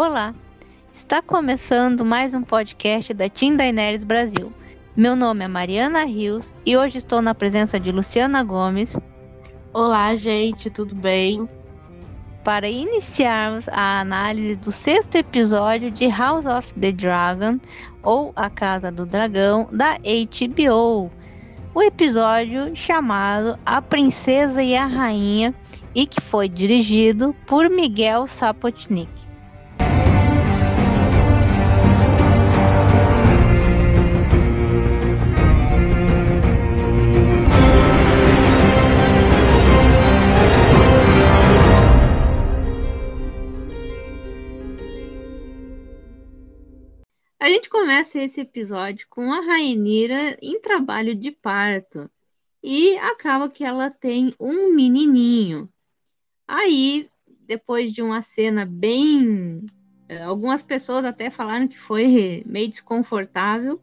Olá! Está começando mais um podcast da Team Daenerys Brasil. Meu nome é Mariana Rios e hoje estou na presença de Luciana Gomes. Olá, gente, tudo bem? Para iniciarmos a análise do sexto episódio de House of the Dragon, ou A Casa do Dragão, da HBO. O episódio chamado A Princesa e a Rainha e que foi dirigido por Miguel Sapotnik. Gente começa esse episódio com a Rainira em trabalho de parto e acaba que ela tem um menininho. Aí, depois de uma cena bem. Eh, algumas pessoas até falaram que foi meio desconfortável,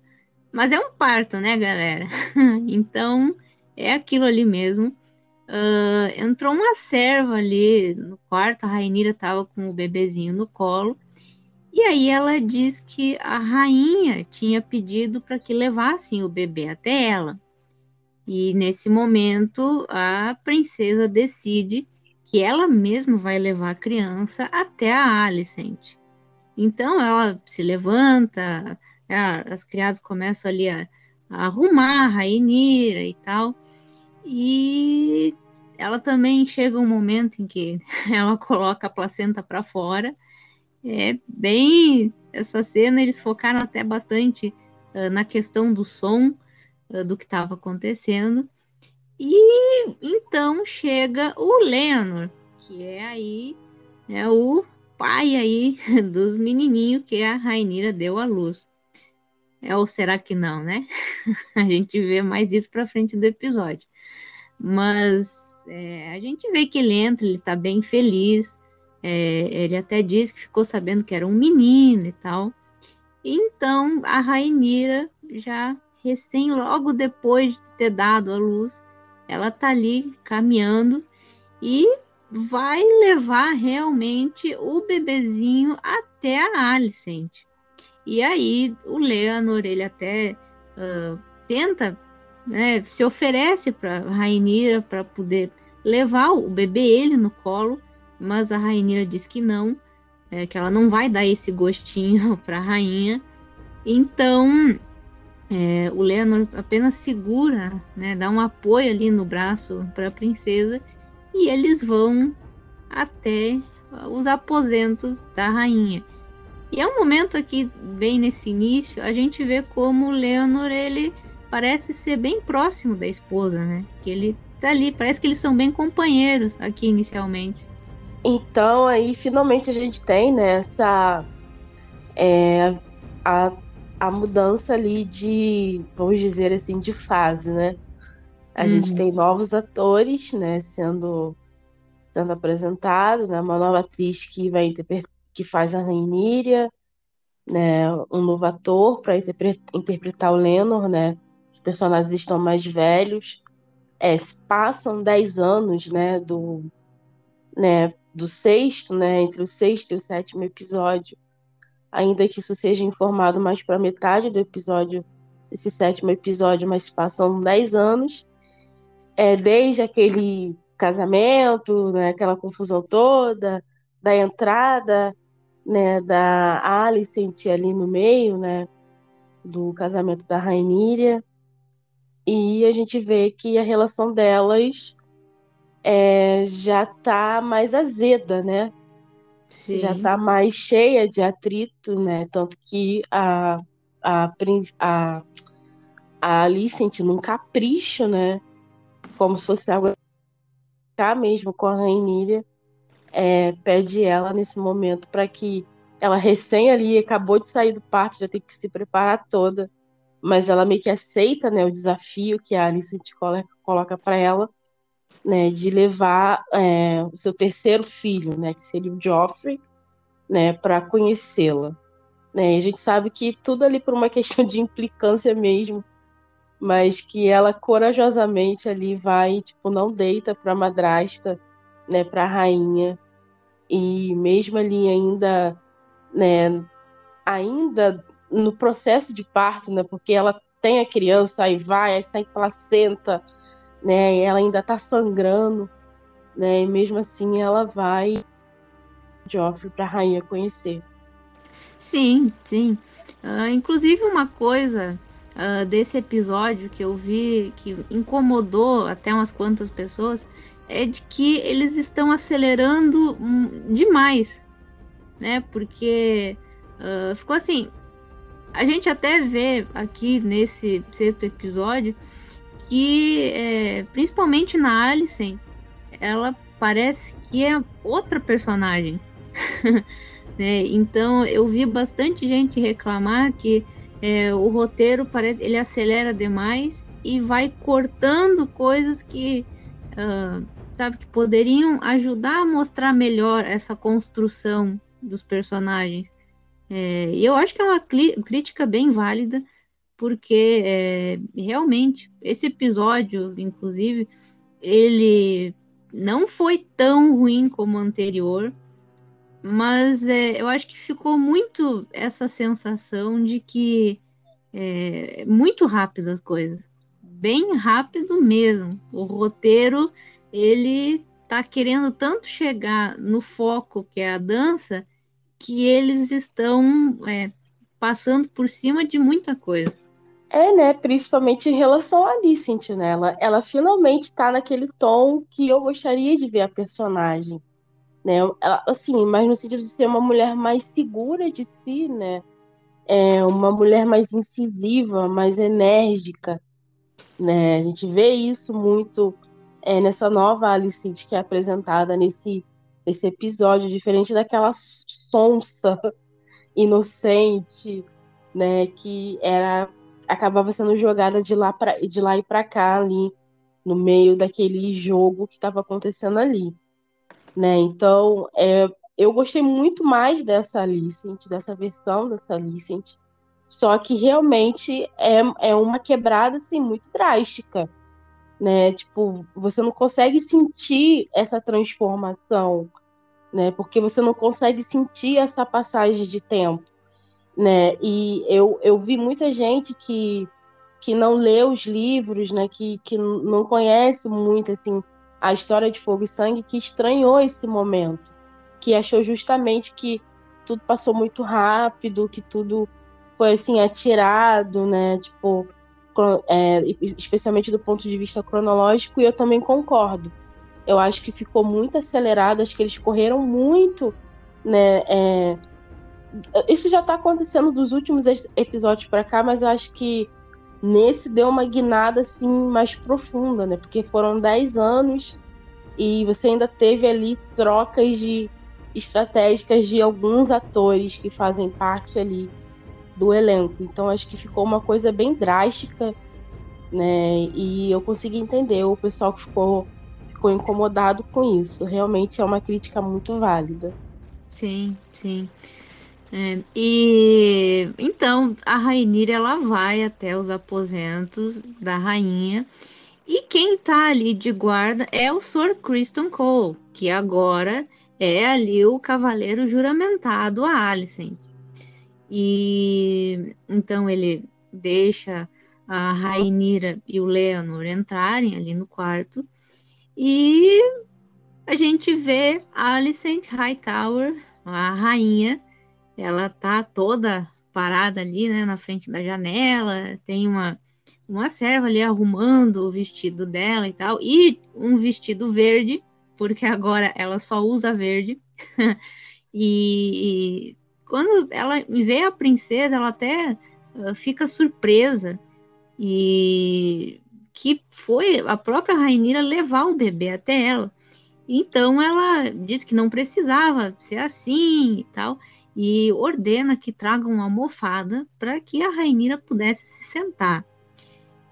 mas é um parto, né, galera? então, é aquilo ali mesmo. Uh, entrou uma serva ali no quarto, a Rainira estava com o bebezinho no colo e aí ela diz que a rainha tinha pedido para que levassem o bebê até ela. E nesse momento a princesa decide que ela mesma vai levar a criança até a Alicent. Então ela se levanta, as criadas começam ali a, a arrumar a Rainira e tal. E ela também chega um momento em que ela coloca a placenta para fora é bem. Essa cena eles focaram até bastante uh, na questão do som uh, do que estava acontecendo. E então chega o Lenor, que é aí é o pai aí dos menininhos que a Rainira deu à luz. É, ou será que não, né? a gente vê mais isso para frente do episódio. Mas é, a gente vê que ele entra, ele tá bem feliz, é, ele até diz que ficou sabendo que era um menino e tal. Então a Rainira, já recém, logo depois de ter dado a luz, ela tá ali caminhando e vai levar realmente o bebezinho até a Alicent. E aí o Leonor, ele até uh, tenta, né, se oferece para Rainira para poder levar o bebê ele no colo, mas a Rainha diz que não, é, que ela não vai dar esse gostinho para a rainha. Então, é, o Leonor apenas segura, né, dá um apoio ali no braço para a princesa e eles vão até os aposentos da rainha. E é um momento aqui, bem nesse início, a gente vê como o Leonor ele parece ser bem próximo da esposa, né? Que ele tá ali, parece que eles são bem companheiros aqui inicialmente. Então aí finalmente a gente tem né, essa é, a, a mudança ali de, vamos dizer assim, de fase, né? A uhum. gente tem novos atores, né, sendo sendo apresentados, né, uma nova atriz que vai que faz a Rainíria, né, um novo ator para interpretar o Lenor, né? Os personagens estão mais velhos, é, passam 10 anos, né, do né, do sexto, né, entre o sexto e o sétimo episódio, ainda que isso seja informado mais para metade do episódio, esse sétimo episódio, mas passam dez anos, é, desde aquele casamento, né, aquela confusão toda, da entrada né, da Alicent ali no meio, né, do casamento da Rainíria, e a gente vê que a relação delas é, já está mais azeda, né? Sim. Já está mais cheia de atrito, né? Tanto que a, a, a, a Alicent, num capricho, né? Como se fosse algo cá mesmo com a Rainha, é, pede ela nesse momento para que ela recém ali acabou de sair do parto, já tem que se preparar toda, mas ela meio que aceita, né, o desafio que a Alicent coloca para ela né, de levar é, o seu terceiro filho, né, que seria o Joffrey, né, para conhecê-la. Né, a gente sabe que tudo ali por uma questão de implicância mesmo, mas que ela corajosamente ali vai, tipo, não deita para madrasta, né, para rainha, e mesmo ali ainda, né, ainda no processo de parto, né, porque ela tem a criança, aí vai, aí sai placenta, né, ela ainda tá sangrando, né, e mesmo assim ela vai Joffrey para a rainha conhecer. Sim, sim. Uh, inclusive uma coisa uh, desse episódio que eu vi que incomodou até umas quantas pessoas é de que eles estão acelerando demais, né? Porque uh, ficou assim. A gente até vê aqui nesse sexto episódio que, é, principalmente na Alicent, ela parece que é outra personagem. né? Então eu vi bastante gente reclamar que é, o roteiro parece ele acelera demais e vai cortando coisas que uh, sabe que poderiam ajudar a mostrar melhor essa construção dos personagens. É, eu acho que é uma crítica bem válida, porque é, realmente esse episódio, inclusive, ele não foi tão ruim como o anterior, mas é, eu acho que ficou muito essa sensação de que é muito rápido as coisas. Bem rápido mesmo. O roteiro, ele tá querendo tanto chegar no foco que é a dança, que eles estão é, passando por cima de muita coisa. É, né? Principalmente em relação a Alicent, né? Ela, finalmente tá naquele tom que eu gostaria de ver a personagem né? Ela, assim, mas no sentido de ser uma mulher mais segura de si, né? É uma mulher mais incisiva, mais enérgica, né? A gente vê isso muito é, nessa nova Alicent que é apresentada nesse, nesse episódio, diferente daquela sonsa inocente, né? Que era acabava sendo jogada de lá para de lá e para cá ali no meio daquele jogo que estava acontecendo ali né? Então, é, eu gostei muito mais dessa Alicent, dessa versão dessa Alicent, só que realmente é, é uma quebrada assim muito drástica, né? Tipo, você não consegue sentir essa transformação, né? Porque você não consegue sentir essa passagem de tempo, né? E eu, eu vi muita gente que que não lê os livros, né? Que, que não conhece muito assim a história de Fogo e Sangue que estranhou esse momento, que achou justamente que tudo passou muito rápido, que tudo foi assim atirado, né? Tipo, é, especialmente do ponto de vista cronológico, e eu também concordo. Eu acho que ficou muito acelerado, acho que eles correram muito, né? É, isso já está acontecendo dos últimos episódios para cá, mas eu acho que Nesse deu uma guinada assim mais profunda, né? Porque foram 10 anos e você ainda teve ali trocas de estratégicas de alguns atores que fazem parte ali do elenco. Então acho que ficou uma coisa bem drástica, né? E eu consegui entender o pessoal que ficou, ficou incomodado com isso. Realmente é uma crítica muito válida. Sim, sim. É, e então a Rainira ela vai até os aposentos da rainha e quem tá ali de guarda é o Sir Kristen Cole, que agora é ali o cavaleiro juramentado a Alicent. E então ele deixa a Rainira e o Leonor entrarem ali no quarto e a gente vê Alicent Hightower, a rainha, ela tá toda parada ali, né, na frente da janela, tem uma uma serva ali arrumando o vestido dela e tal, e um vestido verde, porque agora ela só usa verde. e, e, quando ela vê a princesa, ela até uh, fica surpresa e que foi a própria Rainira levar o bebê até ela. Então ela diz que não precisava ser assim e tal e ordena que tragam uma almofada para que a Rainira pudesse se sentar.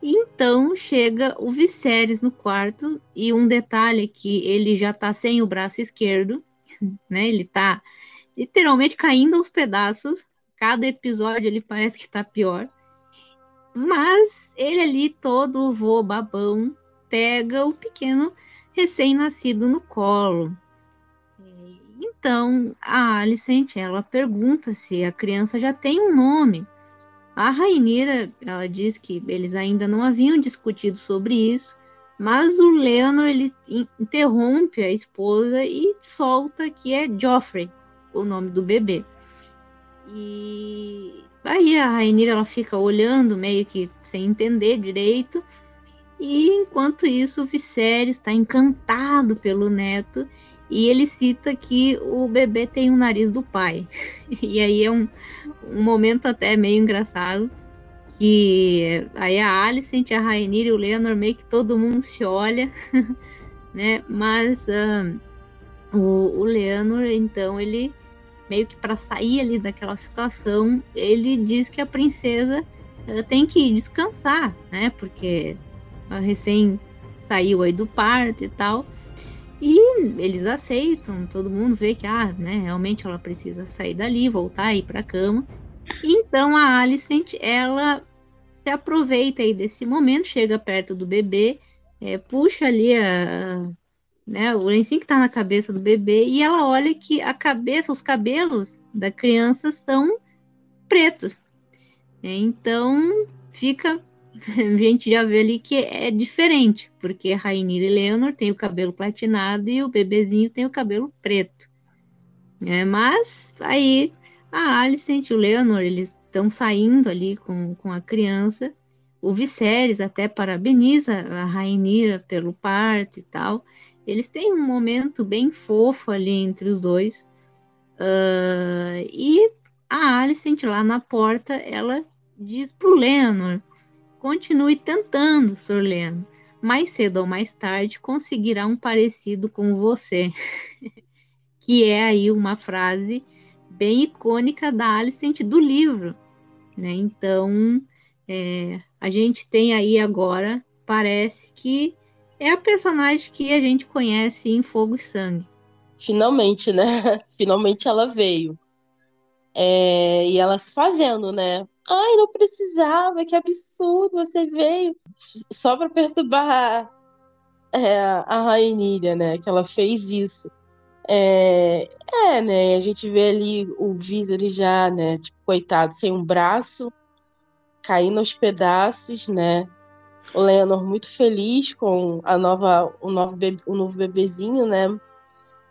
Então chega o Viserys no quarto e um detalhe é que ele já está sem o braço esquerdo, né? Ele está literalmente caindo aos pedaços. Cada episódio ele parece que está pior. Mas ele ali todo vô babão pega o pequeno recém-nascido no colo. Então, a Alicent, ela pergunta se a criança já tem um nome. A Rainira, ela diz que eles ainda não haviam discutido sobre isso, mas o Leonor, ele interrompe a esposa e solta que é Joffrey, o nome do bebê. E aí a Rainira, ela fica olhando meio que sem entender direito, e enquanto isso, o Viserys está encantado pelo neto e ele cita que o bebê tem o nariz do pai. E aí é um, um momento até meio engraçado, que aí a Alicent, a Rainira e o Leonor meio que todo mundo se olha, né? Mas uh, o, o Leonor, então, ele meio que para sair ali daquela situação, ele diz que a princesa uh, tem que descansar, né? Porque recém saiu aí do parto e tal. E eles aceitam, todo mundo vê que, ah, né, realmente ela precisa sair dali, voltar aí para a cama. Então a Alicent, ela se aproveita aí desse momento, chega perto do bebê, é, puxa ali a, né, o lencinho que está na cabeça do bebê e ela olha que a cabeça, os cabelos da criança são pretos. Então fica a gente já vê ali que é diferente, porque Rainira e Leonor tem o cabelo platinado e o bebezinho tem o cabelo preto. É, mas aí a Alicent e o Leonor, eles estão saindo ali com, com a criança. O Viserys até parabeniza a Rainira pelo parto e tal. Eles têm um momento bem fofo ali entre os dois. Uh, e a Alicent lá na porta, ela diz pro Leonor Continue tentando, Sorleno. Mais cedo ou mais tarde conseguirá um parecido com você. que é aí uma frase bem icônica da Alicent do livro. Né? Então, é, a gente tem aí agora, parece que é a personagem que a gente conhece em Fogo e Sangue. Finalmente, né? Finalmente ela veio. É, e elas fazendo, né? Ai, não precisava, que absurdo, você veio. Só para perturbar é, a Rainilha, né? Que ela fez isso. É, é, né? A gente vê ali o Viserys já, né? Tipo, coitado, sem um braço, caindo aos pedaços, né? O Leonor muito feliz com a nova, o, novo o novo bebezinho, né?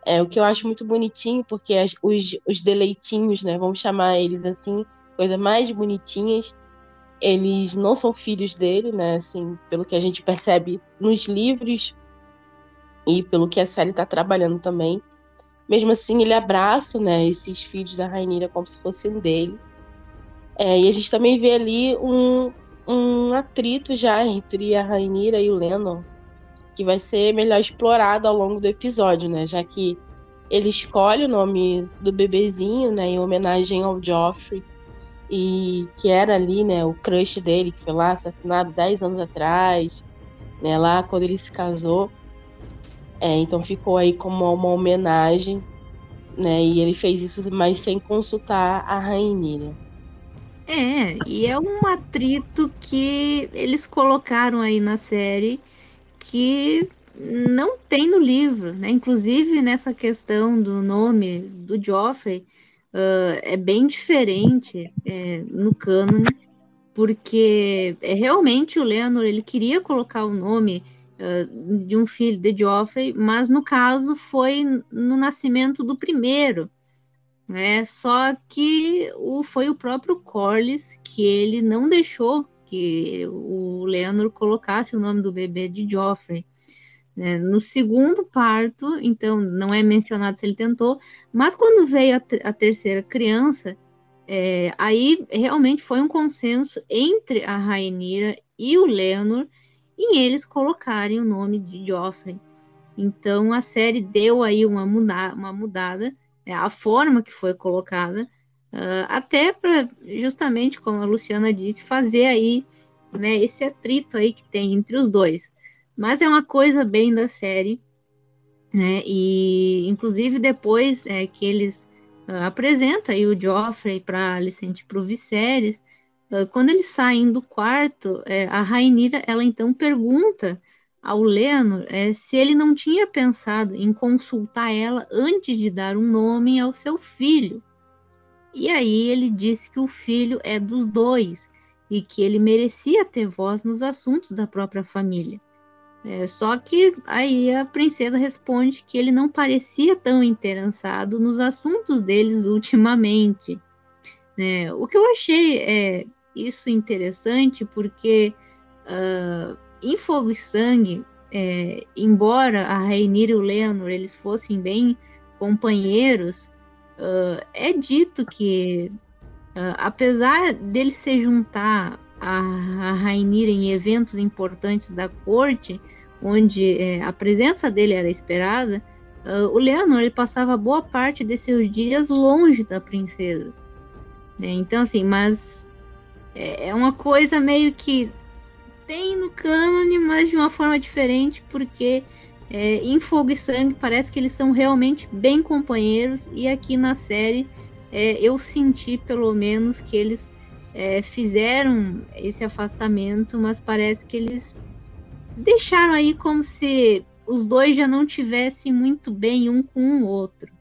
É o que eu acho muito bonitinho, porque as, os, os deleitinhos, né? Vamos chamar eles assim, coisas mais bonitinhas. Eles não são filhos dele, né? Assim, pelo que a gente percebe nos livros e pelo que a série está trabalhando também. Mesmo assim, ele abraça, né? Esses filhos da Rainira como se fossem dele. É, e a gente também vê ali um, um atrito já entre a Rainira e o Lennon, que vai ser melhor explorado ao longo do episódio, né? Já que ele escolhe o nome do bebezinho, né, em homenagem ao Joffrey, e que era ali, né, o crush dele, que foi lá assassinado 10 anos atrás, né, lá quando ele se casou. É, então ficou aí como uma homenagem, né, e ele fez isso, mas sem consultar a Rainha. É, e é um atrito que eles colocaram aí na série que não tem no livro, né? Inclusive nessa questão do nome do Joffrey, uh, é bem diferente é, no cânone, porque é, realmente o Leonor ele queria colocar o nome uh, de um filho de Joffrey, mas no caso foi no nascimento do primeiro, né? Só que o, foi o próprio Corlys que ele não deixou que o Leonor colocasse o nome do bebê de Joffrey. Né? No segundo parto, então, não é mencionado se ele tentou, mas quando veio a, a terceira criança, é, aí realmente foi um consenso entre a Rainira e o Leonor em eles colocarem o nome de Joffrey. Então a série deu aí uma, muda uma mudada, é, a forma que foi colocada, uh, até para justamente, como a Luciana disse, fazer aí né, esse atrito aí que tem entre os dois. Mas é uma coisa bem da série, né? E inclusive depois é, que eles uh, apresentam aí o Joffrey para Alicent para o Viserys, uh, quando eles saem do quarto, é, a Rainira ela então pergunta ao Leonor é, se ele não tinha pensado em consultar ela antes de dar um nome ao seu filho. E aí ele disse que o filho é dos dois e que ele merecia ter voz nos assuntos da própria família. É, só que aí a princesa responde que ele não parecia tão interessado nos assuntos deles ultimamente. É, o que eu achei é, isso interessante porque uh, em Fogo e Sangue, é, embora a Rainira e o Leonor eles fossem bem companheiros, uh, é dito que, uh, apesar dele se juntar a, a Rainira em eventos importantes da corte, onde é, a presença dele era esperada, uh, o Leonor ele passava boa parte de seus dias longe da princesa. Né? Então, assim, mas é, é uma coisa meio que tem no cânone, mas de uma forma diferente, porque é, em Fogo e Sangue parece que eles são realmente bem companheiros, e aqui na série é, eu senti pelo menos que eles é, fizeram esse afastamento, mas parece que eles deixaram aí como se os dois já não tivessem muito bem um com o outro.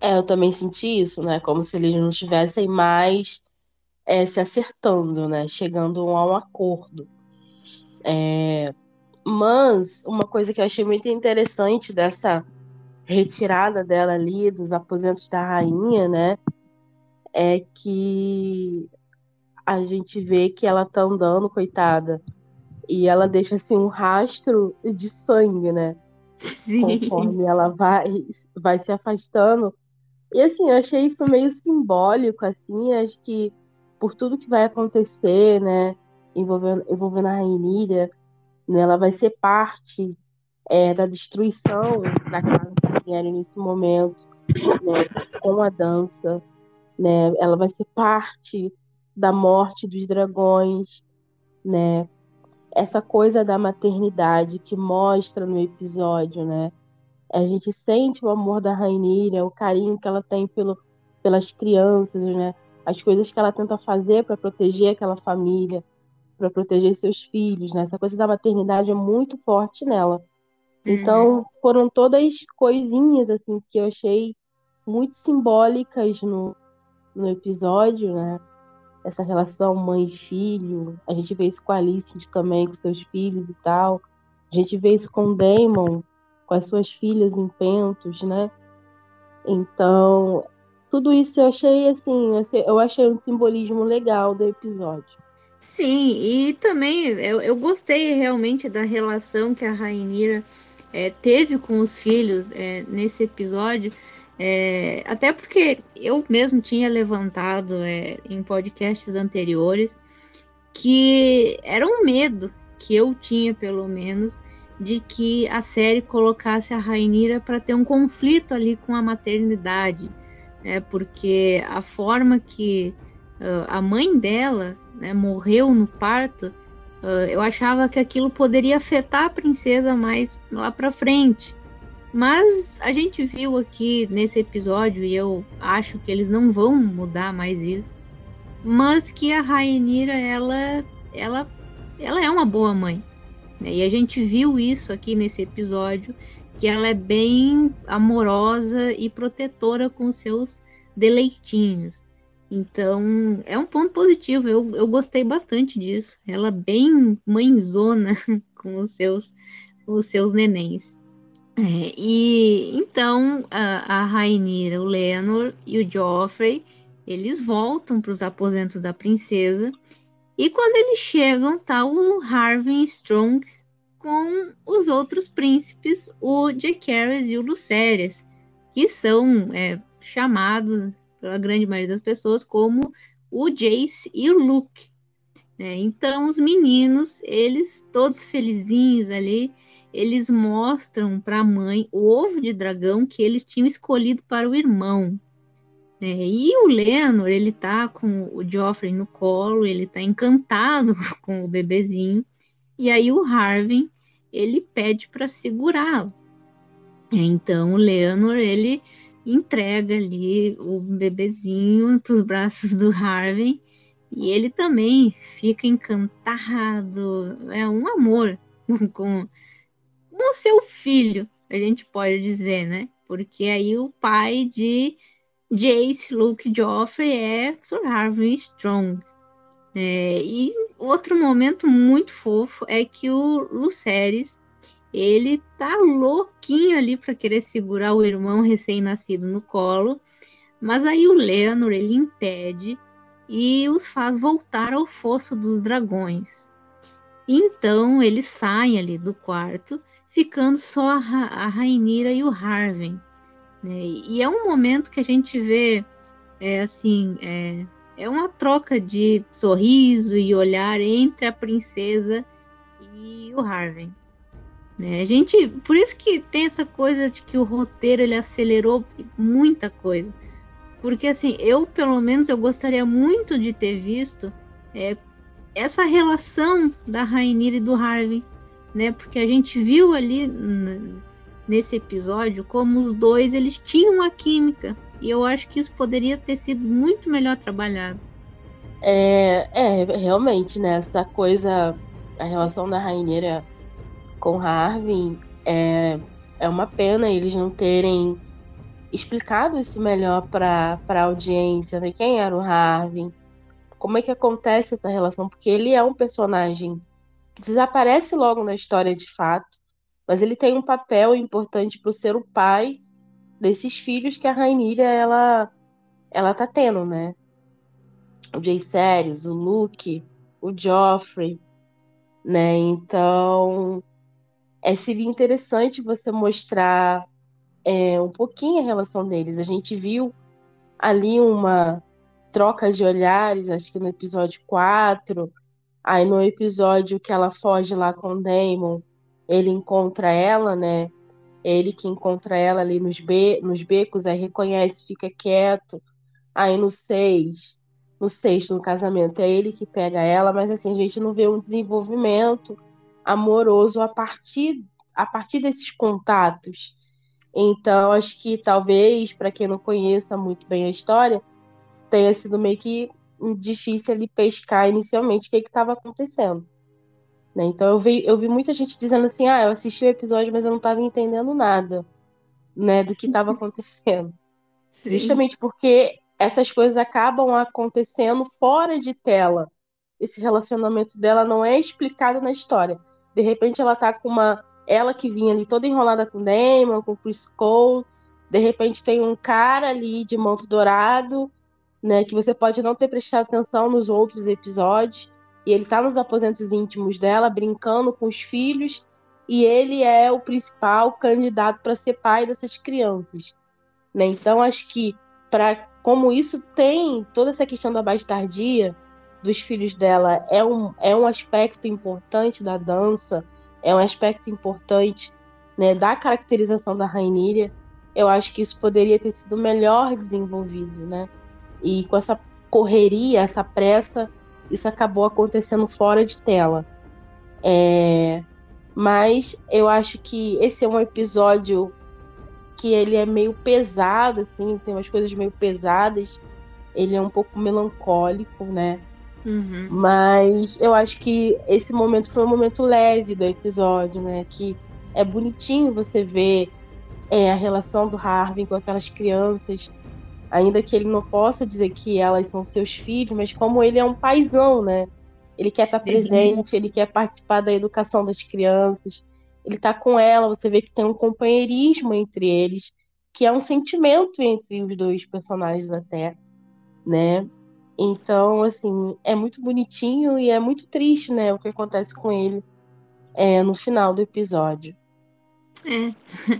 É, eu também senti isso, né? Como se eles não tivessem mais é, se acertando, né? Chegando a um acordo. É, mas uma coisa que eu achei muito interessante dessa retirada dela ali dos aposentos da rainha, né, é que a gente vê que ela tá andando, coitada, e ela deixa assim um rastro de sangue, né? Sim. Conforme ela vai, vai se afastando. E assim, eu achei isso meio simbólico, assim, acho que por tudo que vai acontecer, né? envolvendo, envolvendo a Rainilha, né, ela vai ser parte é, da destruição da casa Targaryen nesse momento, né, com a dança, né, ela vai ser parte da morte dos dragões, né, essa coisa da maternidade que mostra no episódio, né, a gente sente o amor da Rainilha, o carinho que ela tem pelo, pelas crianças, né, as coisas que ela tenta fazer para proteger aquela família, para proteger seus filhos, né? Essa coisa da maternidade é muito forte nela. Então, uhum. foram todas coisinhas assim que eu achei muito simbólicas no, no episódio, né? Essa relação mãe e filho. A gente vê isso com a Alice também, com seus filhos e tal. A gente vê isso com o Damon, com as suas filhas em Pentos, né? Então, tudo isso eu achei assim, eu achei um simbolismo legal do episódio. Sim, e também eu, eu gostei realmente da relação que a Rainira é, teve com os filhos é, nesse episódio, é, até porque eu mesmo tinha levantado é, em podcasts anteriores que era um medo que eu tinha, pelo menos, de que a série colocasse a Rainira para ter um conflito ali com a maternidade, né? porque a forma que uh, a mãe dela né, morreu no parto, uh, eu achava que aquilo poderia afetar a princesa mais lá para frente. Mas a gente viu aqui nesse episódio, e eu acho que eles não vão mudar mais isso, mas que a Rainira, ela, ela, ela é uma boa mãe. Né? E a gente viu isso aqui nesse episódio, que ela é bem amorosa e protetora com seus deleitinhos. Então, é um ponto positivo. Eu, eu gostei bastante disso. Ela bem mãezona com os seus, os seus nenéns. É, e então a, a Rainira, o Lenor e o Joffrey, eles voltam para os aposentos da princesa. E quando eles chegam, tá o Harvey Strong com os outros príncipes, o Jacaerys e o Lucerys, que são é, chamados pela grande maioria das pessoas, como o Jace e o Luke. Né? Então, os meninos, eles todos felizinhos ali, eles mostram para a mãe o ovo de dragão que eles tinham escolhido para o irmão. Né? E o Lenor, ele tá com o Joffrey no colo, ele tá encantado com o bebezinho. E aí o Harvey, ele pede para segurá-lo. Então o Leonor, ele entrega ali o bebezinho para os braços do Harvey e ele também fica encantado, é um amor com, com o seu filho, a gente pode dizer, né? Porque aí o pai de Jace, Luke Joffrey é Sir Harvey Strong. É, e outro momento muito fofo é que o Lucerys ele tá louquinho ali para querer segurar o irmão recém-nascido no colo, mas aí o Leonor ele impede e os faz voltar ao fosso dos dragões. Então eles saem ali do quarto, ficando só a, a Rainira e o Harvey. Né? E é um momento que a gente vê, é, assim, é, é uma troca de sorriso e olhar entre a princesa e o Harvey. Né? A gente, por isso que tem essa coisa de que o roteiro ele acelerou muita coisa, porque assim eu pelo menos eu gostaria muito de ter visto é, essa relação da Rainira e do Harvey, né? Porque a gente viu ali nesse episódio como os dois eles tinham uma química e eu acho que isso poderia ter sido muito melhor trabalhado. É, é realmente, né? Essa coisa, a relação da Rainira com Harvey é, é uma pena eles não terem explicado isso melhor para a audiência, né? Quem era o Harvey? Como é que acontece essa relação? Porque ele é um personagem desaparece logo na história de fato, mas ele tem um papel importante para ser o pai desses filhos que a Rainira ela ela tá tendo, né? O Jay Sérios, o Luke, o Joffrey, né? Então, é, seria interessante você mostrar é, um pouquinho a relação deles. A gente viu ali uma troca de olhares, acho que no episódio 4. Aí no episódio que ela foge lá com o Damon, ele encontra ela, né? Ele que encontra ela ali nos, be nos becos, aí reconhece, fica quieto. Aí no 6, no sexto, no casamento, é ele que pega ela, mas assim, a gente não vê um desenvolvimento amoroso a partir, a partir desses contatos. Então, acho que talvez, para quem não conheça muito bem a história, tenha sido meio que difícil ali pescar inicialmente o que estava acontecendo. Né? Então, eu vi, eu vi muita gente dizendo assim: ah, eu assisti o episódio, mas eu não estava entendendo nada né, do que estava acontecendo. Sim. Justamente porque essas coisas acabam acontecendo fora de tela. Esse relacionamento dela não é explicado na história. De repente ela tá com uma. Ela que vinha ali toda enrolada com Damon, com Chris Cole. De repente tem um cara ali de manto dourado, né? Que você pode não ter prestado atenção nos outros episódios. E ele tá nos aposentos íntimos dela, brincando com os filhos. E ele é o principal candidato para ser pai dessas crianças. Né? Então acho que para como isso tem toda essa questão da bastardia, dos filhos dela é um, é um aspecto importante da dança, é um aspecto importante né, da caracterização da Rainíria, eu acho que isso poderia ter sido melhor desenvolvido, né? E com essa correria, essa pressa, isso acabou acontecendo fora de tela. É... Mas eu acho que esse é um episódio que ele é meio pesado, assim, tem umas coisas meio pesadas. Ele é um pouco melancólico, né? Uhum. Mas eu acho que esse momento foi um momento leve do episódio, né? Que é bonitinho você ver é, a relação do Harvey com aquelas crianças, ainda que ele não possa dizer que elas são seus filhos, mas como ele é um paizão, né? Ele quer estar presente, ele quer participar da educação das crianças, ele tá com ela, você vê que tem um companheirismo entre eles, que é um sentimento entre os dois personagens até, né? Então, assim, é muito bonitinho e é muito triste, né, o que acontece com ele é, no final do episódio. É,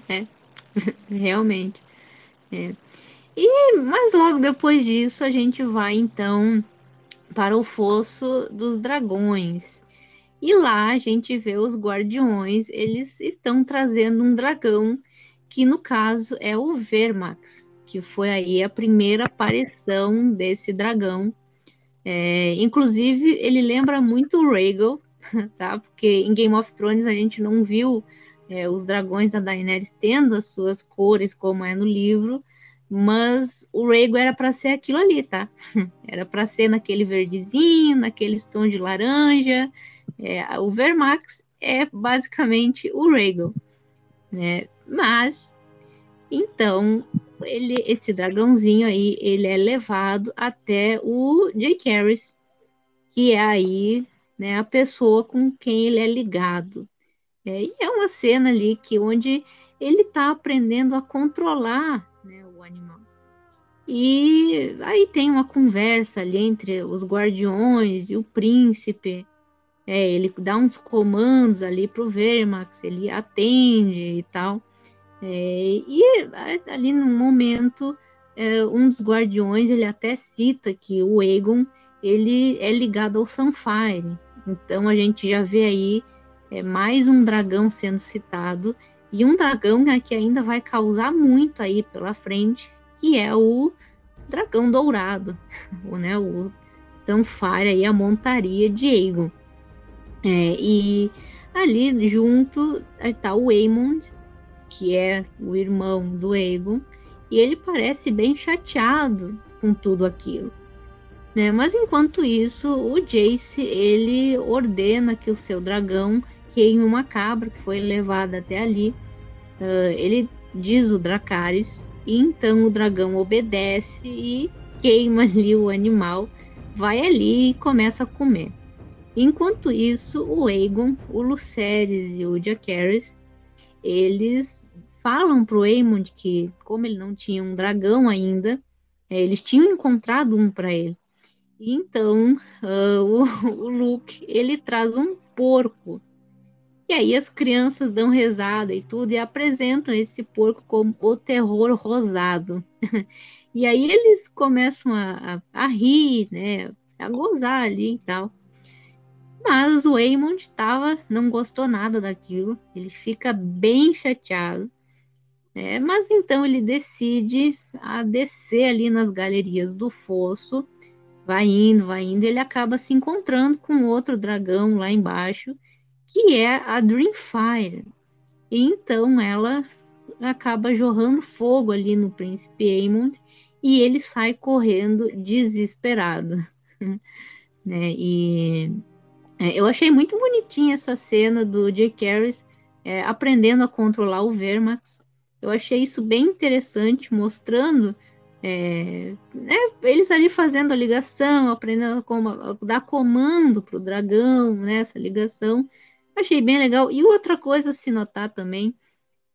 é realmente. É. E, mas logo depois disso, a gente vai então para o Fosso dos Dragões. E lá a gente vê os guardiões, eles estão trazendo um dragão, que no caso é o Vermax que foi aí a primeira aparição desse dragão. É, inclusive, ele lembra muito o Rhaegal, tá? Porque em Game of Thrones a gente não viu é, os dragões da Daenerys tendo as suas cores como é no livro, mas o Rhaegal era para ser aquilo ali, tá? Era para ser naquele verdezinho, naquele tom de laranja. É, o Vermax é basicamente o Rhaegal, né? Mas então ele, esse dragãozinho aí, ele é levado até o Jake Harris, que é aí, né, a pessoa com quem ele é ligado. É, e é uma cena ali que onde ele está aprendendo a controlar. E aí tem uma conversa ali entre os guardiões e o príncipe. É, ele dá uns comandos ali para o Vermax, ele atende e tal. É, e ali no momento, é, um dos guardiões ele até cita que o Aegon ele é ligado ao Sunfire. Então a gente já vê aí é, mais um dragão sendo citado e um dragão né, que ainda vai causar muito aí pela frente, que é o dragão dourado, o, né, o Sunfire aí, a montaria de Aegon. É, e ali junto está o Aemond, que é o irmão do Aegon, e ele parece bem chateado com tudo aquilo. Né? Mas enquanto isso, o Jace ele ordena que o seu dragão queime uma cabra que foi levada até ali. Uh, ele diz o Dracarys, então o dragão obedece e queima ali o animal, vai ali e começa a comer. Enquanto isso, o Aegon, o Lucerys e o Jacaerys, eles falam pro Aemond que, como ele não tinha um dragão ainda, é, eles tinham encontrado um para ele. E então, uh, o, o Luke, ele traz um porco e aí as crianças dão rezada e tudo e apresentam esse porco como o terror rosado. e aí eles começam a, a, a, rir, né? A gozar ali e tal. Mas o Eamon tava, não gostou nada daquilo. Ele fica bem chateado. Né? Mas então ele decide a descer ali nas galerias do fosso. Vai indo, vai indo. Ele acaba se encontrando com outro dragão lá embaixo que é a Dreamfire. E então ela acaba jorrando fogo ali no príncipe Aemond e ele sai correndo desesperado. né? E é, eu achei muito bonitinha essa cena do Harris é, aprendendo a controlar o Vermax. Eu achei isso bem interessante, mostrando é, né, eles ali fazendo a ligação, aprendendo a dar comando para o dragão, né, essa ligação. Achei bem legal. E outra coisa a se notar também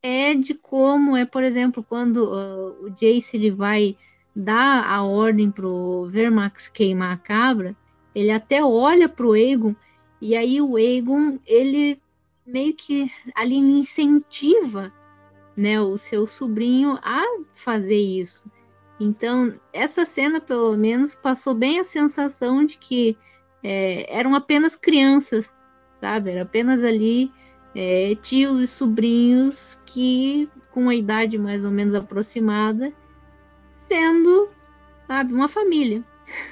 é de como é, por exemplo, quando uh, o Jace ele vai dar a ordem pro Vermax queimar a cabra, ele até olha pro Aegon e aí o Aegon ele meio que ali incentiva, né, o seu sobrinho a fazer isso. Então essa cena pelo menos passou bem a sensação de que é, eram apenas crianças sabe? Era apenas ali é, tios e sobrinhos que, com uma idade mais ou menos aproximada, sendo, sabe, uma família,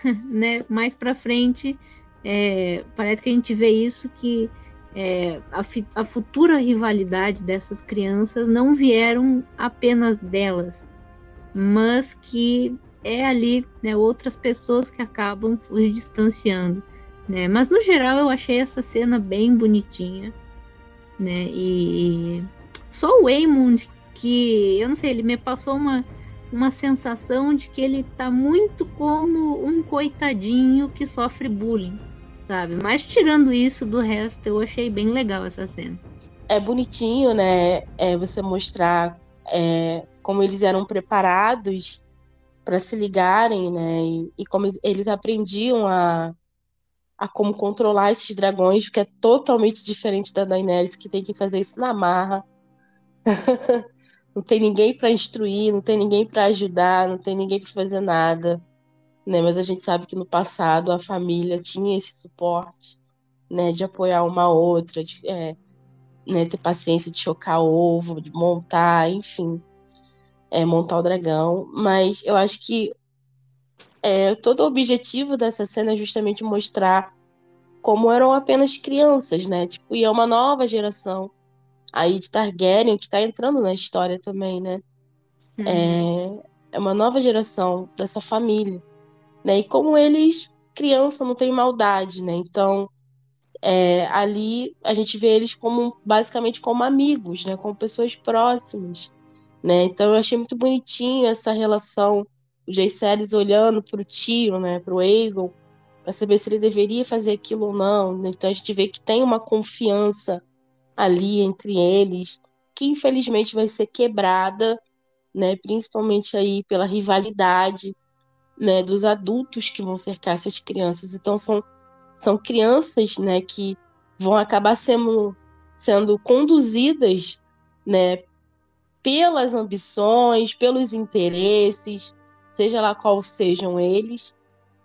né? Mais para frente, é, parece que a gente vê isso que é, a, a, futura rivalidade dessas crianças não vieram apenas delas, mas que é ali né, outras pessoas que acabam os distanciando né? Mas no geral eu achei essa cena bem bonitinha, né? E só o Waymond que eu não sei, ele me passou uma uma sensação de que ele tá muito como um coitadinho que sofre bullying, sabe? Mas tirando isso, do resto, eu achei bem legal essa cena. É bonitinho, né? É você mostrar é, como eles eram preparados para se ligarem, né? E, e, como eles aprendiam a, a como controlar esses dragões, que é totalmente diferente da Daenerys, que tem que fazer isso na marra. não tem ninguém para instruir, não tem ninguém para ajudar, não tem ninguém para fazer nada. Né? Mas a gente sabe que no passado a família tinha esse suporte, né, de apoiar uma outra, de é, né, ter paciência de chocar ovo, de montar, enfim, é, montar o dragão. Mas eu acho que é, todo o objetivo dessa cena é justamente mostrar como eram apenas crianças, né? Tipo, e é uma nova geração aí de Targaryen que tá entrando na história também, né? Uhum. É, é uma nova geração dessa família, né? E como eles, criança, não tem maldade, né? Então, é, ali a gente vê eles como basicamente como amigos, né, como pessoas próximas, né? Então eu achei muito bonitinho essa relação, o Jay Series olhando para o tio, né, para o Aegon, para saber se ele deveria fazer aquilo ou não. Então a gente vê que tem uma confiança ali entre eles, que infelizmente vai ser quebrada, né, principalmente aí pela rivalidade, né, dos adultos que vão cercar essas crianças. Então são são crianças, né, que vão acabar sendo sendo conduzidas, né, pelas ambições, pelos interesses, seja lá qual sejam eles,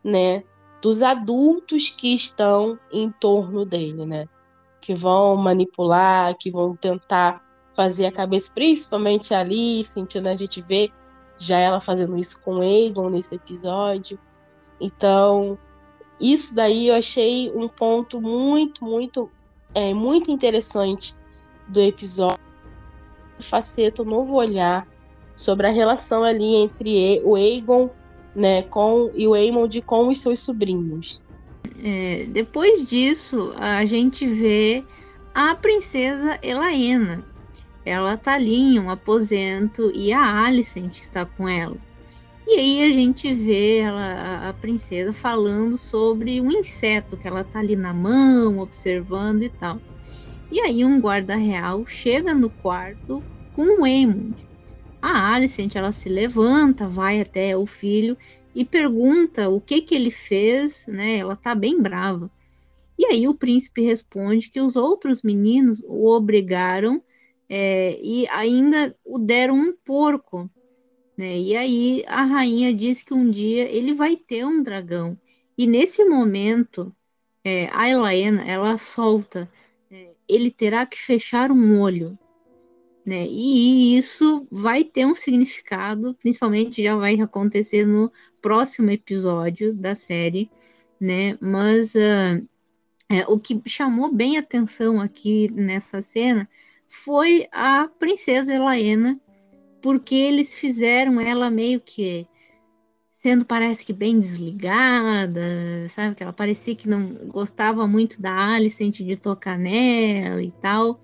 né, dos adultos que estão em torno dele, né? Que vão manipular, que vão tentar fazer a cabeça, principalmente ali, sentindo a gente ver já ela fazendo isso com Egon nesse episódio. Então, isso daí eu achei um ponto muito, muito, é, muito interessante do episódio. Faceta, um novo olhar sobre a relação ali entre o Aegon né, com e o Aemond com os seus sobrinhos. É, depois disso, a gente vê a princesa Elaena. Ela tá ali em um aposento e a Alicent está com ela. E aí a gente vê ela, a princesa falando sobre um inseto que ela tá ali na mão, observando e tal. E aí um guarda real chega no quarto com o Aemond a Alicent ela se levanta, vai até o filho e pergunta o que que ele fez, né? Ela tá bem brava. E aí o príncipe responde que os outros meninos o obrigaram é, e ainda o deram um porco. Né? E aí a rainha diz que um dia ele vai ter um dragão. E nesse momento, é, a Elaena, ela solta, é, ele terá que fechar um olho né? E isso vai ter um significado, principalmente já vai acontecer no próximo episódio da série, né? Mas uh, é, o que chamou bem atenção aqui nessa cena foi a princesa Elaena, porque eles fizeram ela meio que sendo parece que bem desligada, sabe? Que ela parecia que não gostava muito da Alicent de tocar nela e tal.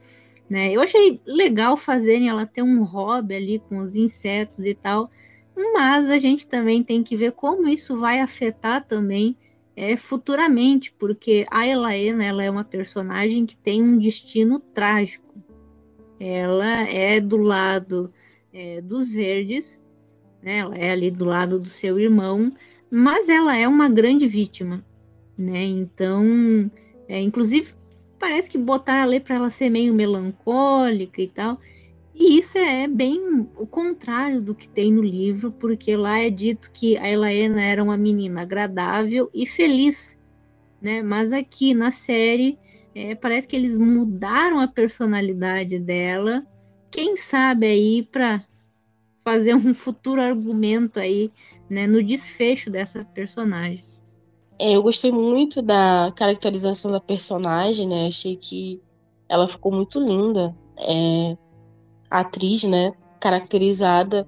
Né? Eu achei legal fazerem ela ter um hobby ali com os insetos e tal, mas a gente também tem que ver como isso vai afetar também é, futuramente, porque a Elaena ela é uma personagem que tem um destino trágico. Ela é do lado é, dos verdes, né? ela é ali do lado do seu irmão, mas ela é uma grande vítima. Né? Então, é, inclusive parece que botar a lei para ela ser meio melancólica e tal. E isso é bem o contrário do que tem no livro, porque lá é dito que a Elaena era uma menina agradável e feliz, né? Mas aqui na série é, parece que eles mudaram a personalidade dela. Quem sabe aí para fazer um futuro argumento aí, né, no desfecho dessa personagem. É, eu gostei muito da caracterização da personagem, né? Achei que ela ficou muito linda. É, a atriz, né? Caracterizada.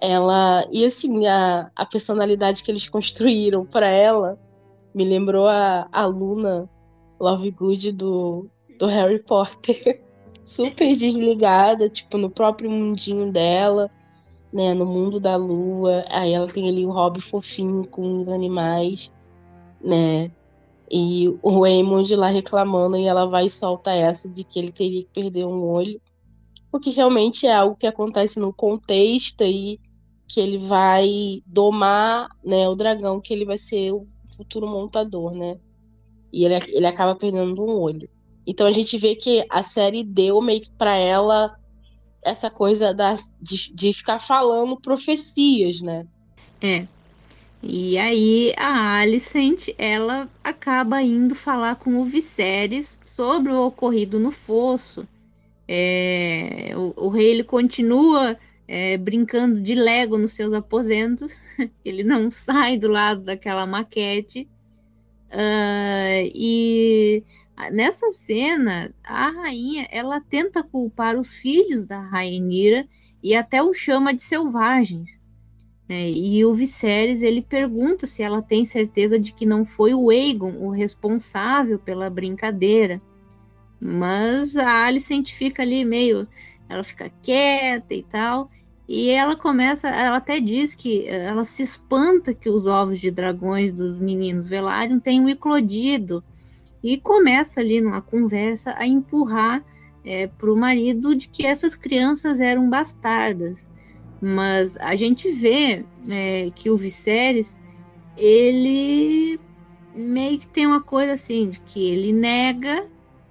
Ela. E assim, a, a personalidade que eles construíram para ela me lembrou a, a Luna Lovegood do, do Harry Potter. Super desligada, tipo, no próprio mundinho dela, né? No mundo da lua. Aí ela tem ali um hobby fofinho com os animais né? E o Raymond lá reclamando e ela vai e solta essa de que ele teria que perder um olho, porque realmente é algo que acontece no contexto e que ele vai domar, né, o dragão, que ele vai ser o futuro montador, né? E ele, ele acaba perdendo um olho. Então a gente vê que a série deu meio que pra ela essa coisa da, de, de ficar falando profecias, né? É, e aí a Alicent, ela acaba indo falar com o Viserys sobre o ocorrido no fosso. É, o, o, rei ele continua é, brincando de Lego nos seus aposentos, ele não sai do lado daquela maquete. Uh, e nessa cena, a rainha ela tenta culpar os filhos da Rainira e até o chama de selvagens. Né? E o Viserys ele pergunta se ela tem certeza de que não foi o Aegon o responsável pela brincadeira. Mas a Alicent fica ali meio, ela fica quieta e tal. E ela começa, ela até diz que ela se espanta que os ovos de dragões dos meninos Velaryon tenham eclodido. E começa ali numa conversa a empurrar é, para o marido de que essas crianças eram bastardas. Mas a gente vê é, que o Viserys, ele meio que tem uma coisa assim, de que ele nega,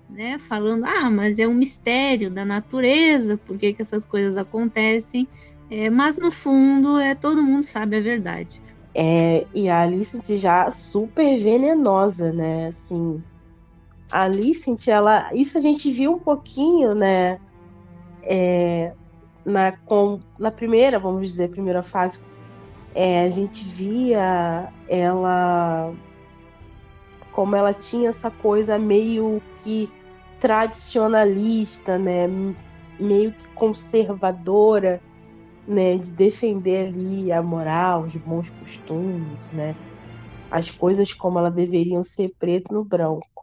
né, falando, ah, mas é um mistério da natureza, por que, que essas coisas acontecem, é, mas no fundo, é todo mundo sabe a verdade. É, e a Alicent já super venenosa, né, assim, a Alicent, ela, isso a gente viu um pouquinho, né, é, na, com, na primeira, vamos dizer, primeira fase, é, a gente via ela como ela tinha essa coisa meio que tradicionalista, né, meio que conservadora, né, de defender ali a moral, os bons costumes, né, as coisas como elas deveriam ser preto no branco.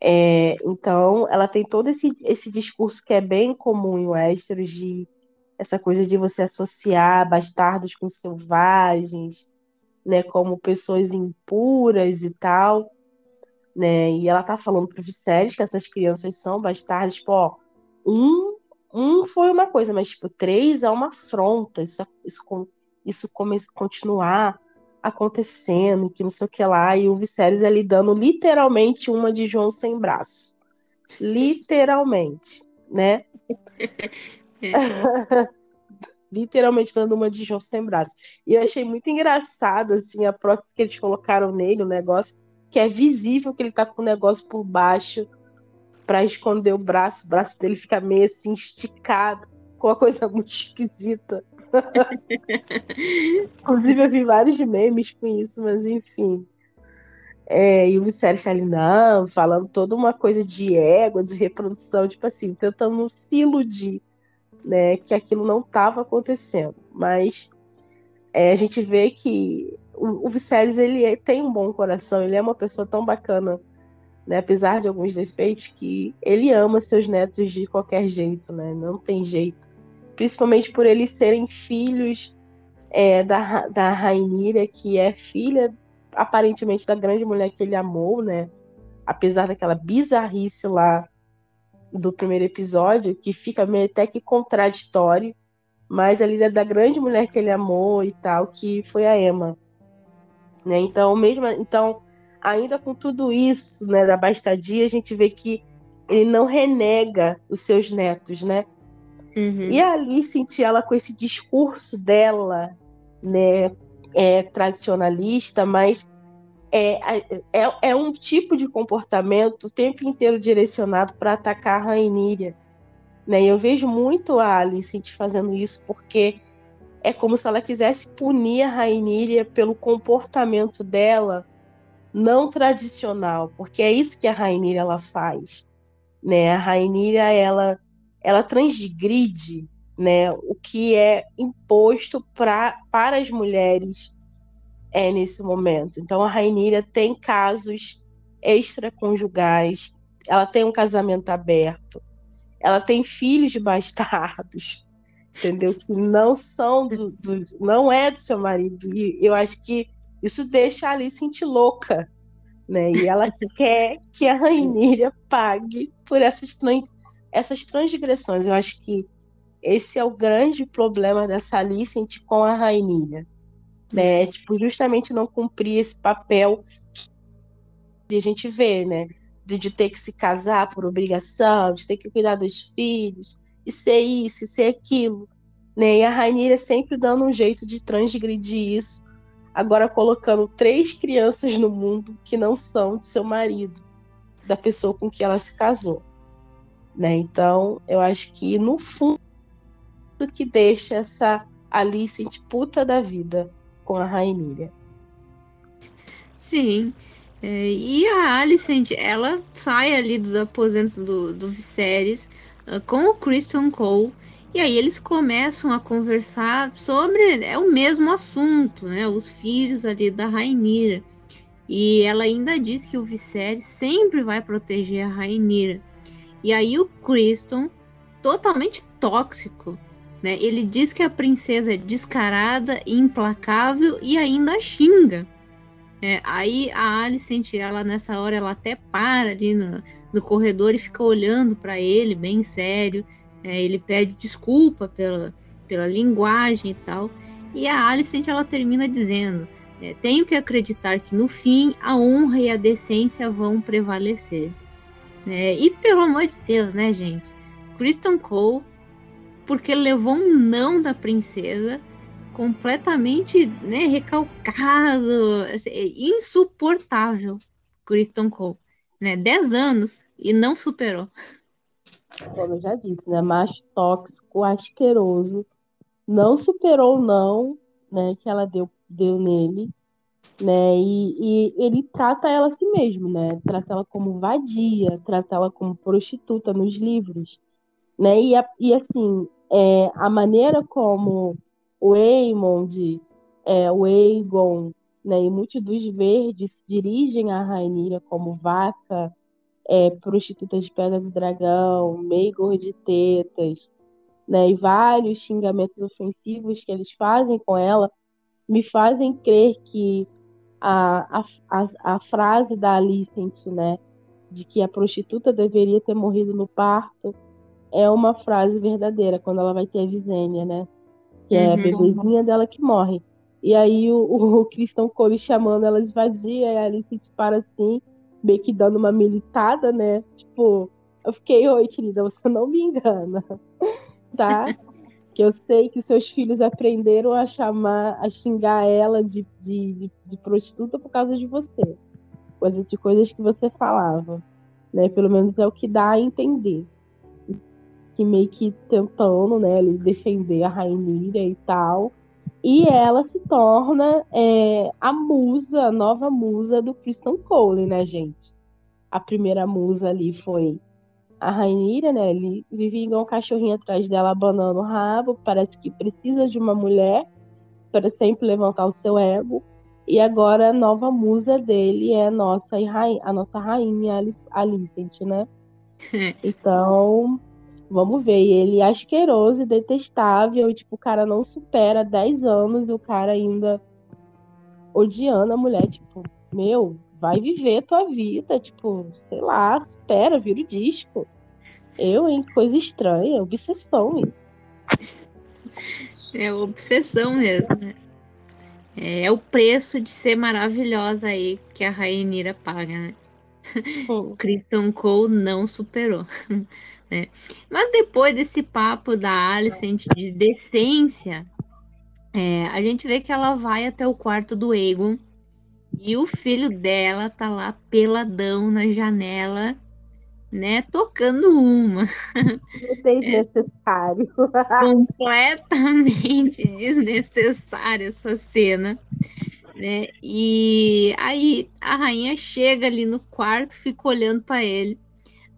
É, então, ela tem todo esse, esse discurso que é bem comum em Westeros, de essa coisa de você associar bastardos com selvagens, né, como pessoas impuras e tal, né, e ela tá falando pro Viserys que essas crianças são bastardos, tipo, ó, um, um foi uma coisa, mas, tipo, três é uma afronta, isso, isso, isso come, continuar acontecendo, que não sei o que lá, e o Viserys ali dando literalmente uma de João sem braço. Literalmente, né? literalmente dando uma de João sem braço. E eu achei muito engraçado, assim, a prótese que eles colocaram nele, o negócio, que é visível que ele tá com o negócio por baixo para esconder o braço. O braço dele fica meio assim esticado, com uma coisa muito esquisita. Inclusive, eu vi vários memes com isso, mas enfim. É, e o Viserys tá ali, não, falando toda uma coisa de ego, de reprodução, tipo assim, tentando se iludir, né, que aquilo não estava acontecendo. Mas é, a gente vê que o, o Viserys, ele é, tem um bom coração, ele é uma pessoa tão bacana, né, apesar de alguns defeitos, que ele ama seus netos de qualquer jeito, né, não tem jeito principalmente por eles serem filhos é, da, da Rainira, que é filha aparentemente da grande mulher que ele amou, né? Apesar daquela bizarrice lá do primeiro episódio, que fica meio até que contraditório, mas ali é da grande mulher que ele amou e tal, que foi a Emma. Né? Então, mesmo então, ainda com tudo isso, né, da bastadia, a gente vê que ele não renega os seus netos, né? Uhum. E ali senti ela com esse discurso dela, né, é, tradicionalista, mas é, é, é um tipo de comportamento o tempo inteiro direcionado para atacar a Rainíria. Né? Eu vejo muito a Alicent fazendo isso porque é como se ela quisesse punir a Rainíria pelo comportamento dela não tradicional, porque é isso que a Rainíria ela faz. Né? A Rainíria ela ela transgride né, o que é imposto pra, para as mulheres é, nesse momento. Então, a Rainira tem casos extraconjugais, ela tem um casamento aberto, ela tem filhos bastardos, entendeu? Que não são do, do, não é do seu marido. E eu acho que isso deixa a Alice sentir louca, né? E ela quer que a Rainira pague por essas essas transgressões. Eu acho que esse é o grande problema dessa Alicent com a Rainha. Né? Tipo, justamente não cumprir esse papel que a gente vê, né? De, de, ter que se casar por obrigação, de ter que cuidar dos filhos, e ser isso, e ser aquilo. Né? E a Rainha sempre dando um jeito de transgredir isso, agora colocando três crianças no mundo que não são de seu marido, da pessoa com que ela se casou. Né? Então, eu acho que no fundo que deixa essa Alicent puta da vida com a Rainha. Sim. É, e a Alicent, ela sai ali dos aposentos do, do Viserys uh, com o Christian Cole E aí eles começam a conversar sobre é o mesmo assunto, né? Os filhos ali da Rainira. E ela ainda diz que o Viserys sempre vai proteger a Rainira. E aí o Criston, totalmente tóxico, né? Ele diz que a princesa é descarada, implacável e ainda xinga. É, aí a Alicent, ela nessa hora, ela até para ali no, no corredor e fica olhando para ele bem sério. É, ele pede desculpa pela, pela linguagem e tal. E a Alicent, ela termina dizendo: é, Tenho que acreditar que no fim a honra e a decência vão prevalecer. É, e pelo amor de Deus, né, gente? Kristen Cole porque levou um não da princesa completamente né, recalcado, assim, insuportável, Kristen Cole. Né? Dez anos e não superou. Como eu já disse, né? Macho tóxico, asqueroso. Não superou o não, né? Que ela deu, deu nele. Né? E, e ele trata ela assim mesmo, né? Trata ela como vadia, trata ela como prostituta nos livros. Né? E, e assim, é, a maneira como o Aemond, é, o Aegon né, e muitos dos verdes dirigem a Rainira como vaca, é, prostituta de pedra do dragão, Meigor de tetas, né, e vários xingamentos ofensivos que eles fazem com ela, me fazem crer que a, a, a, frase da Alicent, né, de que a prostituta deveria ter morrido no parto, é uma frase verdadeira, quando ela vai ter a Visênia, né? Que é uhum. a bebezinha dela que morre. E aí o, o Cristão Cole chamando ela de vadia, e a Alice te para assim, meio que dando uma militada, né? Tipo, eu fiquei, oi, querida, você não me engana, tá? Que eu sei que seus filhos aprenderam a chamar, a xingar ela de, de, de, de prostituta por causa de você. Coisa de coisas que você falava. Né? Pelo menos é o que dá a entender que meio que tentando, né, defender a Rainira e tal. E ela se torna é, a musa, a nova musa do Kristen Cole, né, gente? A primeira musa ali foi a Rainira, né? Ele vivia igual um cachorrinho atrás dela, abanando o rabo. Parece que precisa de uma mulher para sempre levantar o seu ego. E agora a nova musa dele é a nossa, a nossa rainha Alicent, né? Então, Vamos ver. ele é asqueroso e detestável. E, tipo, o cara não supera 10 anos e o cara ainda odiando a mulher. Tipo, meu, vai viver tua vida. Tipo, sei lá, supera, vira o disco. Eu, hein? Coisa estranha. Obsessão isso. É obsessão mesmo, né? É, é o preço de ser maravilhosa aí que a Rainira paga, né? O Kristen Cole não superou. Né? Mas depois desse papo da Alicent de decência, é, a gente vê que ela vai até o quarto do Egon e o filho dela tá lá peladão na janela, né, tocando uma. Desnecessário. É, completamente desnecessária essa cena. Né? E aí a rainha chega ali no quarto, fica olhando para ele.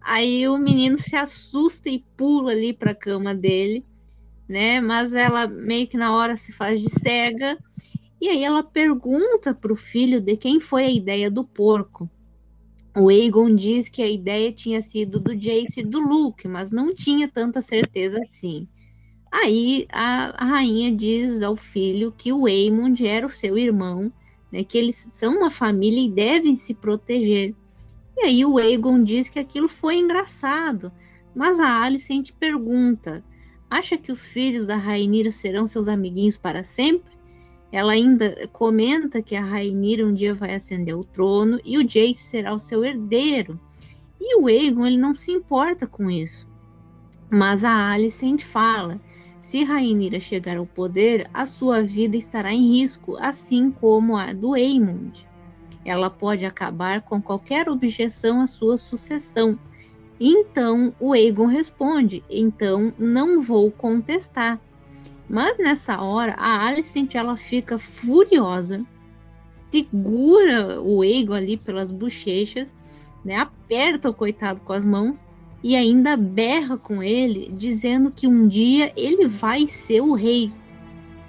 Aí o menino se assusta e pula ali para a cama dele, né? Mas ela meio que na hora se faz de cega. E aí ela pergunta para o filho de quem foi a ideia do porco. O Aegon diz que a ideia tinha sido do Jace e do Luke, mas não tinha tanta certeza assim. Aí a, a rainha diz ao filho que o Aemond era o seu irmão, né, que eles são uma família e devem se proteger. E aí o Aegon diz que aquilo foi engraçado, mas a Alicent pergunta: acha que os filhos da Rainira serão seus amiguinhos para sempre? Ela ainda comenta que a Rainira um dia vai ascender o trono e o Jace será o seu herdeiro. E o Aegon ele não se importa com isso. Mas a Alicent fala: se Rainira chegar ao poder, a sua vida estará em risco, assim como a do Aemond. Ela pode acabar com qualquer objeção à sua sucessão. Então o Aegon responde: então não vou contestar. Mas nessa hora a Alicent ela fica furiosa, segura o Aegon ali pelas bochechas, né, aperta o coitado com as mãos e ainda berra com ele, dizendo que um dia ele vai ser o rei.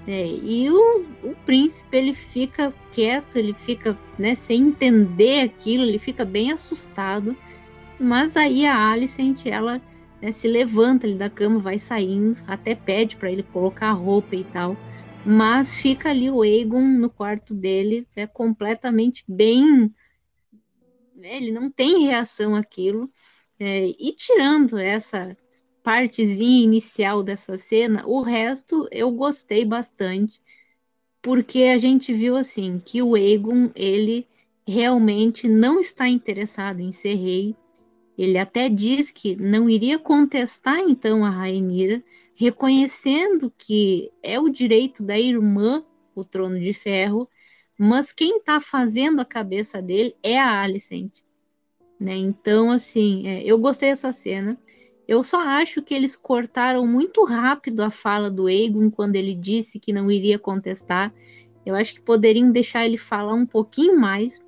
É, e o, o, príncipe ele fica quieto, ele fica né, sem entender aquilo, ele fica bem assustado. Mas aí a Alicent ela né, se levanta ali da cama, vai saindo, até pede para ele colocar a roupa e tal. Mas fica ali o Aegon no quarto dele, é completamente bem. Né, ele não tem reação àquilo. É, e tirando essa partezinha inicial dessa cena, o resto eu gostei bastante, porque a gente viu assim que o Aegon ele realmente não está interessado em ser rei. Ele até diz que não iria contestar então a Rainira, reconhecendo que é o direito da irmã o trono de ferro, mas quem está fazendo a cabeça dele é a Alicent. Né? Então, assim, é, eu gostei dessa cena. Eu só acho que eles cortaram muito rápido a fala do Aegon quando ele disse que não iria contestar. Eu acho que poderiam deixar ele falar um pouquinho mais,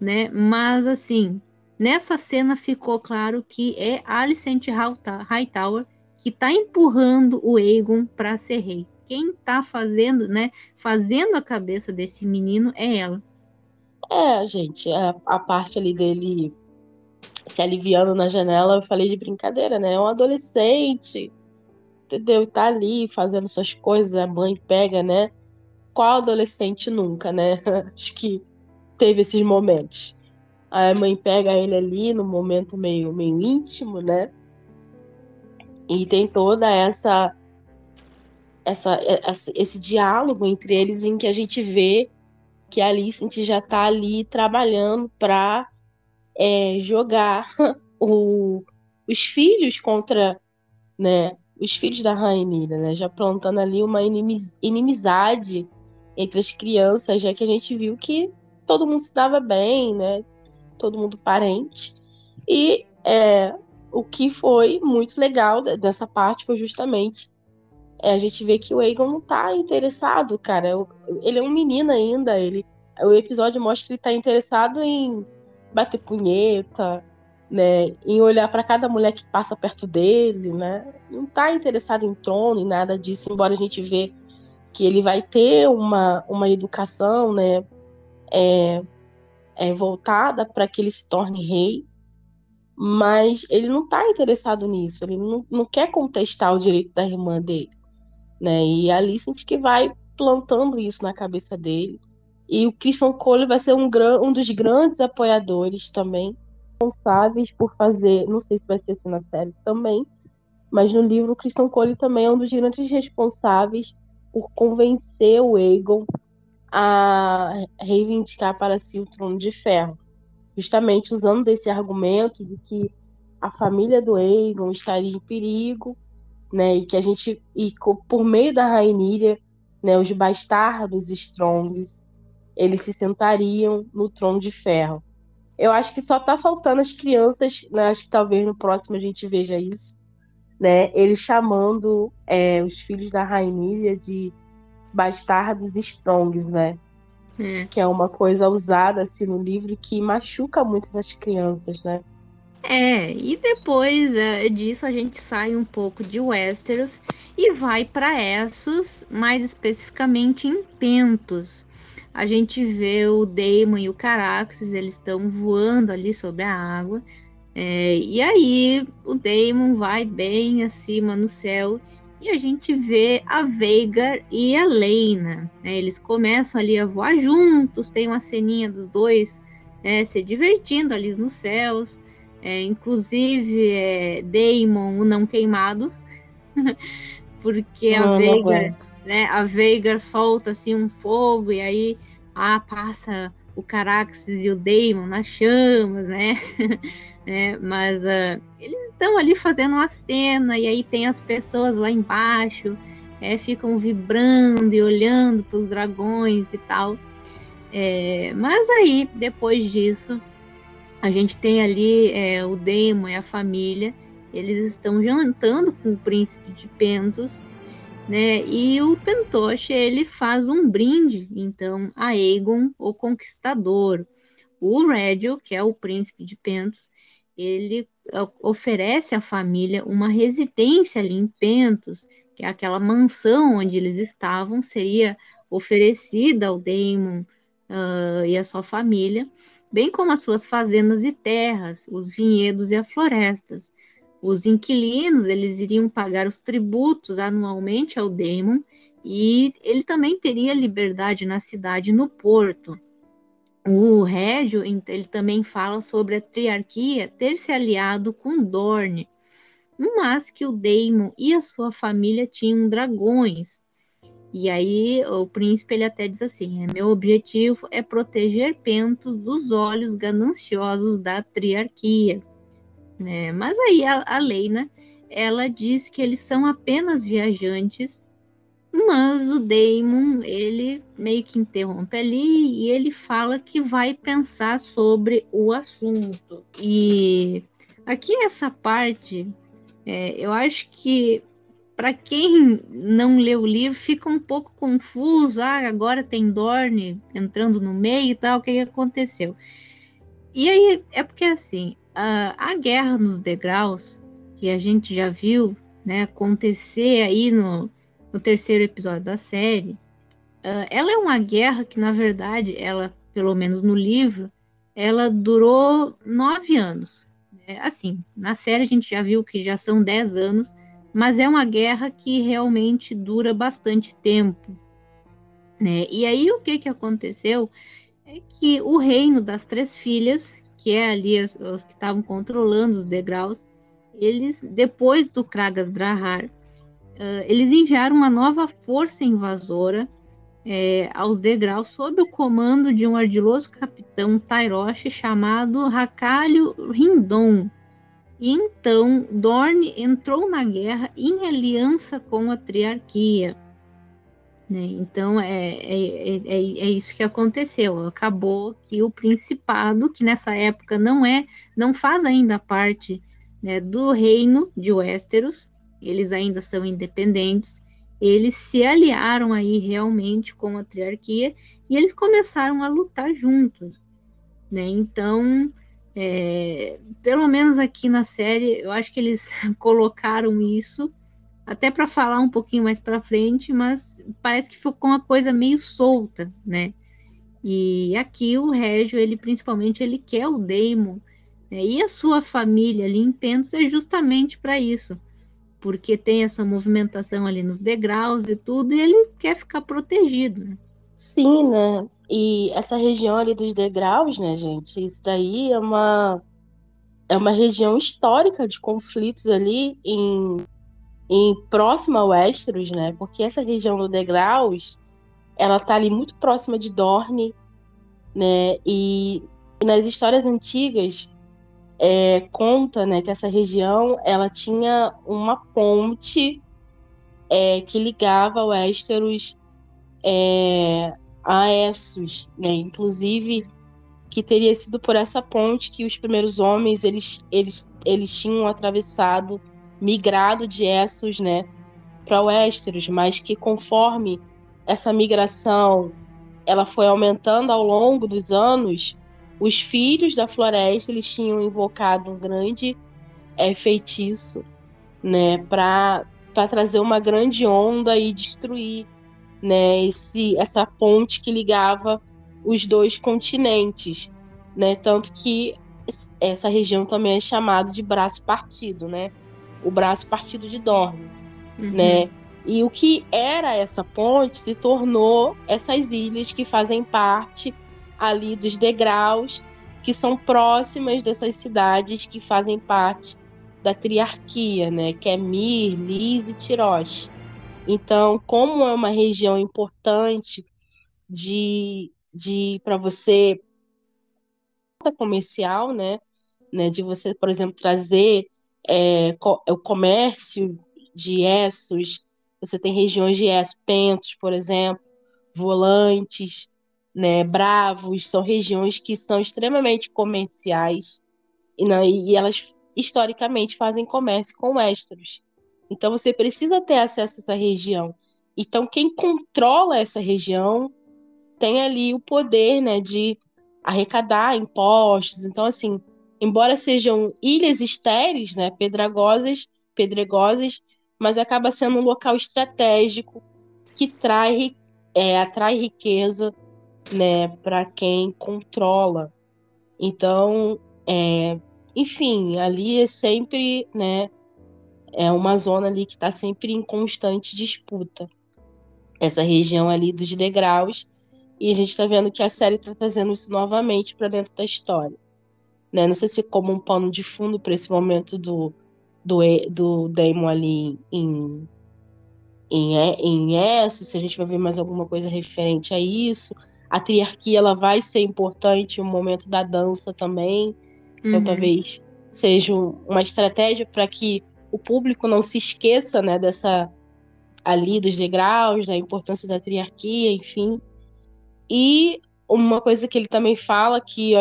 né? Mas assim, nessa cena ficou claro que é Alicent Hightower que está empurrando o Aegon para ser rei. Quem está fazendo, né? Fazendo a cabeça desse menino é ela. É, gente, a, a parte ali dele se aliviando na janela, eu falei de brincadeira, né? É um adolescente, entendeu? Tá ali fazendo suas coisas, a mãe pega, né? Qual adolescente nunca, né? Acho que teve esses momentos. A mãe pega ele ali no momento meio, meio íntimo, né? E tem toda essa, essa, esse diálogo entre eles em que a gente vê que a Alice já tá ali trabalhando para é, jogar o, os filhos contra né, os filhos da Rainha, né, já plantando ali uma inimiz, inimizade entre as crianças, já que a gente viu que todo mundo se dava bem, né, todo mundo parente. E é, o que foi muito legal dessa parte foi justamente é, a gente ver que o Aegon não tá interessado, cara. Ele é um menino ainda, ele o episódio mostra que ele tá interessado em bater punheta, né, em olhar para cada mulher que passa perto dele, né? Não tá interessado em trono e nada disso, embora a gente vê que ele vai ter uma, uma educação, né, é, é voltada para que ele se torne rei, mas ele não está interessado nisso, ele não, não quer contestar o direito da irmã dele, né? E a Alicent que vai plantando isso na cabeça dele. E o Christian Cole vai ser um, um dos grandes apoiadores também, responsáveis por fazer, não sei se vai ser assim na série também, mas no livro o Christian Cole também é um dos grandes responsáveis por convencer o Aegon a reivindicar para si o trono de ferro, justamente usando desse argumento de que a família do Aegon estaria em perigo, né, e que a gente e por meio da Rhaenyra, né, os bastardos Strongs eles se sentariam no trono de ferro. Eu acho que só tá faltando as crianças, né? acho que talvez no próximo a gente veja isso, né? Eles chamando é, os filhos da Rainha de bastardos strongs, né? Hum. Que é uma coisa usada assim no livro que machuca muito essas crianças, né? É, e depois é, disso a gente sai um pouco de Westeros e vai para Essos, mais especificamente em Pentos a gente vê o Daemon e o Caraxes, eles estão voando ali sobre a água. É, e aí o Daemon vai bem acima no céu e a gente vê a Veigar e a Leina. Né? Eles começam ali a voar juntos, tem uma ceninha dos dois né, se divertindo ali nos céus. É, inclusive é, Daemon, o não queimado, porque a Veigar, né, a Veigar solta assim um fogo e aí ah, passa o Caraxes e o Daemon nas chamas, né? é, mas uh, eles estão ali fazendo uma cena e aí tem as pessoas lá embaixo, é, ficam vibrando e olhando para os dragões e tal. É, mas aí, depois disso, a gente tem ali é, o Daemon e a família, eles estão jantando com o príncipe de Pentos, né? E o Pentoche ele faz um brinde, então, a Aegon, o Conquistador. O Redio, que é o príncipe de Pentos, ele oferece à família uma residência ali em Pentos, que é aquela mansão onde eles estavam, seria oferecida ao Damon uh, e à sua família, bem como as suas fazendas e terras, os vinhedos e as florestas. Os inquilinos, eles iriam pagar os tributos anualmente ao Damon e ele também teria liberdade na cidade, no porto. O Régio, ele também fala sobre a triarquia ter se aliado com Dorne, mas que o Daemon e a sua família tinham dragões. E aí o príncipe ele até diz assim: meu objetivo é proteger Pentos dos olhos gananciosos da triarquia. Né? Mas aí a, a Leina ela diz que eles são apenas viajantes mas o Damon, ele meio que interrompe ali e ele fala que vai pensar sobre o assunto. E aqui essa parte, é, eu acho que para quem não leu o livro fica um pouco confuso. Ah, agora tem Dorne entrando no meio e tal, o que aconteceu? E aí é porque assim, a, a guerra nos degraus, que a gente já viu né, acontecer aí no, no terceiro episódio da série, uh, ela é uma guerra que, na verdade, ela, pelo menos no livro, ela durou nove anos. É, assim, na série a gente já viu que já são dez anos, mas é uma guerra que realmente dura bastante tempo. Né? E aí o que, que aconteceu é que o reino das três filhas, que é ali os, os que estavam controlando os degraus, eles, depois do Kragas Drahar, uh, eles enviaram uma nova força invasora é, aos degraus sob o comando de um ardiloso capitão Tairoshi chamado Rakalho Rindon. E então Dorne entrou na guerra em aliança com a triarquia. Né? Então é, é, é, é, isso que aconteceu. Acabou que o principado, que nessa época não é, não faz ainda parte né, do reino de Westeros, eles ainda são independentes, eles se aliaram aí realmente com a triarquia e eles começaram a lutar juntos, né? Então, é, pelo menos aqui na série, eu acho que eles colocaram isso até para falar um pouquinho mais para frente, mas parece que ficou uma coisa meio solta, né? E aqui o Régio, ele principalmente ele quer o Daemon né? e a sua família ali em Pentos é justamente para isso, porque tem essa movimentação ali nos degraus e tudo, e ele quer ficar protegido. Né? Sim, né? E essa região ali dos degraus, né, gente? Isso daí é uma é uma região histórica de conflitos ali em, em próxima a Westeros, né? Porque essa região do degraus, ela tá ali muito próxima de Dorne, né? E, e nas histórias antigas, é, conta né, que essa região ela tinha uma ponte é, que ligava Westeros é, a Essos, né? Inclusive que teria sido por essa ponte que os primeiros homens eles, eles, eles tinham atravessado, migrado de Essos, né, para Westeros, mas que conforme essa migração ela foi aumentando ao longo dos anos, os filhos da floresta eles tinham invocado um grande é, feitiço, né, para trazer uma grande onda e destruir, né, esse essa ponte que ligava os dois continentes, né, tanto que essa região também é chamada de braço partido, né, o braço partido de Dorne, uhum. né, e o que era essa ponte se tornou essas ilhas que fazem parte ali dos degraus que são próximas dessas cidades que fazem parte da triarquia, né? Que é Mir, Lis e Tirosh. Então, como é uma região importante de, de para você comercial, né? né? De você, por exemplo, trazer é, o comércio de Essos, você tem regiões de Essos, Pentos, por exemplo, volantes, né, Bravos, são regiões que são extremamente comerciais e, não, e elas historicamente fazem comércio com Westeros. Então você precisa ter acesso a essa região. Então quem controla essa região tem ali o poder, né, de arrecadar impostos. Então assim, embora sejam ilhas estéreis, né, pedregosas, pedregosas, mas acaba sendo um local estratégico que trai, é, atrai riqueza né, para quem controla. Então, é, enfim, ali é sempre, né, é uma zona ali que está sempre em constante disputa. Essa região ali dos degraus, e a gente está vendo que a série está trazendo isso novamente para dentro da história. Né? Não sei se como um pano de fundo para esse momento do, do, do Damon ali em, em, em Esso, se a gente vai ver mais alguma coisa referente a isso. A triarquia ela vai ser importante, o momento da dança também. Então, uhum. talvez seja uma estratégia para que o público não se esqueça né, dessa ali dos degraus, da importância da triarquia, enfim. E uma coisa que ele também fala que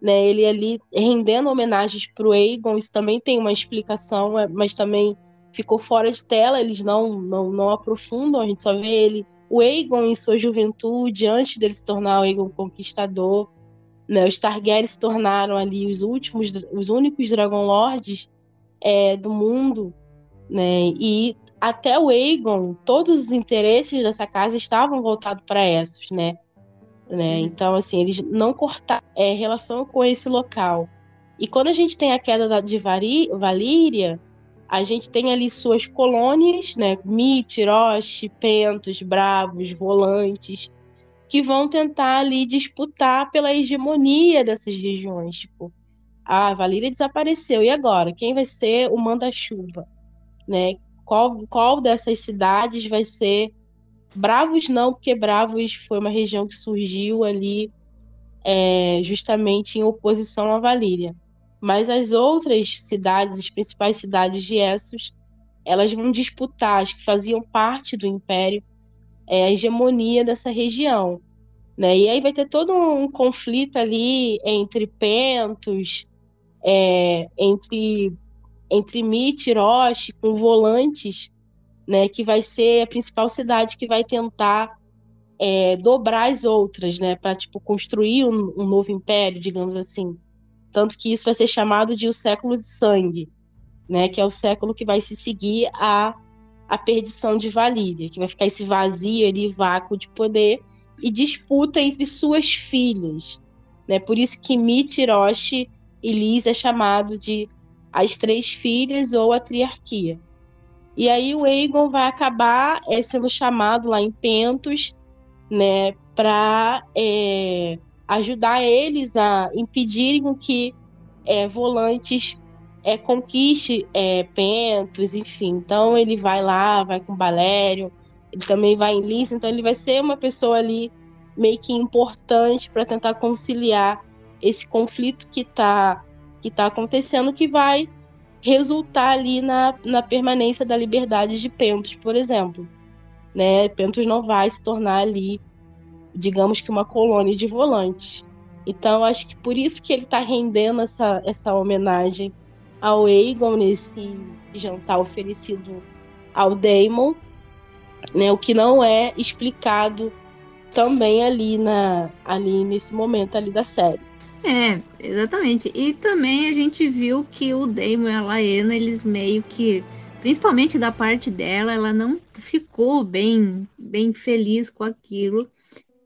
né, ele ali rendendo homenagens para o Aegon, isso também tem uma explicação, é, mas também ficou fora de tela, eles não, não, não aprofundam, a gente só vê ele, o Aegon em sua juventude, antes dele se tornar o Aegon Conquistador, né, os Targaryen se tornaram ali os últimos, os únicos Dragon Lords é, do mundo, né, e até o Aegon, todos os interesses dessa casa estavam voltados para Essos, né, né? Uhum. Então, assim, eles não cortaram é, relação com esse local. E quando a gente tem a queda de Valíria, a gente tem ali suas colônias, né? Roche, Pentos, Bravos, Volantes, que vão tentar ali disputar pela hegemonia dessas regiões. Tipo, a Valíria desapareceu, e agora? Quem vai ser o manda-chuva? Né? Qual, qual dessas cidades vai ser Bravos não, porque Bravos foi uma região que surgiu ali é, justamente em oposição à Valíria. Mas as outras cidades, as principais cidades de Essos, elas vão disputar, as que faziam parte do Império, é, a hegemonia dessa região. Né? E aí vai ter todo um conflito ali entre Pentos, é, entre, entre Mit Roche, com volantes né, que vai ser a principal cidade que vai tentar é, dobrar as outras, né, para tipo construir um, um, novo império, digamos assim. Tanto que isso vai ser chamado de o século de sangue, né, que é o século que vai se seguir a a perdição de Valíria, que vai ficar esse vazio ali, vácuo de poder e disputa entre suas filhas, né? Por isso que Mitiroshi e Liz é chamado de as três filhas ou a triarquia. E aí o Aegon vai acabar é, sendo chamado lá em Pentos, né, para é, ajudar eles a impedirem que é, volantes é, conquiste é, Pentos, enfim. Então ele vai lá, vai com Balério, ele também vai em Lys, então ele vai ser uma pessoa ali meio que importante para tentar conciliar esse conflito que está que tá acontecendo, que vai resultar ali na, na permanência da liberdade de Pentos, por exemplo. Né? Pentos não vai se tornar ali, digamos que uma colônia de volantes. Então, acho que por isso que ele está rendendo essa, essa homenagem ao Aegon nesse jantar oferecido ao Daemon, né? O que não é explicado também ali na ali nesse momento ali da série. É, exatamente. E também a gente viu que o Damon e a Laena, eles meio que, principalmente da parte dela, ela não ficou bem, bem feliz com aquilo.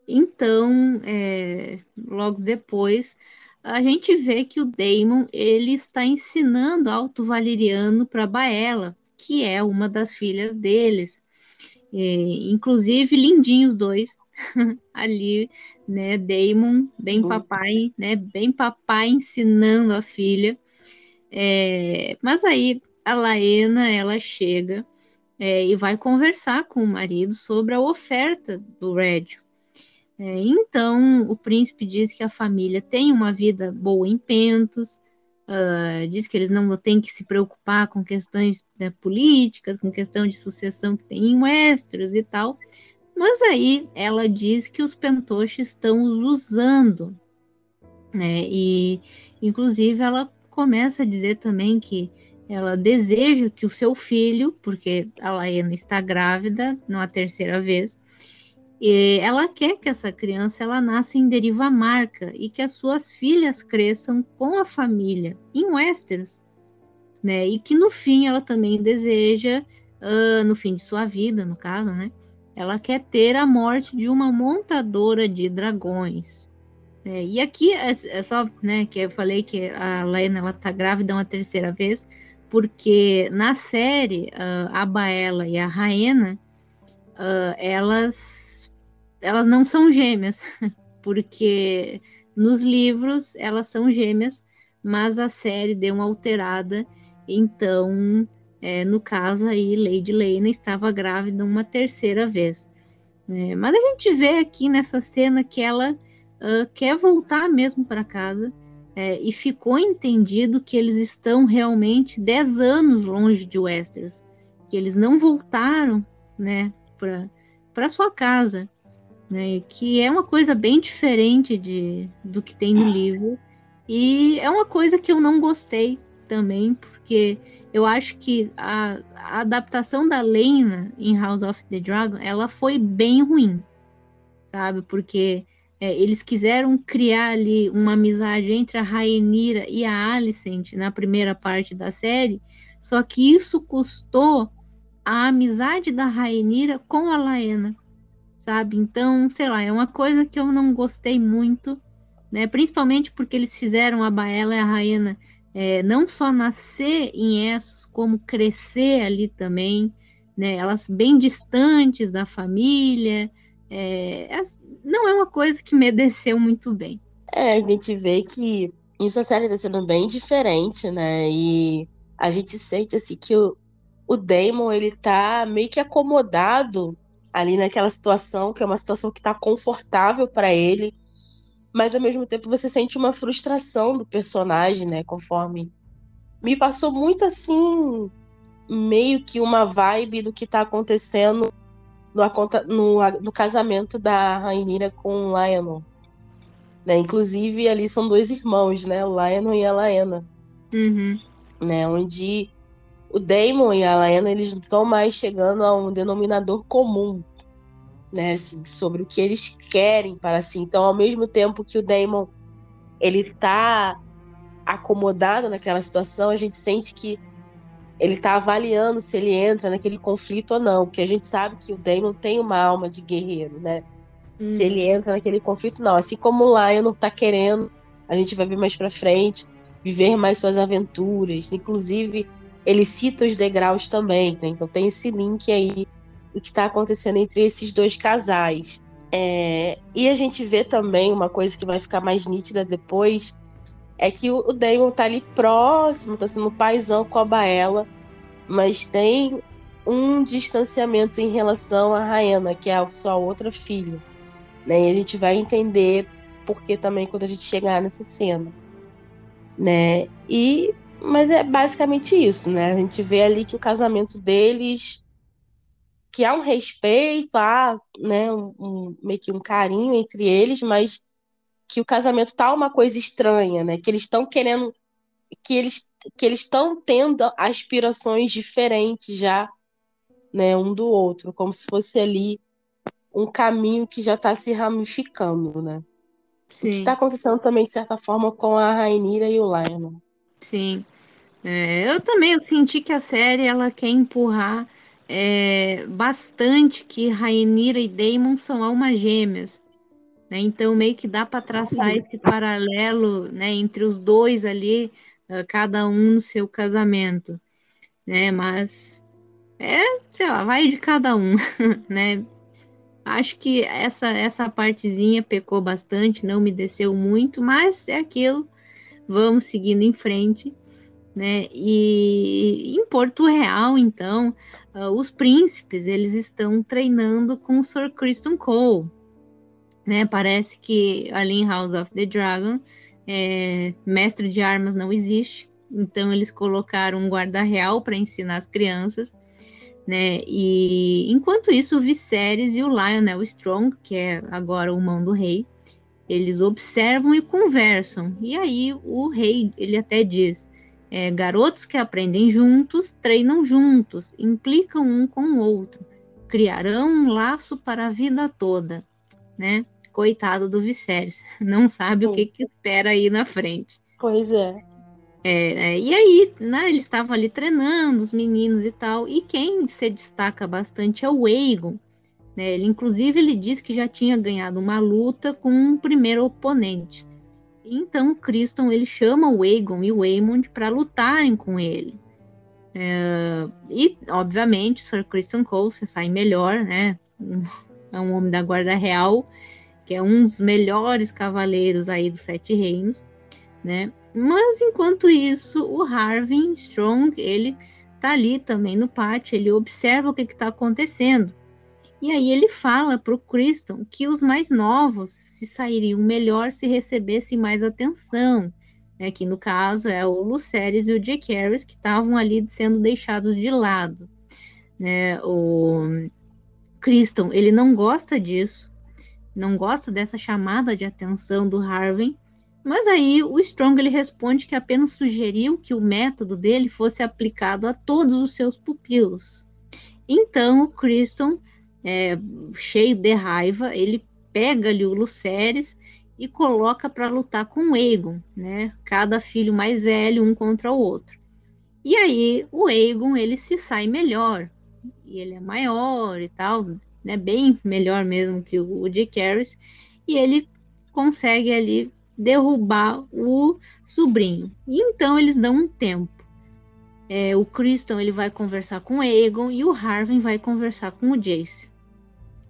Então, é, logo depois, a gente vê que o Damon ele está ensinando alto valeriano para Baela, que é uma das filhas deles. É, inclusive, lindinhos dois ali né? Damon, bem papai, né? Bem papai ensinando a filha. É, mas aí a Laena ela chega é, e vai conversar com o marido sobre a oferta do Rédio. É, então o príncipe diz que a família tem uma vida boa em Pentos, uh, diz que eles não têm que se preocupar com questões né, políticas, com questão de sucessão que tem em Westeros e tal. Mas aí ela diz que os pentoches estão os usando, né? E inclusive ela começa a dizer também que ela deseja que o seu filho, porque a Laena está grávida, não a terceira vez, E ela quer que essa criança ela nasça em deriva marca e que as suas filhas cresçam com a família em Westeros, né? E que no fim ela também deseja, uh, no fim de sua vida, no caso, né? Ela quer ter a morte de uma montadora de dragões. É, e aqui é, é, só, né, que eu falei que a Lena ela tá grávida uma terceira vez, porque na série uh, a Baela e a Raena uh, elas elas não são gêmeas, porque nos livros elas são gêmeas, mas a série deu uma alterada, então é, no caso aí Lady Lena estava grávida uma terceira vez. É, mas a gente vê aqui nessa cena que ela uh, quer voltar mesmo para casa é, e ficou entendido que eles estão realmente 10 anos longe de Westeros, que eles não voltaram, né, para sua casa, né, que é uma coisa bem diferente de, do que tem no livro e é uma coisa que eu não gostei também, porque eu acho que a, a adaptação da Lena em House of the Dragon, ela foi bem ruim, sabe, porque é, eles quiseram criar ali uma amizade entre a Rhaenyra e a Alicent na primeira parte da série, só que isso custou a amizade da Rhaenyra com a Laena, sabe? Então, sei lá, é uma coisa que eu não gostei muito, né? Principalmente porque eles fizeram a Baela e a Raena é, não só nascer em Essos, como crescer ali também, né? Elas bem distantes da família, é, não é uma coisa que me desceu muito bem. É, a gente vê que isso a série tá sendo bem diferente, né? E a gente sente assim que o, o Damon ele tá meio que acomodado ali naquela situação, que é uma situação que tá confortável para ele, mas ao mesmo tempo você sente uma frustração do personagem, né? Conforme me passou muito assim, meio que uma vibe do que tá acontecendo no, no, no casamento da Rainira com o Lionel. Né? Inclusive, ali são dois irmãos, né? O Lionel e a Laena. Uhum. Né? Onde o Damon e a Laena, eles não estão mais chegando a um denominador comum. Né, assim, sobre o que eles querem para si. Então, ao mesmo tempo que o Damon ele tá acomodado naquela situação, a gente sente que ele está avaliando se ele entra naquele conflito ou não, porque a gente sabe que o Damon tem uma alma de guerreiro, né? Hum. Se ele entra naquele conflito, não. Assim como o Lion está querendo, a gente vai ver mais para frente, viver mais suas aventuras. Inclusive, ele cita os degraus também, né? Então tem esse link aí do que está acontecendo entre esses dois casais. É... e a gente vê também uma coisa que vai ficar mais nítida depois, é que o Damon tá ali próximo, tá sendo paizão com a Baela, mas tem um distanciamento em relação a Raena, que é a sua outra filha. Né? E a gente vai entender por que também quando a gente chegar nessa cena. Né? E mas é basicamente isso, né? A gente vê ali que o casamento deles que há um respeito, há né, um, um, meio que um carinho entre eles, mas que o casamento tá uma coisa estranha, né? Que eles estão querendo que eles que eles estão tendo aspirações diferentes já, né, um do outro, como se fosse ali um caminho que já está se ramificando, né? Sim. O que está acontecendo também de certa forma com a Rainira e o Lionel. Sim, é, eu também eu senti que a série ela quer empurrar é, bastante que Rainira e Damon são almas gêmeas. Né? Então, meio que dá para traçar esse paralelo né, entre os dois ali, uh, cada um no seu casamento. Né? Mas, é, sei lá, vai de cada um. né? Acho que essa, essa partezinha pecou bastante, não me desceu muito, mas é aquilo. Vamos seguindo em frente. Né? E em Porto Real, então, uh, os príncipes eles estão treinando com o Sir Kristen Cole, né? Parece que ali em House of the Dragon, é, mestre de armas não existe, então eles colocaram um guarda real para ensinar as crianças, né? E enquanto isso, o Viserys e o Lionel Strong, que é agora o mão do rei, eles observam e conversam. E aí o rei, ele até diz: é, garotos que aprendem juntos treinam juntos, implicam um com o outro. criarão um laço para a vida toda, né? Coitado do Viserys, não sabe Sim. o que, que espera aí na frente. Pois é. É, é, e aí, né, eles estavam ali treinando, os meninos e tal, e quem se destaca bastante é o Aegon. Né, ele, inclusive, ele disse que já tinha ganhado uma luta com um primeiro oponente. Então, Criston, ele chama o Aegon e o Aemond para lutarem com ele. É, e, obviamente, Sir Criston Cole se sai melhor, né? É um homem da Guarda Real, que é um dos melhores cavaleiros aí dos Sete Reinos, né? Mas enquanto isso, o Harvin Strong, ele tá ali também no pátio, ele observa o que está acontecendo. E aí ele fala para o Criston que os mais novos se sairiam melhor se recebessem mais atenção. Né, que no caso é o Lucerys e o Jake Harris que estavam ali sendo deixados de lado. Né, o Criston, ele não gosta disso, não gosta dessa chamada de atenção do Harvin, mas aí o Strong ele responde que apenas sugeriu que o método dele fosse aplicado a todos os seus pupilos. Então o Criston, é, cheio de raiva, ele pega ali o Lucerys e coloca para lutar com Aegon, né? Cada filho mais velho um contra o outro. E aí o Aegon ele se sai melhor e ele é maior e tal, né? Bem melhor mesmo que o Jake Harris e ele consegue ali derrubar o sobrinho. E então eles dão um tempo. É, o Criston ele vai conversar com o Aegon e o Harvin vai conversar com o Jace.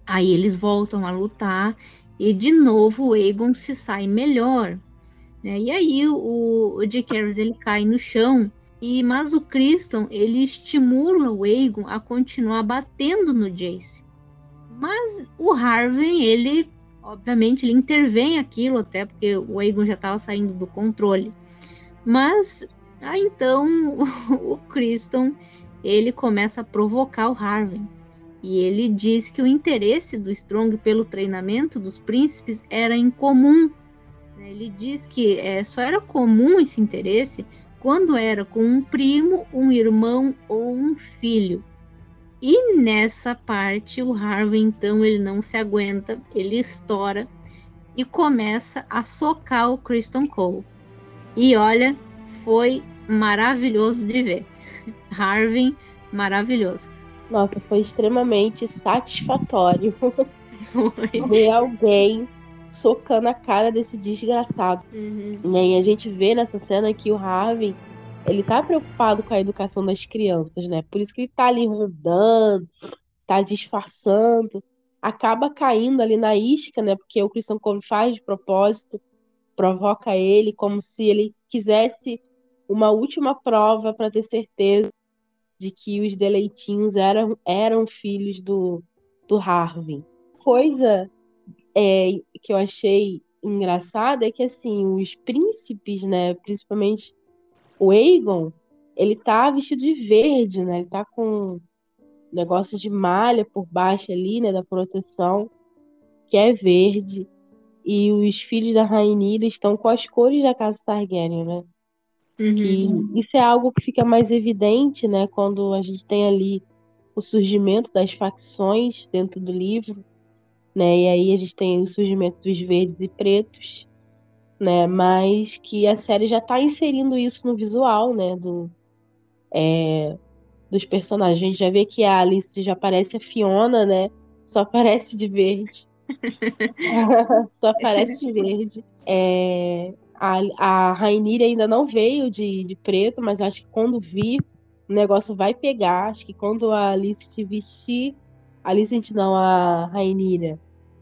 Aí eles voltam a lutar e de novo o Aegon se sai melhor. Né? E aí o, o ele cai no chão e mas o Criston ele estimula o Aegon a continuar batendo no Jace. Mas o Harvin ele obviamente ele intervém aquilo até porque o Aegon já estava saindo do controle. Mas aí então o, o Criston ele começa a provocar o Harvey. E ele diz que o interesse do Strong pelo treinamento dos príncipes era incomum. Ele diz que é, só era comum esse interesse quando era com um primo, um irmão ou um filho. E nessa parte, o Harvey, então, ele não se aguenta, ele estoura e começa a socar o Kristen Cole. E olha, foi maravilhoso de ver. Harvey, maravilhoso. Nossa, foi extremamente satisfatório ver alguém socando a cara desse desgraçado. Uhum. E a gente vê nessa cena que o Harvey ele tá preocupado com a educação das crianças, né? Por isso que ele tá ali rondando, tá disfarçando, acaba caindo ali na isca, né? Porque o Christian Cole faz de propósito, provoca ele como se ele quisesse uma última prova para ter certeza de que os deleitinhos eram, eram filhos do, do Harvey. Coisa é, que eu achei engraçada é que assim os príncipes, né, principalmente o Aegon, ele tá vestido de verde, né? Ele tá com negócio de malha por baixo ali, né? Da proteção, que é verde. E os filhos da Rainira estão com as cores da casa Targaryen, né? Uhum. Isso é algo que fica mais evidente, né? Quando a gente tem ali o surgimento das facções dentro do livro, né? E aí a gente tem o surgimento dos verdes e pretos, né? Mas que a série já está inserindo isso no visual, né? Do, é, dos personagens. A gente já vê que a Alice já parece a Fiona, né? Só aparece de verde. Só aparece de verde. É, a, a Rainira ainda não veio de, de preto, mas acho que quando vir, o negócio vai pegar. Acho que quando a Alice te vestir. A Alice, não, a Rainira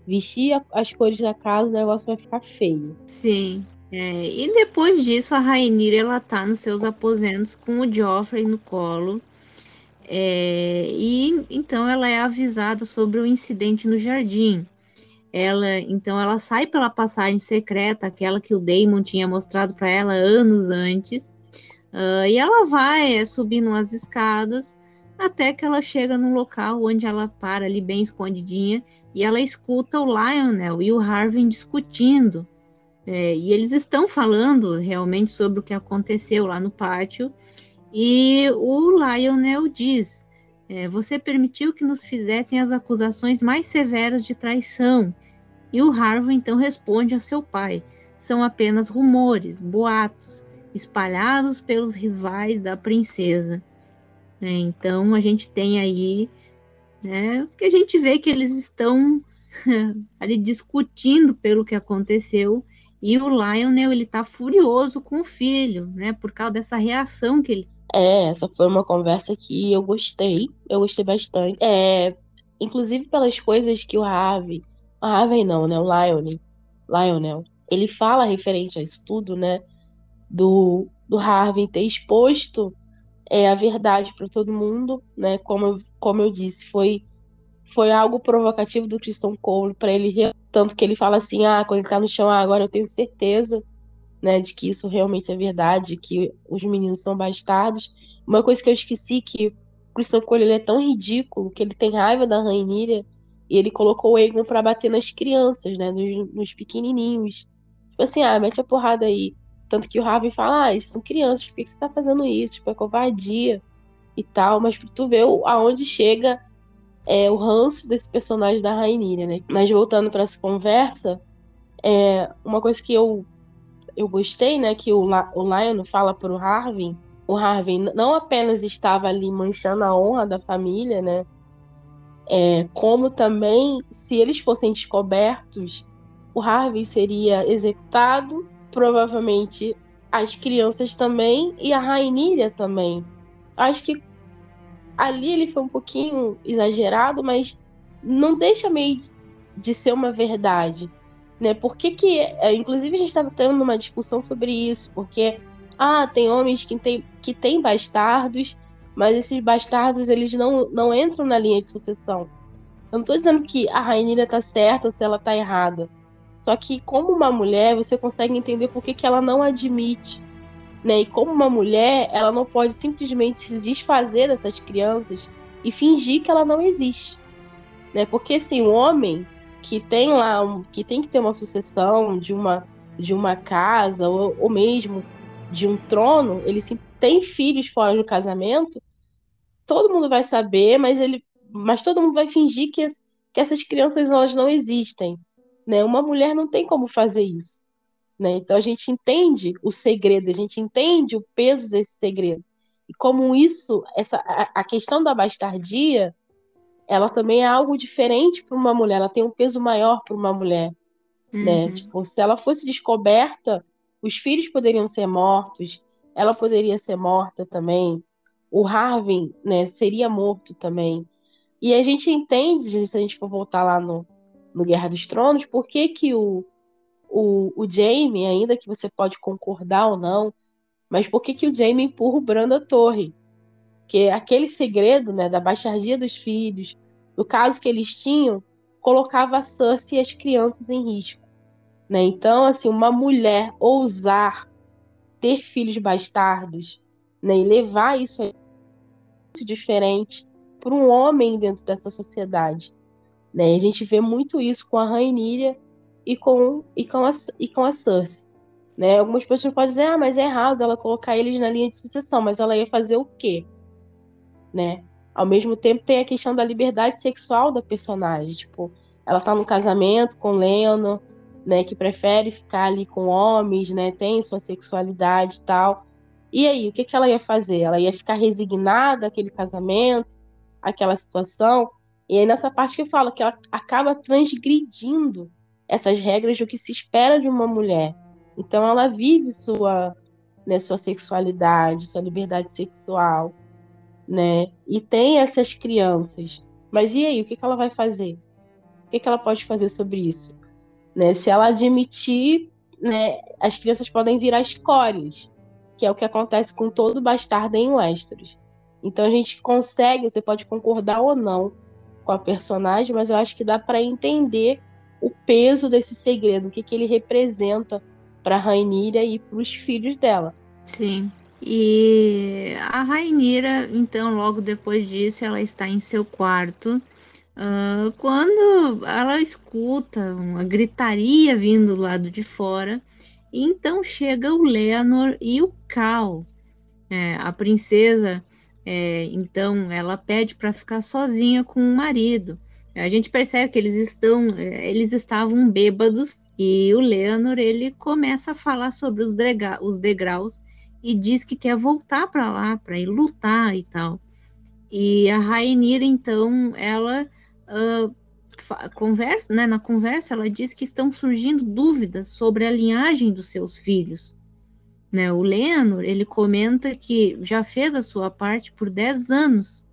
vestir as cores da casa, o negócio vai ficar feio. Sim. É, e depois disso, a Rainira ela tá nos seus aposentos com o Joffrey no colo. É, e então ela é avisada sobre o incidente no jardim. Ela então ela sai pela passagem secreta, aquela que o Damon tinha mostrado para ela anos antes. Uh, e ela vai subindo as escadas até que ela chega num local onde ela para ali bem escondidinha e ela escuta o Lionel e o Harvey discutindo. É, e eles estão falando realmente sobre o que aconteceu lá no pátio. E o Lionel diz É, você permitiu que nos fizessem as acusações mais severas de traição. E o Harvey então responde a seu pai: são apenas rumores, boatos, espalhados pelos rivais da princesa. É, então a gente tem aí né, que a gente vê que eles estão ali discutindo pelo que aconteceu e o Lionel ele tá furioso com o filho, né, por causa dessa reação que ele é, essa foi uma conversa que eu gostei, eu gostei bastante. É, inclusive pelas coisas que o Harvey, o Harvey não, né, o Lionel, Lionel, ele fala referente a isso tudo, né, do, do Harvey ter exposto é, a verdade para todo mundo, né, como eu, como eu disse, foi foi algo provocativo do Christian Cole para ele, tanto que ele fala assim, ah, quando ele tá no chão, ah, agora eu tenho certeza né, de que isso realmente é verdade, que os meninos são bastardos. Uma coisa que eu esqueci que o Christian Cole é tão ridículo que ele tem raiva da Rainira e ele colocou o Egon para bater nas crianças, né, nos, nos, pequenininhos. Tipo assim, ah, mete a porrada aí. Tanto que o Harvey fala, ah, isso são crianças, por que, você tá fazendo isso? Tipo, é covardia e tal. Mas tu vê aonde chega é, o ranço desse personagem da Rainira, né? Mas voltando para essa conversa, é, uma coisa que eu eu gostei, né, que o, La o Lion fala pro Harvey, o Harvey não apenas estava ali manchando a honra da família, né, é, como também, se eles fossem descobertos, o Harvey seria executado, provavelmente as crianças também e a Rainilha também. Acho que ali ele foi um pouquinho exagerado, mas não deixa meio de ser uma verdade. Né? Por que, que é, inclusive a gente estava tendo uma discussão sobre isso, porque ah, tem homens que têm que tem bastardos, mas esses bastardos eles não, não entram na linha de sucessão. Eu não estou dizendo que a Rainha está certa ou se ela está errada. Só que como uma mulher, você consegue entender por que, que ela não admite. Né? E como uma mulher, ela não pode simplesmente se desfazer dessas crianças e fingir que ela não existe. Né? Porque assim, o homem, que tem lá que tem que ter uma sucessão de uma de uma casa ou, ou mesmo de um trono, ele se tem filhos fora do casamento, todo mundo vai saber, mas ele mas todo mundo vai fingir que, que essas crianças elas não existem, né? Uma mulher não tem como fazer isso, né? Então a gente entende o segredo, a gente entende o peso desse segredo. E como isso, essa a, a questão da bastardia, ela também é algo diferente para uma mulher, ela tem um peso maior para uma mulher, né? uhum. né? Tipo, se ela fosse descoberta, os filhos poderiam ser mortos, ela poderia ser morta também, o Harvey, né, seria morto também. E a gente entende, se a gente for voltar lá no, no Guerra dos Tronos, por que, que o, o, o Jaime, ainda que você pode concordar ou não, mas por que, que o Jaime empurra o Bran da torre? Porque aquele segredo né, da baixardia dos filhos, do caso que eles tinham, colocava a Cersei e as crianças em risco. Né? Então, assim, uma mulher ousar ter filhos bastardos né, e levar isso é diferente para um homem dentro dessa sociedade. Né? A gente vê muito isso com a Rhaenyra e com, e com, a, e com a Cersei. Né? Algumas pessoas podem dizer, ah, mas é errado ela colocar eles na linha de sucessão, mas ela ia fazer o quê? Né? Ao mesmo tempo tem a questão da liberdade sexual da personagem, tipo, ela tá no casamento com Leno, né, que prefere ficar ali com homens, né, tem sua sexualidade e tal. E aí, o que, que ela ia fazer? Ela ia ficar resignada àquele casamento, àquela situação? E aí nessa parte que eu falo que ela acaba transgredindo essas regras do que se espera de uma mulher. Então ela vive sua, né, sua sexualidade, sua liberdade sexual, né? E tem essas crianças. Mas e aí, o que, que ela vai fazer? O que, que ela pode fazer sobre isso? Né? Se ela admitir, né, as crianças podem virar escórias, que é o que acontece com todo bastardo em Westeros. Então a gente consegue, você pode concordar ou não com a personagem, mas eu acho que dá para entender o peso desse segredo, o que, que ele representa para Rainira e para os filhos dela. Sim. E a Rainira, então, logo depois disso, ela está em seu quarto. Uh, quando ela escuta uma gritaria vindo do lado de fora, então chega o Leonor e o Cal. É, a princesa É, então ela pede para ficar sozinha com o marido. A gente percebe que eles estão, é, eles estavam bêbados e o Leonor ele começa a falar sobre os, os degraus e diz que quer voltar para lá para ir lutar e tal. E a Rainira então ela uh, conversa, né, na conversa ela diz que estão surgindo dúvidas sobre a linhagem dos seus filhos. Né? O Lenor, ele comenta que já fez a sua parte por 10 anos.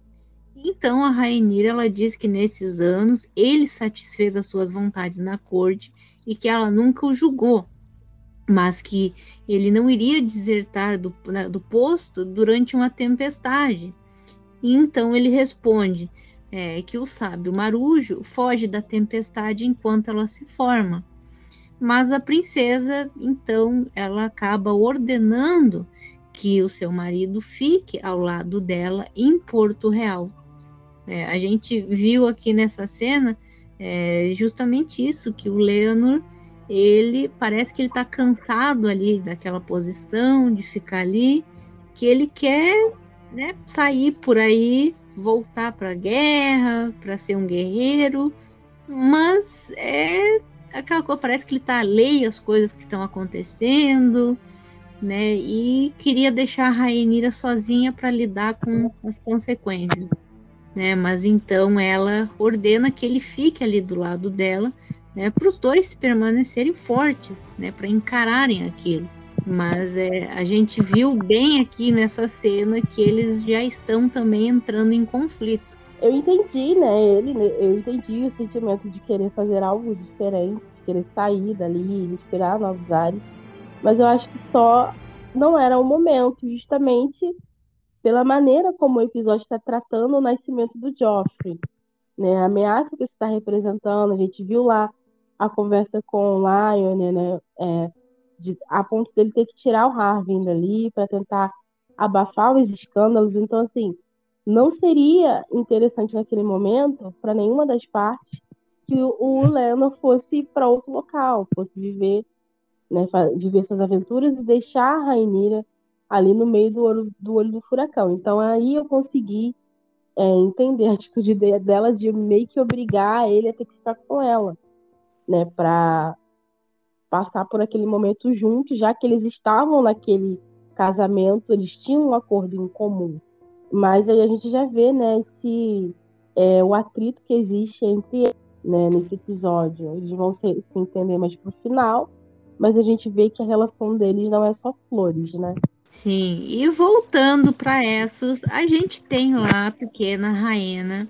Então a Rainira, ela diz que nesses anos ele satisfez as suas vontades na corte e que ela nunca o julgou, mas que ele não iria desertar do, né, do posto durante uma tempestade. Então ele responde é, que o sábio Marujo foge da tempestade enquanto ela se forma mas a princesa, então, ela acaba ordenando que o seu marido fique ao lado dela em Porto Real. É, a gente viu aqui nessa cena é, justamente isso, que o Leonor, ele parece que ele está cansado ali daquela posição, de ficar ali, que ele quer né, sair por aí, voltar para a guerra, para ser um guerreiro, mas é aquela coisa, parece que ele está alheio às coisas que estão acontecendo, né? E queria deixar a Rainira sozinha para lidar com as consequências, né? Mas então ela ordena que ele fique ali do lado dela, né? Para os dois permanecerem fortes, né? Para encararem aquilo. Mas é, a gente viu bem aqui nessa cena que eles já estão também entrando em conflito eu entendi, né, ele, né, eu entendi o sentimento de querer fazer algo diferente, de querer sair dali, respirar novos ares, mas eu acho que só não era o momento, justamente pela maneira como o episódio está tratando o nascimento do Joffrey, né, a ameaça que isso está representando, a gente viu lá a conversa com o Lion, né, é, de, a ponto dele ter que tirar o Harvin dali para tentar abafar os escândalos, então assim, não seria interessante naquele momento, para nenhuma das partes, que o Leno fosse para outro local, fosse viver, né, viver suas aventuras e deixar a Rainira ali no meio do olho, do olho do furacão. Então aí eu consegui é, entender a atitude dela de meio que obrigar ele a ter que ficar com ela, né, para passar por aquele momento juntos, já que eles estavam naquele casamento, eles tinham um acordo em comum. Mas aí a gente já vê, né, esse, é, o atrito que existe entre eles, né, nesse episódio. Eles vão se, se entender mais pro final, mas a gente vê que a relação deles não é só flores, né? Sim, e voltando para Essos, a gente tem lá a pequena Raena.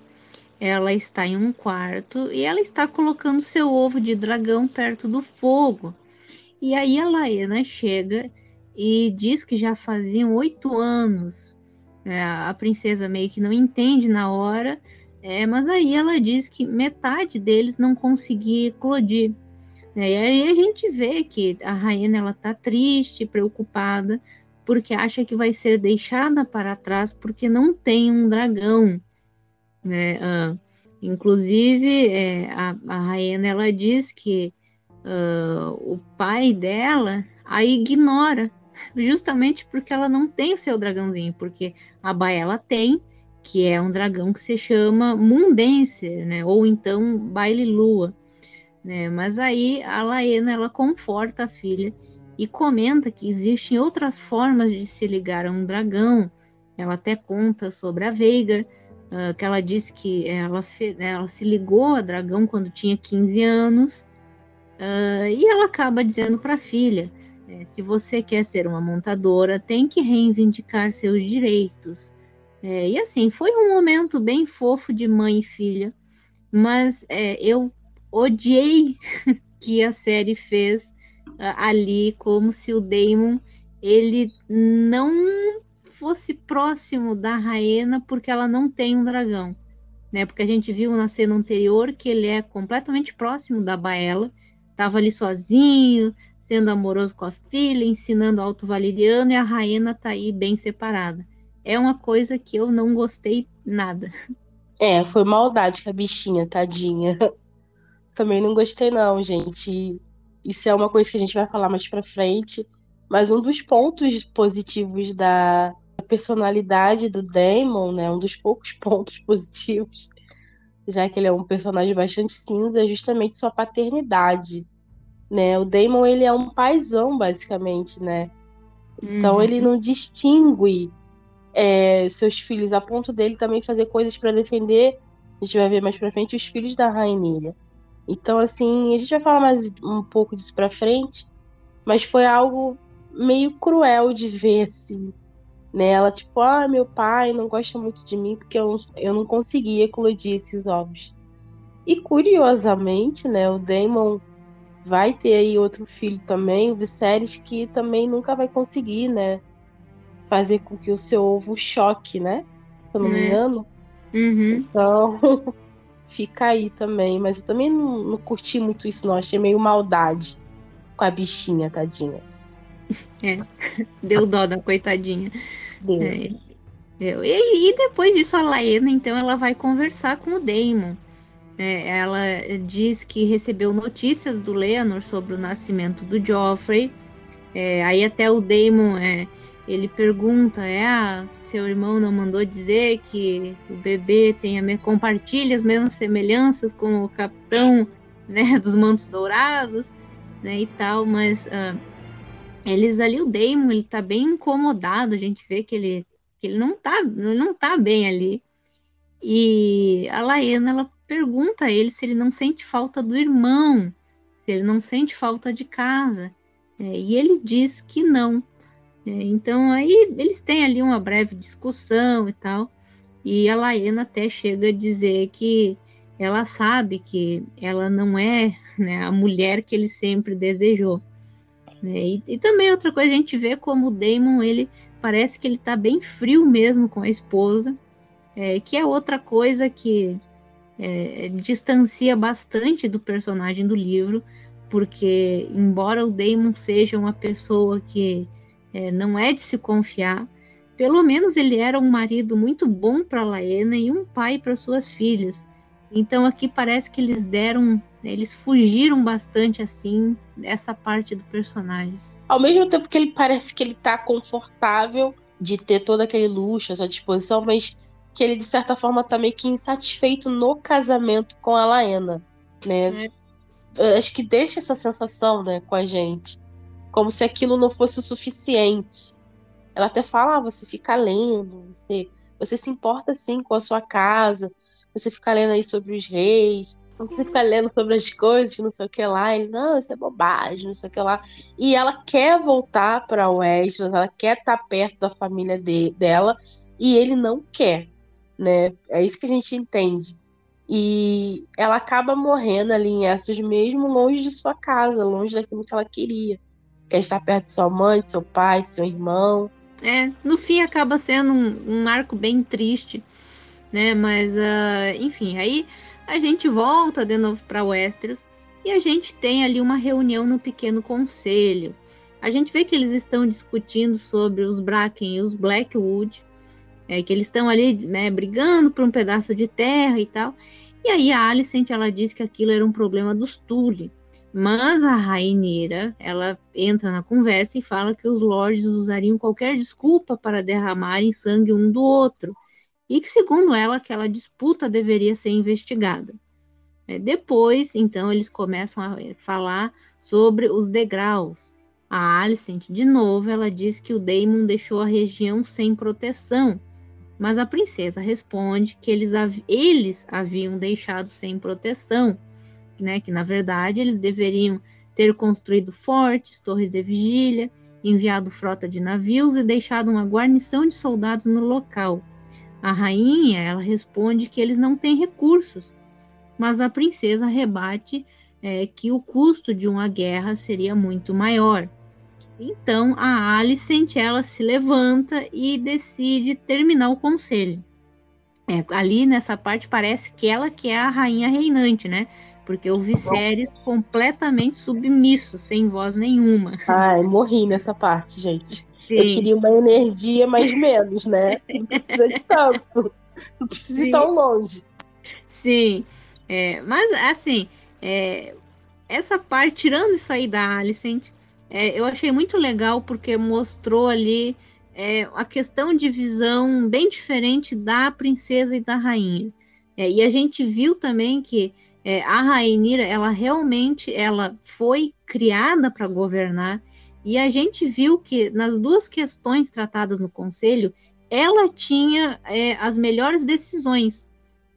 Ela está em um quarto e ela está colocando seu ovo de dragão perto do fogo. E aí a Laena chega e diz que já faziam oito anos é, a princesa meio que não entende na hora, é, mas aí ela diz que metade deles não conseguia eclodir. É, e aí a gente vê que a rainha ela tá triste, preocupada, porque acha que vai ser deixada para trás porque não tem um dragão. Né? Uh, inclusive, é, a, a rainha ela diz que uh, o pai dela a ignora justamente porque ela não tem o seu dragãozinho, porque a Baela tem, que é um dragão que se chama Mundenser, né? Ou então Baile Lua, né? Mas aí a Laena ela conforta a filha e comenta que existem outras formas de se ligar a um dragão. Ela até conta sobre a Veigar, uh, que ela disse que ela, ela se ligou a dragão quando tinha 15 anos. Uh, e ela acaba dizendo para a filha é, se você quer ser uma montadora, tem que reivindicar seus direitos. É, e assim, foi um momento bem fofo de mãe e filha, mas é, eu odiei que a série fez uh, ali, como se o Damon ele não fosse próximo da Raena porque ela não tem um dragão, né? Porque a gente viu na cena anterior que ele é completamente próximo da Baela, estava ali sozinho, sendo amoroso com a filha, ensinando alto valeriano e a Raena tá aí bem separada. É uma coisa que eu não gostei nada. É, foi maldade com a bichinha, tadinha. Também não gostei não, gente. Isso é uma coisa que a gente vai falar mais pra frente. Mas um dos pontos positivos da personalidade do Damon, né, um dos poucos pontos positivos, já que ele é um personagem bastante cinza, é justamente sua paternidade, né? O Damon ele é um paizão basicamente, né? Então uhum. ele não distingue é, seus filhos a ponto dele também fazer coisas para defender. A gente vai ver mais para frente os filhos da Rainha. Então assim, a gente vai falar mais um pouco disso para frente, mas foi algo meio cruel de ver assim nela, tipo, ah, meu pai não gosta muito de mim porque eu, eu não conseguia eclodir esses ovos. E curiosamente, né, o Damon vai ter aí outro filho também, o Viserys, que também nunca vai conseguir, né, fazer com que o seu ovo choque, né? Se eu não me né? engano. Uhum. Então, fica aí também. Mas eu também não, não curti muito isso, não. Achei meio maldade com a bichinha, tadinha. É, deu dó da coitadinha. Deu. É, deu. E, e, depois disso, a Laena, então, ela vai conversar com o Damon. É, ela diz que recebeu notícias do Leonor sobre o nascimento do Joffrey. É, aí até o Damon, é, ele pergunta, é, ah, seu irmão não mandou dizer que o bebê tem a, compartilha as mesmas semelhanças com o capitão né, dos Mantos Dourados, né, e tal, mas... Uh, eles ali, o Damon, ele tá bem incomodado, a gente vê que ele, que ele não tá, não tá bem ali. E a Laena, ela pergunta a ele se ele não sente falta do irmão, se ele não sente falta de casa. É, e ele diz que não. É, então aí eles têm ali uma breve discussão e tal. E a Laena até chega a dizer que ela sabe que ela não é né, a mulher que ele sempre desejou. Né? E, e, também outra coisa, a gente vê como o Damon, ele parece que ele tá bem frio mesmo com a esposa, é, que é outra coisa que é, distancia bastante do personagem do livro, porque embora o Damon seja uma pessoa que é, não é de se confiar, pelo menos ele era um marido muito bom para Laena e um pai para suas filhas. Então aqui parece que eles deram eles fugiram bastante assim dessa parte do personagem. Ao mesmo tempo que ele parece que ele tá confortável de ter todo aquele luxo à sua disposição, mas que ele de certa forma tá meio que insatisfeito no casamento com a Laena, né? É. Acho que deixa essa sensação, né, com a gente, como se aquilo não fosse o suficiente. Ela até fala, ah, você fica lendo, você, você se importa sim com a sua casa, você fica lendo aí sobre os reis, você fica lendo sobre as coisas, não sei o que lá. Ele, não, isso é bobagem, não sei o que lá. E ela quer voltar para Westeros, ela quer estar tá perto da família de, dela, e ele não quer, né? É isso que a gente entende. E ela acaba morrendo ali em Essos mesmo longe de sua casa, longe daquilo que ela queria. Quer estar perto de sua mãe, de seu pai, de seu irmão. É, no fim acaba sendo um, um arco bem triste, né? Mas, uh, enfim, aí a gente volta de novo para Westeros e a gente tem ali uma reunião no pequeno conselho. A gente vê que eles estão discutindo sobre os Bracken e os Blackwood, é, que eles estão ali né, brigando por um pedaço de terra e tal. E aí a Alicent ela diz que aquilo era um problema dos Tully. Mas a Rainira, ela entra na conversa e fala que os lords usariam qualquer desculpa para derramarem sangue um do outro e que, segundo ela, aquela disputa deveria ser investigada. É, depois, então, eles começam a falar sobre os degraus. A Alicent, de novo, ela diz que o Daemon deixou a região sem proteção, mas a princesa responde que eles, eles haviam deixado sem proteção, né, que na verdade eles deveriam ter construído fortes, torres de vigília, enviado frota de navios e deixado uma guarnição de soldados no local. A rainha, ela responde que eles não têm recursos, mas a princesa rebate é, que o custo de uma guerra seria muito maior. Então a Alicent ela se levanta e decide terminar o conselho. É, ali nessa parte parece que ela que é a rainha reinante, né? Porque o Viserys completamente submisso, sem voz nenhuma. Ai, morri nessa parte, gente. Sim. Eu queria uma energia mais menos, né? Não precisa de tanto. Não precisa Sim. ir tão longe. Sim. É, mas, assim, é, essa parte, tirando isso aí da Alicent, é, eu achei muito legal porque mostrou ali é, a questão de visão bem diferente da princesa e da rainha. É, e a gente viu também que é, a Rainira, ela realmente ela foi criada para governar, e a gente viu que nas duas questões tratadas no conselho, ela tinha é, as melhores decisões.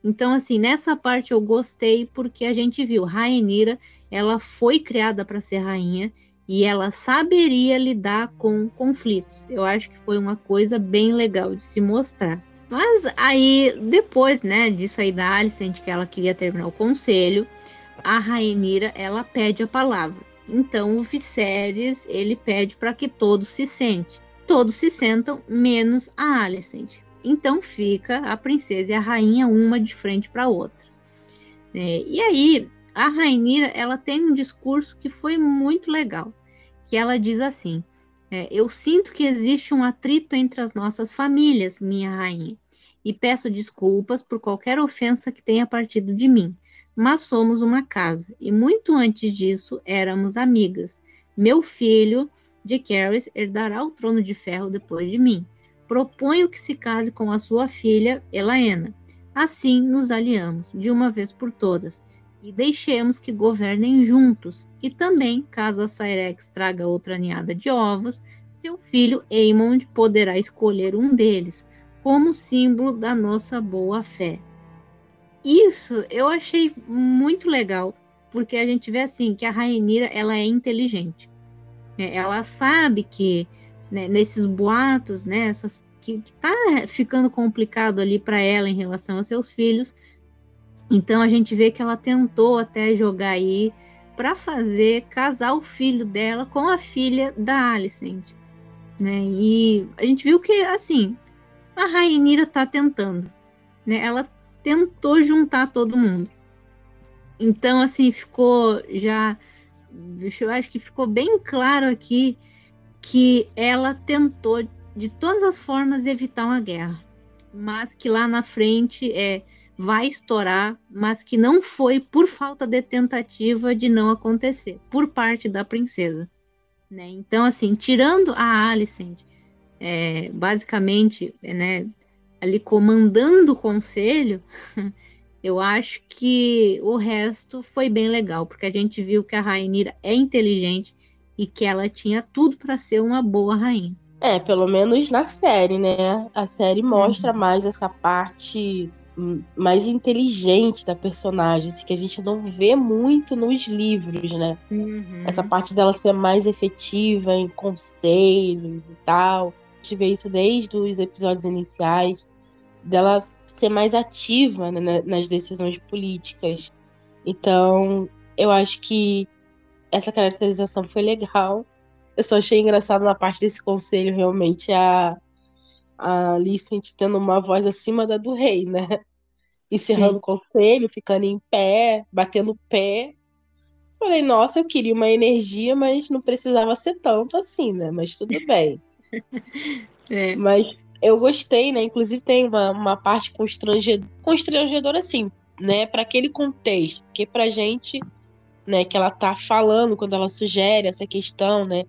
Então, assim, nessa parte eu gostei porque a gente viu Rainira, ela foi criada para ser rainha e ela saberia lidar com conflitos. Eu acho que foi uma coisa bem legal de se mostrar. Mas aí, depois, né, disso aí da Alicent, que ela queria terminar o conselho, a Rainira, ela pede a palavra. Então, o Viserys, ele pede para que todos se sentem. Todos se sentam, menos a Alicent. Então, fica a princesa e a rainha uma de frente para a outra. É, e aí, a Rainira, ela tem um discurso que foi muito legal que ela diz assim: é, Eu sinto que existe um atrito entre as nossas famílias, minha rainha, e peço desculpas por qualquer ofensa que tenha partido de mim. Mas somos uma casa, e muito antes disso éramos amigas. Meu filho, de Caris, herdará o trono de ferro depois de mim. Proponho que se case com a sua filha, Elaena. Assim nos aliamos, de uma vez por todas e deixemos que governem juntos. E também, caso a Cyrex traga outra ninhada de ovos, seu filho Aemond poderá escolher um deles, como símbolo da nossa boa fé. Isso eu achei muito legal, porque a gente vê assim que a Rainira ela é inteligente. É, ela sabe que né, nesses boatos, né, essas, que, que tá ficando complicado ali para ela em relação aos seus filhos, então a gente vê que ela tentou até jogar aí para fazer casar o filho dela com a filha da Alicent, né? E a gente viu que assim a Rainira tá tentando, né? Ela tentou juntar todo mundo. Então assim ficou já, eu acho que ficou bem claro aqui que ela tentou de todas as formas evitar uma guerra, mas que lá na frente é vai estourar, mas que não foi por falta de tentativa de não acontecer, por parte da princesa. Né? Então, assim, tirando a Alicent, é, basicamente, né, ali comandando o conselho, eu acho que o resto foi bem legal, porque a gente viu que a Rainira é inteligente e que ela tinha tudo para ser uma boa rainha. É, pelo menos na série, né? A série mostra uhum. mais essa parte mais inteligente da personagem, assim, que a gente não vê muito nos livros, né? Uhum. Essa parte dela ser mais efetiva em conselhos e tal. A gente vê isso desde os episódios iniciais, dela ser mais ativa né, nas decisões políticas. Então, eu acho que essa caracterização foi legal. Eu só achei engraçado na parte desse conselho, realmente, a, a Alicent tendo uma voz acima da do rei, né? encerrando Sim. o conselho, ficando em pé, batendo pé. Falei, nossa, eu queria uma energia, mas não precisava ser tanto assim, né? Mas tudo bem. é. Mas eu gostei, né? Inclusive tem uma, uma parte constrangedora, constrangedora assim, né? Para aquele contexto. Porque pra gente, né, que ela tá falando quando ela sugere essa questão, né?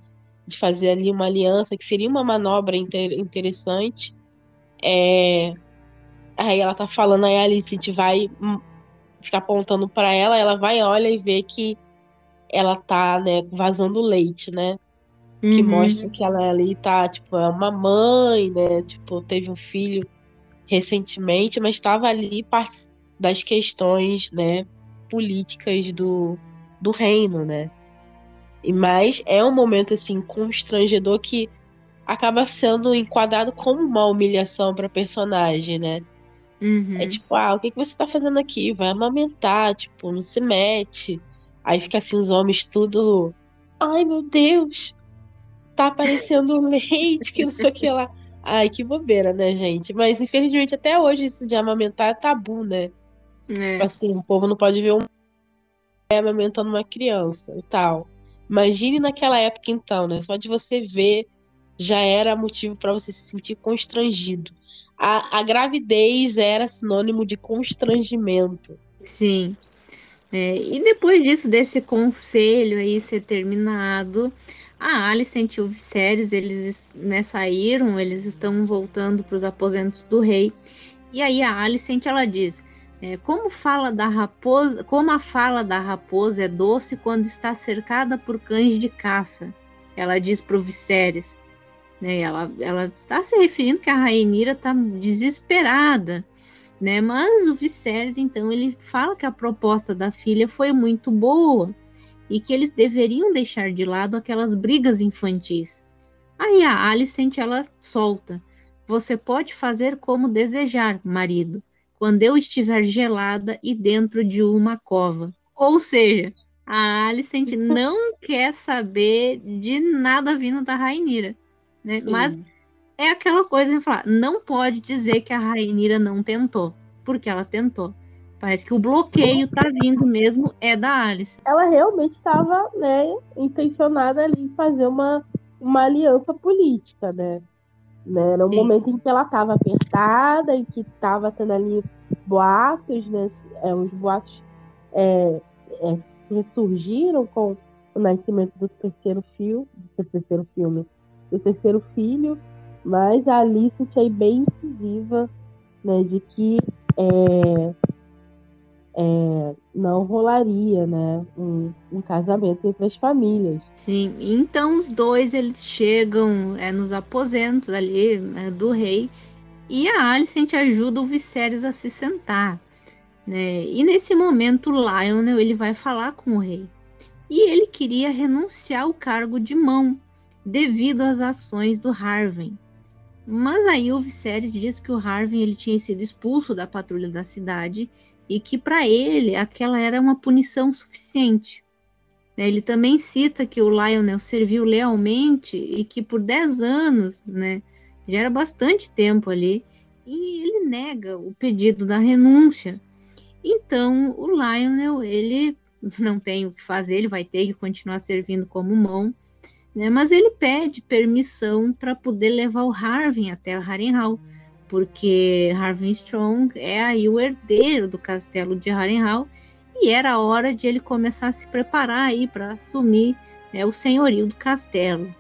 De fazer ali uma aliança, que seria uma manobra inter interessante. É, Aí ela tá falando, aí a Alice vai ficar apontando para ela, ela vai, olha e vê que ela tá, né, vazando leite, né? Uhum. Que mostra que ela ali tá, tipo, é uma mãe, né? Tipo, teve um filho recentemente, mas estava ali das questões, né, políticas do, do reino, né? E mais é um momento assim constrangedor que acaba sendo enquadrado como uma humilhação para personagem, né? Uhum. É tipo, ah, o que, que você tá fazendo aqui? Vai amamentar, tipo, não se mete. Aí fica assim os homens tudo. Ai, meu Deus! Tá aparecendo leite, que não sei o que lá. Ai, que bobeira, né, gente? Mas infelizmente até hoje isso de amamentar é tabu, né? É. Assim, o povo não pode ver um amamentando uma criança e tal. Imagine naquela época então, né? Só de você ver já era motivo para você se sentir constrangido. A, a, gravidez era sinônimo de constrangimento. Sim. É, e depois disso, desse conselho aí ser terminado, A Alicent e o Viserys, eles né, saíram, eles estão voltando para os aposentos do rei. E aí a Alicent, ela diz, é, como fala da raposa, como a fala da raposa é doce quando está cercada por cães de caça. Ela diz para o Viserys, né? Ela ela está se referindo que a Rainira está desesperada, né? Mas o Viserys então ele fala que a proposta da filha foi muito boa e que eles deveriam deixar de lado aquelas brigas infantis. Aí a Alicent ela solta: "Você pode fazer como desejar, marido, quando eu estiver gelada e dentro de uma cova." Ou seja, a Alicent não quer saber de nada vindo da Rainira. Né? Mas é aquela coisa de falar, não pode dizer que a Rainira não tentou, porque ela tentou. Parece que o bloqueio tá vindo mesmo é da Alice. Ela realmente estava, né, intencionada ali em fazer uma, uma aliança política, né? né? Era um Sim. momento em que ela estava apertada, em que estava tendo ali boatos, né? É, os boatos é, é, ressurgiram com o nascimento do terceiro filme, do terceiro filme, o terceiro filho, mas a Alice aí bem incisiva, né, de que é, é, não rolaria, né, um, um, casamento entre as famílias. Sim, então os dois eles chegam é, nos aposentos ali é, do rei e a Alicent ajuda o Viserys a se sentar, né? E nesse momento o Lionel ele vai falar com o rei e ele queria renunciar ao cargo de mão devido às ações do Harvey. Mas aí o Viserys diz que o Harvey ele tinha sido expulso da patrulha da cidade e que para ele aquela era uma punição suficiente. Ele também cita que o Lionel serviu lealmente e que por 10 anos, né, já era bastante tempo ali, e ele nega o pedido da renúncia. Então, o Lionel, ele não tem o que fazer, ele vai ter que continuar servindo como mão, né? Mas ele pede permissão para poder levar o Harvin até Harrenhal, porque Harvin Strong é aí o herdeiro do castelo de Harrenhal e era hora de ele começar a se preparar aí para assumir né, o senhorio do castelo.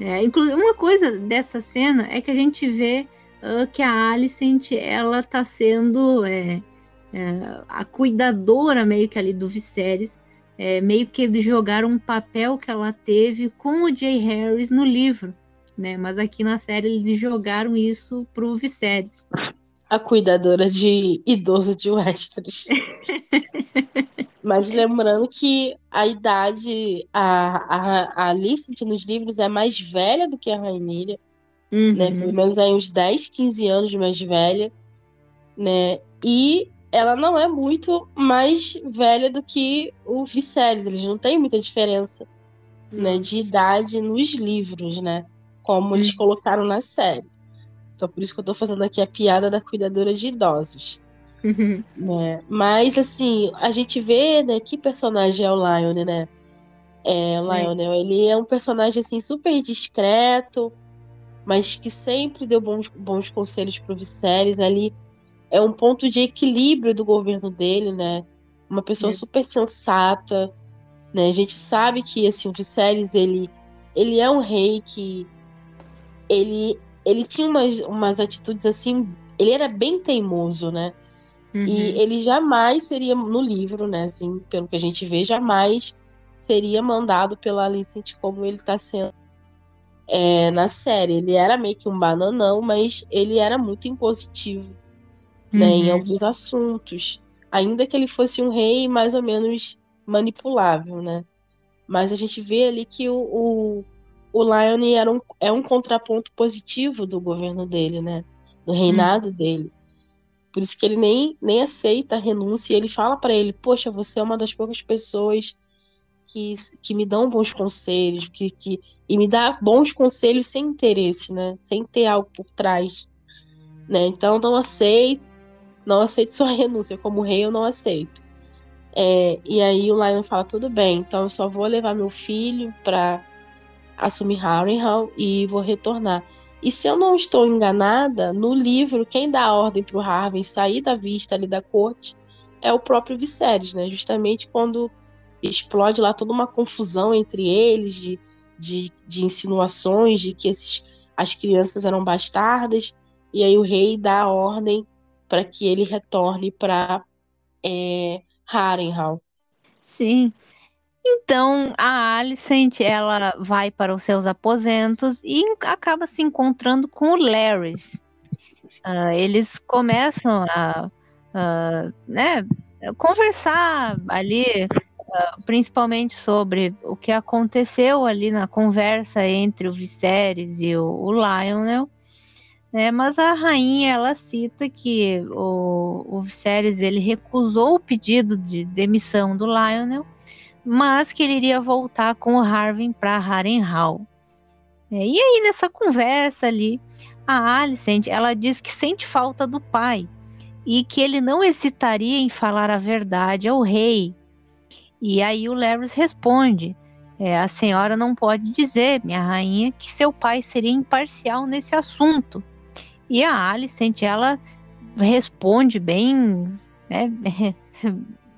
É, inclusive, uma coisa dessa cena é que a gente vê uh, que a Alicent ela está sendo é, é, a cuidadora meio que ali do Viserys é, meio que eles jogaram um papel que ela teve com o Jay Harris no livro, né? Mas aqui na série eles jogaram isso pro Viserys. A cuidadora de idoso de Westeros. Mas lembrando que a idade, a, a, a Alicent nos livros é mais velha do que a Rainha, uhum. né? Pelo menos aí uns 10, 15 anos mais velha, né? E ela não é muito mais velha do que o Viserys. Eles não têm muita diferença né, de idade nos livros, né? Como eles hum. colocaram na série. Então, por isso que eu tô fazendo aqui a piada da cuidadora de idosos. Uhum. Né? Mas, assim, a gente vê, né, que personagem é o Lionel, né? É, o Lionel, é. ele é um personagem, assim, super discreto, mas que sempre deu bons, bons conselhos pro Viserys ali é um ponto de equilíbrio do governo dele, né? Uma pessoa é. super sensata, né? A gente sabe que assim, o Viserys, ele ele é um rei que ele ele tinha umas, umas atitudes assim, ele era bem teimoso, né? Uhum. E ele jamais seria no livro, né, assim, pelo que a gente vê, jamais seria mandado pela Alicent como ele está sendo é, na série. Ele era meio que um bananão, mas ele era muito impositivo né, em uhum. alguns assuntos. Ainda que ele fosse um rei mais ou menos manipulável, né? Mas a gente vê ali que o, o, o Lion era um, é um contraponto positivo do governo dele, né? Do reinado uhum. dele. Por isso que ele nem, nem aceita a renúncia e ele fala para ele: Poxa, você é uma das poucas pessoas que, que me dão bons conselhos, que, que, e me dá bons conselhos sem interesse, né? Sem ter algo por trás. Né? Então não aceito, não aceito sua renúncia, como rei eu não aceito. É, e aí o Lion fala, tudo bem, então eu só vou levar meu filho para assumir Harrenhal e vou retornar. E se eu não estou enganada, no livro, quem dá a ordem para o Harvey sair da vista ali da corte é o próprio Viserys, né? Justamente quando explode lá toda uma confusão entre eles de de, de insinuações de que esses, as crianças eram bastardas, e aí o rei dá a ordem para que ele retorne para é, Harrenhal. Sim. Então a Alicent ela vai para os seus aposentos e acaba se encontrando com o Larrys. Uh, eles começam a, uh, né, conversar ali, uh, principalmente sobre o que aconteceu ali na conversa entre o Viserys e o, o Lionel. Né, mas a rainha ela cita que o, o Viserys ele recusou o pedido de demissão do Lionel, mas que ele iria voltar com o Harvin para Harrenhal. É, e aí nessa conversa ali, a Alicent ela diz que sente falta do pai e que ele não hesitaria em falar a verdade ao rei. E aí o Larry responde: é, a senhora não pode dizer, minha rainha, que seu pai seria imparcial nesse assunto. E a Alicent, ela responde bem, né,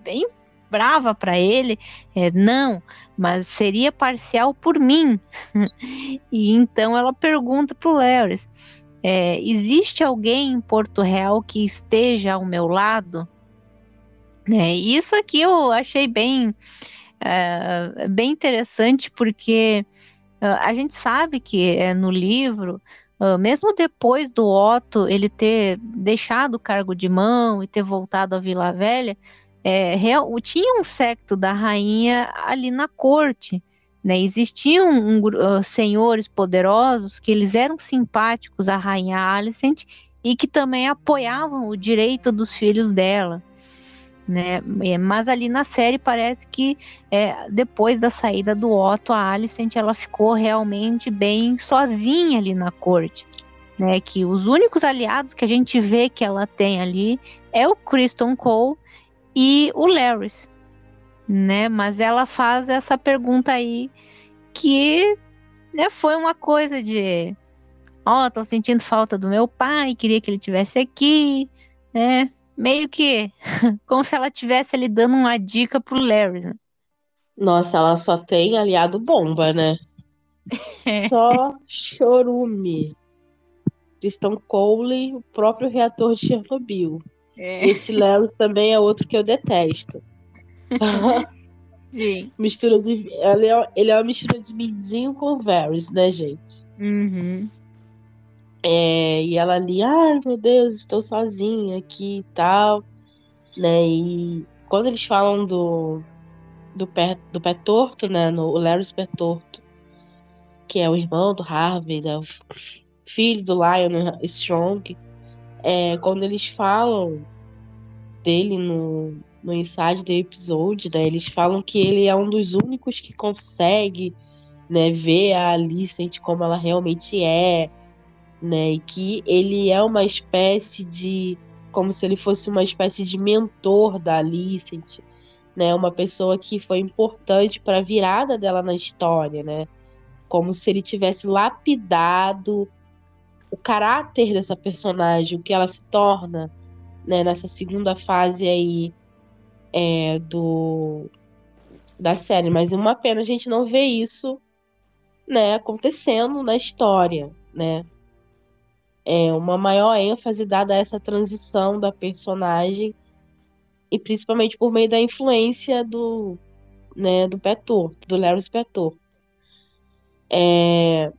bem brava para ele, é, não, mas seria parcial por mim. e então ela pergunta para o Larry, é, existe alguém em Porto Real que esteja ao meu lado? É, isso aqui eu achei bem, é, bem interessante porque é, a gente sabe que é, no livro Uh, mesmo depois do Otto ele ter deixado o cargo de mão e ter voltado à Vila Velha, é, real, tinha um secto da rainha ali na corte. Né? Existiam um, uh, senhores poderosos que eles eram simpáticos à rainha Alicent e que também apoiavam o direito dos filhos dela. Né? Mas ali na série parece que é, depois da saída do Otto, a Alicent ela ficou realmente bem sozinha ali na corte. Né, que os únicos aliados que a gente vê que ela tem ali é o Kristen Cole e o Larrys, né? Mas ela faz essa pergunta aí que né, foi uma coisa de ó, oh, tô sentindo falta do meu pai, queria que ele tivesse aqui, né? meio que como se ela tivesse ali dando uma dica pro Larry. Né? Nossa, ela só tem aliado bomba, né? É. Só chorume. Kristen Cole, o próprio reator de Chernobyl. É. Esse Larry também é outro que eu detesto. Sim. mistura de. Ele é, ele é uma mistura de Mindinho com Varys, né, gente? Uhum. É, e ela ali, ai meu Deus, estou sozinha aqui e tal, né? E quando eles falam do do pé, do pé torto, né? No, o Larry Pé Torto, que é o irmão do Harvey, né? O filho do Lion Strong. É, quando eles falam dele no, no inside do episódio, né? Eles falam que ele é um dos únicos que consegue, né? Ver a Alicent como ela realmente é, né? E que ele é uma espécie de como se ele fosse uma espécie de mentor da Alicent, né? Uma pessoa que foi importante para a virada dela na história, né? Como se ele tivesse lapidado o caráter dessa personagem, o que ela se torna, né? Nessa segunda fase aí é, do da série, mas é uma pena a gente não ver isso, né, acontecendo na história, né? é, uma maior ênfase dada a essa transição da personagem e principalmente por meio da influência do né, do Petor, do Larry Petor. É,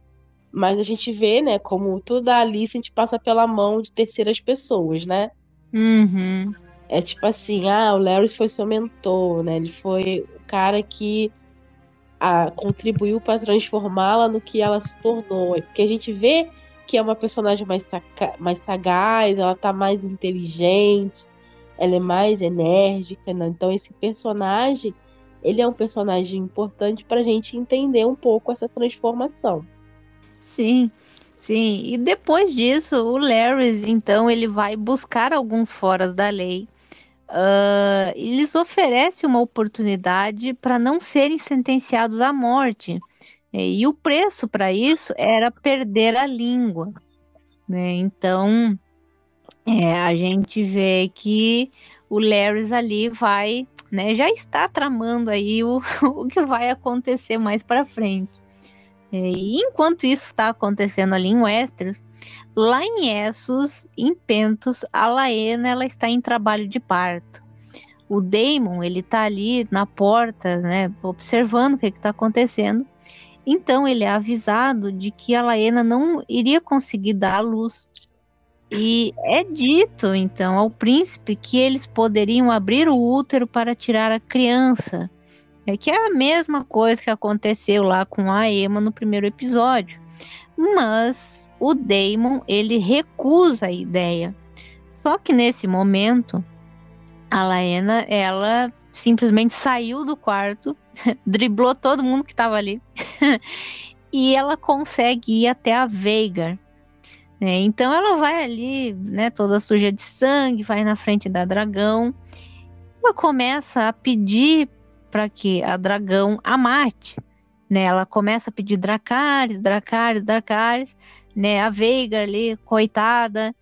mas a gente vê, né, como tudo da Alice a gente passa pela mão de terceiras pessoas, né? Uhum. É tipo assim, ah, o Larry foi seu mentor, né? Ele foi o cara que a, contribuiu para transformá-la no que ela se tornou. É porque a gente vê que é uma personagem mais, mais sagaz, ela tá mais inteligente, ela é mais enérgica, né? Então esse personagem, ele é um personagem importante pra gente entender um pouco essa transformação. Sim, sim. E depois disso, o Larry, então, ele vai buscar alguns foras da lei. Uh, eles oferecem uma oportunidade para não serem sentenciados à morte. E o preço para isso era perder a língua. Né? Então, é, a gente vê que o Larry ali vai, né, já está tramando aí o, o que vai acontecer mais para frente. É, e enquanto isso está acontecendo ali em Westeros, lá em Essos, em Pentos, a Laena ela está em trabalho de parto. O Daemon ele está ali na porta, né, observando o que está acontecendo. Então ele é avisado de que a Laena não iria conseguir dar a luz. E é dito então ao príncipe que eles poderiam abrir o útero para tirar a criança. É que é a mesma coisa que aconteceu lá com a Emma no primeiro episódio. Mas o Damon, ele recusa a ideia. Só que nesse momento, a Laena, ela simplesmente saiu do quarto, driblou todo mundo que estava ali, e ela consegue ir até a Veigar. Né? Então ela vai ali, né, toda suja de sangue, vai na frente da dragão. Ela começa a pedir para que a dragão a mate. Né? Ela começa a pedir Dracarys, Dracarys, Dracarys, né? A Veiga ali, coitada,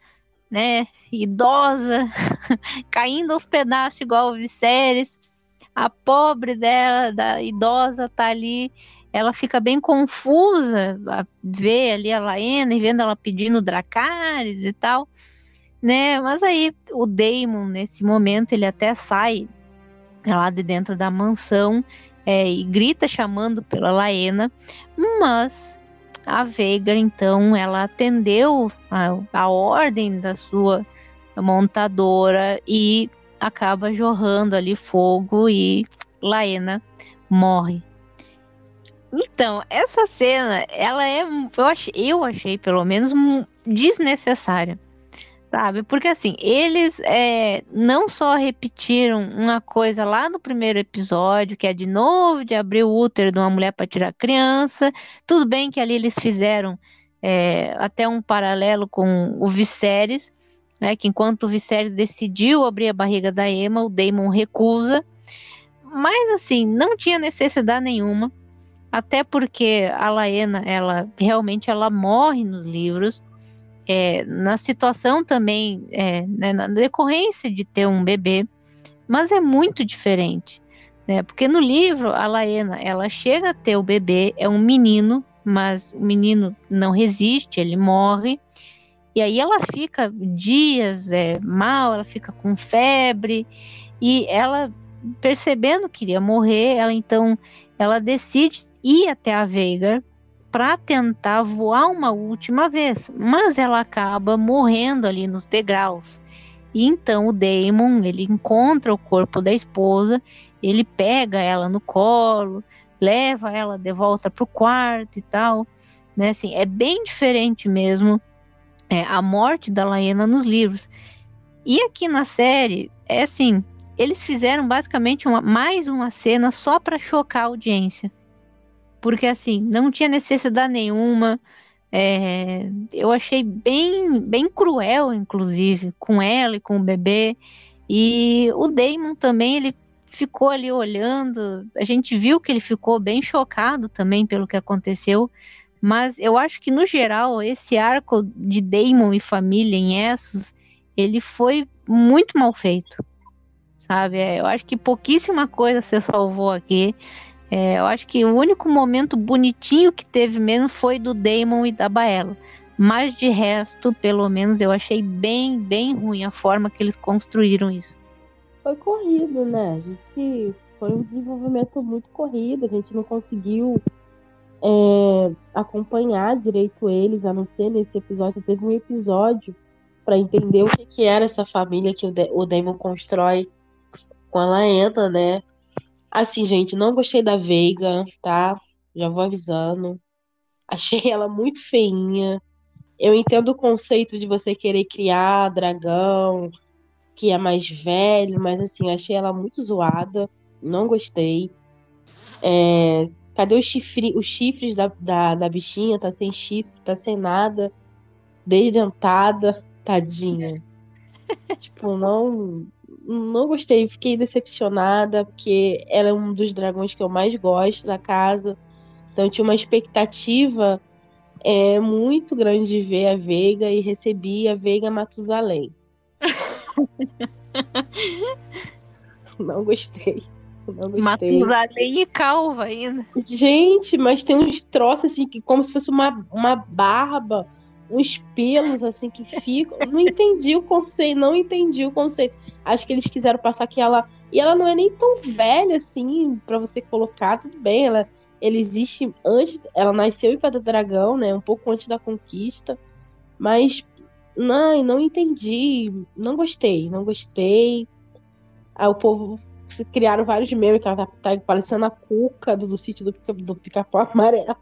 né? Idosa, caindo aos pedaços igual o Viserys. A pobre dela, da idosa, tá ali. Ela fica bem confusa ver ali a Laena e vendo ela pedindo Dracarys e tal, né? Mas aí o Daemon, nesse momento, ele até sai lá de dentro da mansão é, e grita chamando pela Laena, mas a Veiga então ela atendeu a, a ordem da sua montadora e acaba jorrando ali fogo e Laena morre. Então, essa cena, ela é, eu achei, eu achei pelo menos desnecessária sabe? Porque assim, eles é, não só repetiram uma coisa lá no primeiro episódio, que é de novo de abrir o útero de uma mulher para tirar criança. Tudo bem que ali eles fizeram é, até um paralelo com o Viserys, né? Que enquanto o Viserys decidiu abrir a barriga da Emma, o Daemon recusa. Mas assim, não tinha necessidade nenhuma. Até porque a Laena, ela realmente ela morre nos livros é, na situação também, é, né, na decorrência de ter um bebê, mas é muito diferente, né? Porque no livro a Laena ela chega a ter o bebê, é um menino, mas o menino não resiste, ele morre. E aí ela fica dias é, mal, ela fica com febre e ela percebendo que iria morrer, ela então ela decide ir até a Veigar para tentar voar uma última vez, mas ela acaba morrendo ali nos degraus. E então o Damon, ele encontra o corpo da esposa, ele pega ela no colo, leva ela de volta pro quarto e tal, né? Assim, é bem diferente mesmo é, a morte da Laena nos livros. E aqui na série, é assim, eles fizeram basicamente uma, mais uma cena só para chocar a audiência porque assim, não tinha necessidade nenhuma. É, eu achei bem, bem cruel, inclusive, com ela e com o bebê. E o Damon também, ele ficou ali olhando. A gente viu que ele ficou bem chocado também pelo que aconteceu. Mas eu acho que, no geral, esse arco de Damon e família em Essos, ele foi muito mal feito. Sabe? É, eu acho que pouquíssima coisa se salvou aqui. É, eu acho que o único momento bonitinho que teve mesmo foi do Damon e da Baela. Mas de resto, pelo menos, eu achei bem, bem ruim a forma que eles construíram isso. Foi corrido, né? A gente foi um desenvolvimento muito corrido, a gente não conseguiu é, acompanhar direito eles, a não ser nesse episódio. Teve um episódio para entender o que, que era essa família que o, De o Damon constrói com a Laena, né? Assim, gente, não gostei da Veiga, tá? Já vou avisando. Achei ela muito feinha. Eu entendo o conceito de você querer criar dragão, que é mais velho, mas assim, achei ela muito zoada. Não gostei. É, cadê os, chifre, os chifres da, da, da bichinha? Tá sem chifre, tá sem nada. Desdentada, tadinha. tipo, não não gostei, fiquei decepcionada, porque ela é um dos dragões que eu mais gosto da casa. Então tinha uma expectativa é, muito grande de ver a Veiga e recebi a Veiga Matusalém. não gostei. Não gostei. Matusalém e calva ainda. Gente, mas tem uns troços assim, que como se fosse uma, uma barba, uns pelos assim que ficam. não entendi o conceito, não entendi o conceito. Acho que eles quiseram passar que ela. E ela não é nem tão velha assim, para você colocar, tudo bem, ela, ela existe antes. Ela nasceu em Fada Dragão, né? Um pouco antes da conquista. Mas não, não entendi. Não gostei, não gostei. Aí o povo criaram vários memes que ela tá, tá parecendo a cuca do, do sítio do, do pica-pau amarelo.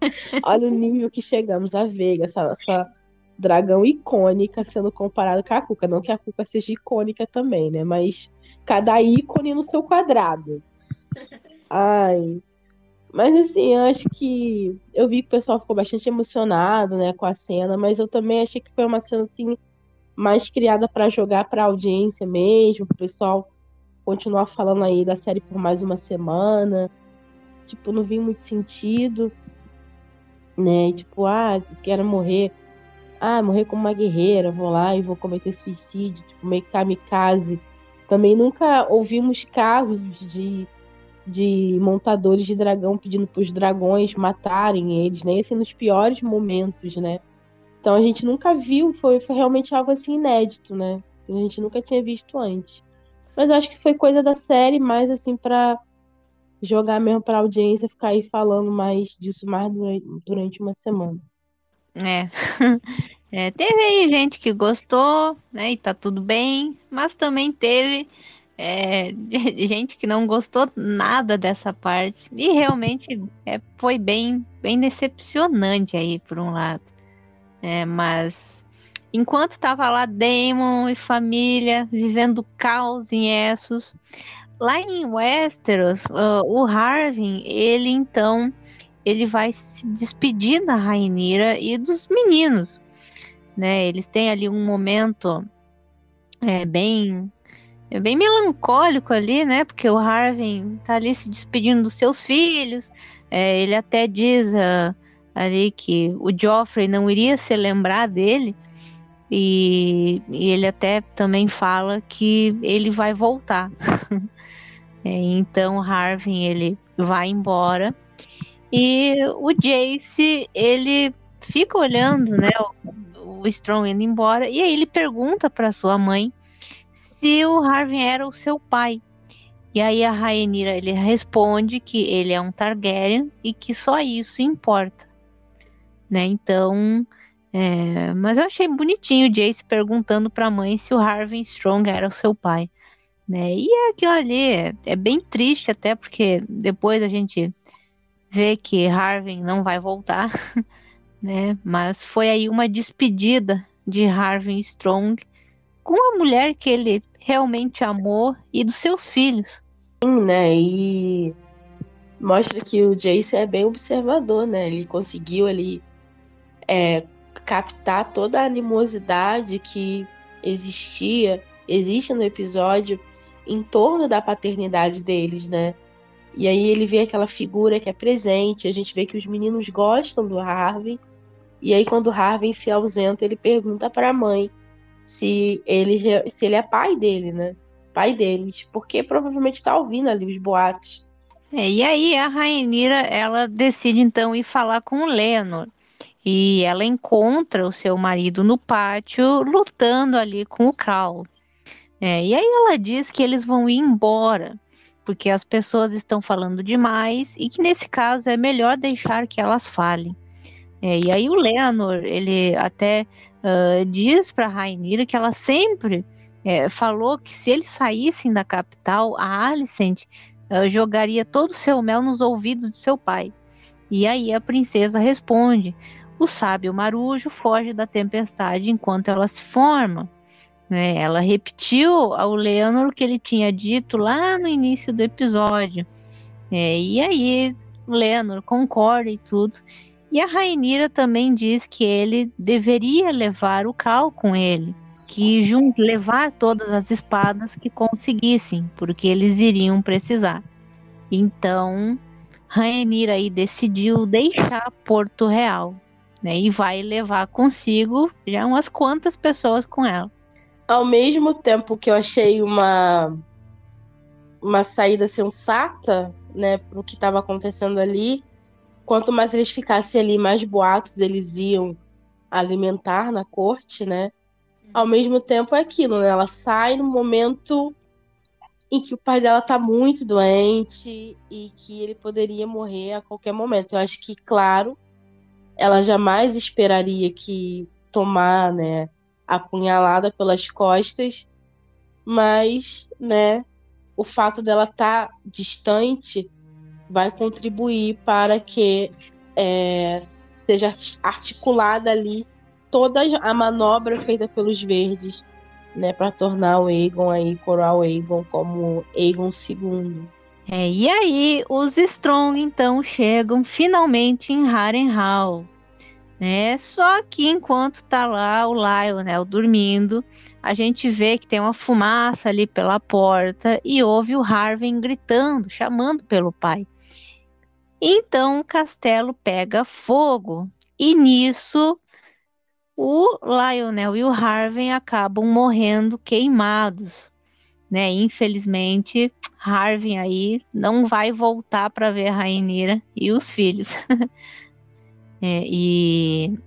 Olha o nível que chegamos a Veiga, essa, essa dragão icônica sendo comparada com a Cuca. Não que a Cuca seja icônica também, né? Mas cada ícone no seu quadrado. Ai. Mas assim, eu acho que eu vi que o pessoal ficou bastante emocionado, né, com a cena, mas eu também achei que foi uma cena assim mais criada para jogar para audiência mesmo, o pessoal continuar falando aí da série por mais uma semana. Tipo, não vi muito sentido, né? Tipo, ah, quero morrer ah, morrer como uma guerreira, vou lá e vou cometer suicídio, tipo, meio kamikaze. Também nunca ouvimos casos de, de montadores de dragão pedindo para os dragões matarem eles, nem né? assim nos piores momentos, né? Então a gente nunca viu, foi, foi realmente algo assim inédito, né? A gente nunca tinha visto antes. Mas acho que foi coisa da série, mais assim para jogar mesmo para audiência, ficar aí falando mais disso mais durante, durante uma semana. É. é. Teve aí gente que gostou, né? E tá tudo bem, mas também teve é, gente que não gostou nada dessa parte. E realmente é, foi bem, bem decepcionante aí, por um lado. É, mas enquanto tava lá Damon e família vivendo caos em Essos, lá em Westeros, uh, o Harvin, ele então ele vai se despedir da Rainira e dos meninos, né? Eles têm ali um momento é, bem é bem melancólico ali, né? Porque o Harvin tá ali se despedindo dos seus filhos. É, ele até diz uh, ali que o Joffrey não iria se lembrar dele. E, e ele até também fala que ele vai voltar. é, então Harvin ele vai embora e o Jace, ele fica olhando, né, o, o Strong indo embora, e aí ele pergunta para sua mãe se o Harvey era o seu pai. E aí a Rhaenyra, ele responde que ele é um Targaryen e que só isso importa. Né? Então, é... mas eu achei bonitinho o Jace perguntando para a mãe se o Harvey Strong era o seu pai. Né? E aquilo ali é, é bem triste até porque depois a gente vê que Harvey não vai voltar, né? Mas foi aí uma despedida de Harvey Strong com a mulher que ele realmente amou e dos seus filhos. Sim, né? E mostra que o Jace é bem observador, né? Ele conseguiu ali é, captar toda a animosidade que existia, existe no episódio em torno da paternidade deles, né? E aí ele vê aquela figura que é presente, a gente vê que os meninos gostam do Harvey. E aí quando o Harvey se ausenta, ele pergunta para a mãe se ele se ele é pai dele, né? Pai deles, porque provavelmente está ouvindo ali os boatos. É, e aí a Rainira, ela decide então ir falar com o Lenor. E ela encontra o seu marido no pátio lutando ali com o Cal. É, e aí ela diz que eles vão ir embora porque as pessoas estão falando demais e que nesse caso é melhor deixar que elas falem. É, e aí o Leonor, ele até uh, diz para Rainira que ela sempre é, falou que se eles saíssem da capital, a Alicent uh, jogaria todo o seu mel nos ouvidos de seu pai. E aí a princesa responde: o sábio marujo foge da tempestade enquanto ela se forma. Né? Ela repetiu ao Leonor o que ele tinha dito lá no início do episódio. É, e aí o Leonor concorda e tudo. E a Rainira também diz que ele deveria levar o Cal com ele, que levar todas as espadas que conseguissem, porque eles iriam precisar. Então, Rainira aí decidiu deixar Porto Real, né? E vai levar consigo já umas quantas pessoas com ela ao mesmo tempo que eu achei uma uma saída sensata, né, para o que estava acontecendo ali. Quanto mais eles ficassem ali, mais boatos eles iam alimentar na corte, né? Ao mesmo tempo é aquilo, né? Ela sai no momento em que o pai dela tá muito doente e que ele poderia morrer a qualquer momento. Eu acho que, claro, ela jamais esperaria que tomar, né, apunhalada pelas costas, mas, né, o fato dela estar tá distante vai contribuir para que é, seja articulada ali toda a manobra feita pelos verdes, né, para tornar o Aegon aí, coroar o Aegon como Aegon II. É, e aí os Strong então chegam finalmente em Harrenhal. Né? Só que enquanto tá lá o Lionel dormindo, a gente vê que tem uma fumaça ali pela porta e ouve o Harvey gritando, chamando pelo pai. Então o castelo pega fogo e nisso o Lionel e o Harvey acabam morrendo queimados, né? Infelizmente, Harvey aí não vai voltar para ver a Rainira e os filhos. É, e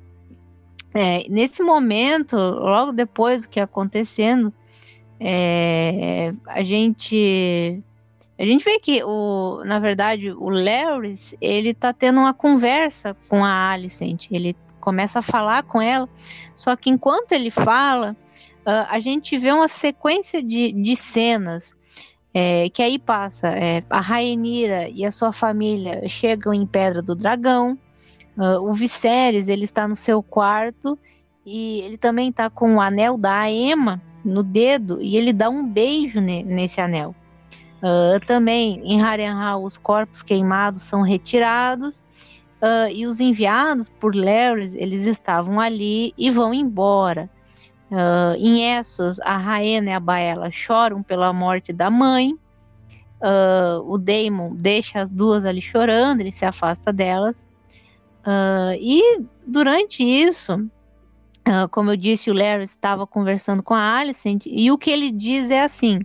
é, nesse momento, logo depois do que acontecendo, é, a gente a gente vê que o, na verdade, o Larrys, ele tá tendo uma conversa com a Alicent. Ele começa a falar com ela, só que enquanto ele fala, uh, a gente vê uma sequência de, de cenas é, que aí passa. É, a Rainira e a sua família chegam em Pedra do Dragão. Uh, o Viserys, ele está no seu quarto e ele também está com o anel da Emma no dedo e ele dá um beijo ne nesse anel. Uh, também em Harrenhal os corpos queimados são retirados uh, e os enviados por Larry eles estavam ali e vão embora. Uh, em Essos, a Raena e a Baela choram pela morte da mãe. o Daemon deixa as duas ali chorando, ele se afasta delas. Uh, e durante isso, uh, como eu disse, o Larry estava conversando com a Alicent e o que ele diz é assim: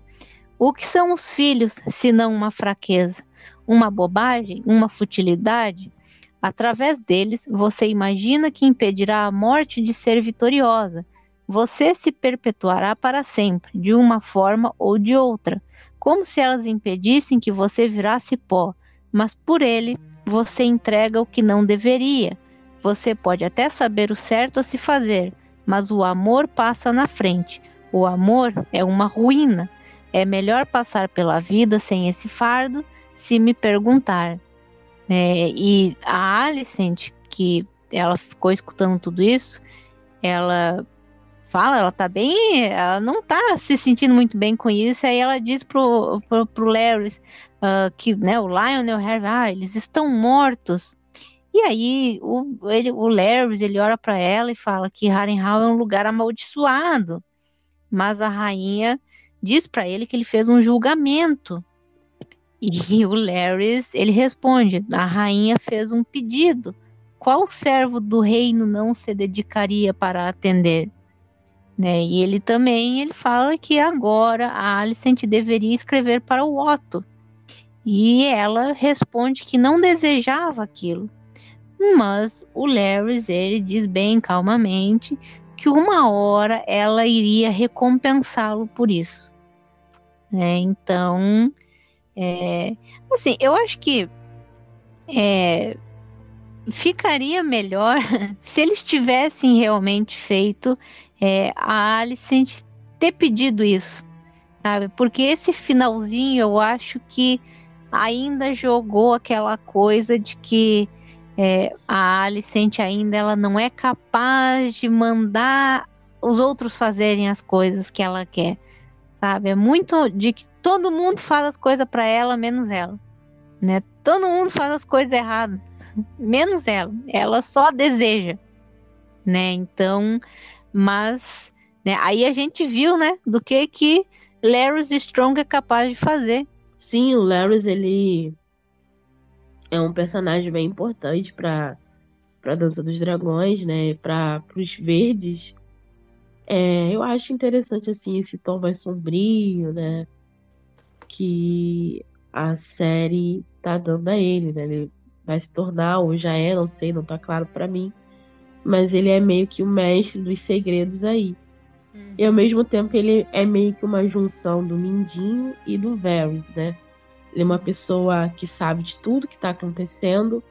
o que são os filhos se não uma fraqueza, uma bobagem, uma futilidade? Através deles, você imagina que impedirá a morte de ser vitoriosa. Você se perpetuará para sempre, de uma forma ou de outra, como se elas impedissem que você virasse pó, mas por ele você entrega o que não deveria. Você pode até saber o certo a se fazer, mas o amor passa na frente. O amor é uma ruína. É melhor passar pela vida sem esse fardo, se me perguntar. É, e a Alicent, que ela ficou escutando tudo isso, ela fala, ela tá bem, ela não tá se sentindo muito bem com isso, aí ela diz pro, pro, pro Larry uh, que né, o Lionel Harvey, ah, eles estão mortos. E aí o, ele, o Larry, ele olha para ela e fala que Harrenhal é um lugar amaldiçoado, mas a rainha diz para ele que ele fez um julgamento. E o Larry, ele responde, a rainha fez um pedido. Qual servo do reino não se dedicaria para atender? Né? E ele também ele fala que agora a Alicent deveria escrever para o Otto. E ela responde que não desejava aquilo. Mas o Larry ele diz bem calmamente que uma hora ela iria recompensá-lo por isso. Né? Então, é, assim, eu acho que é, ficaria melhor se eles tivessem realmente feito é, a Alicent ter pedido isso, sabe? Porque esse finalzinho eu acho que ainda jogou aquela coisa de que é, a Alicent ainda ela não é capaz de mandar os outros fazerem as coisas que ela quer, sabe? É muito de que todo mundo faz as coisas para ela menos ela, né? Todo mundo faz as coisas erradas, menos ela. Ela só deseja, né? Então, mas, né, aí a gente viu, né, do que que Larry Strong é capaz de fazer. Sim, o Larry, ele é um personagem bem importante para para Dança dos Dragões, né, para os verdes. É, eu acho interessante assim esse tom mais sombrio, né? que a série tá dando a ele, né? Ele vai se tornar, ou já é, não sei, não tá claro para mim. Mas ele é meio que o mestre dos segredos aí. Uhum. E ao mesmo tempo ele é meio que uma junção do Mindinho e do Varys, né? Ele é uma pessoa que sabe de tudo que está acontecendo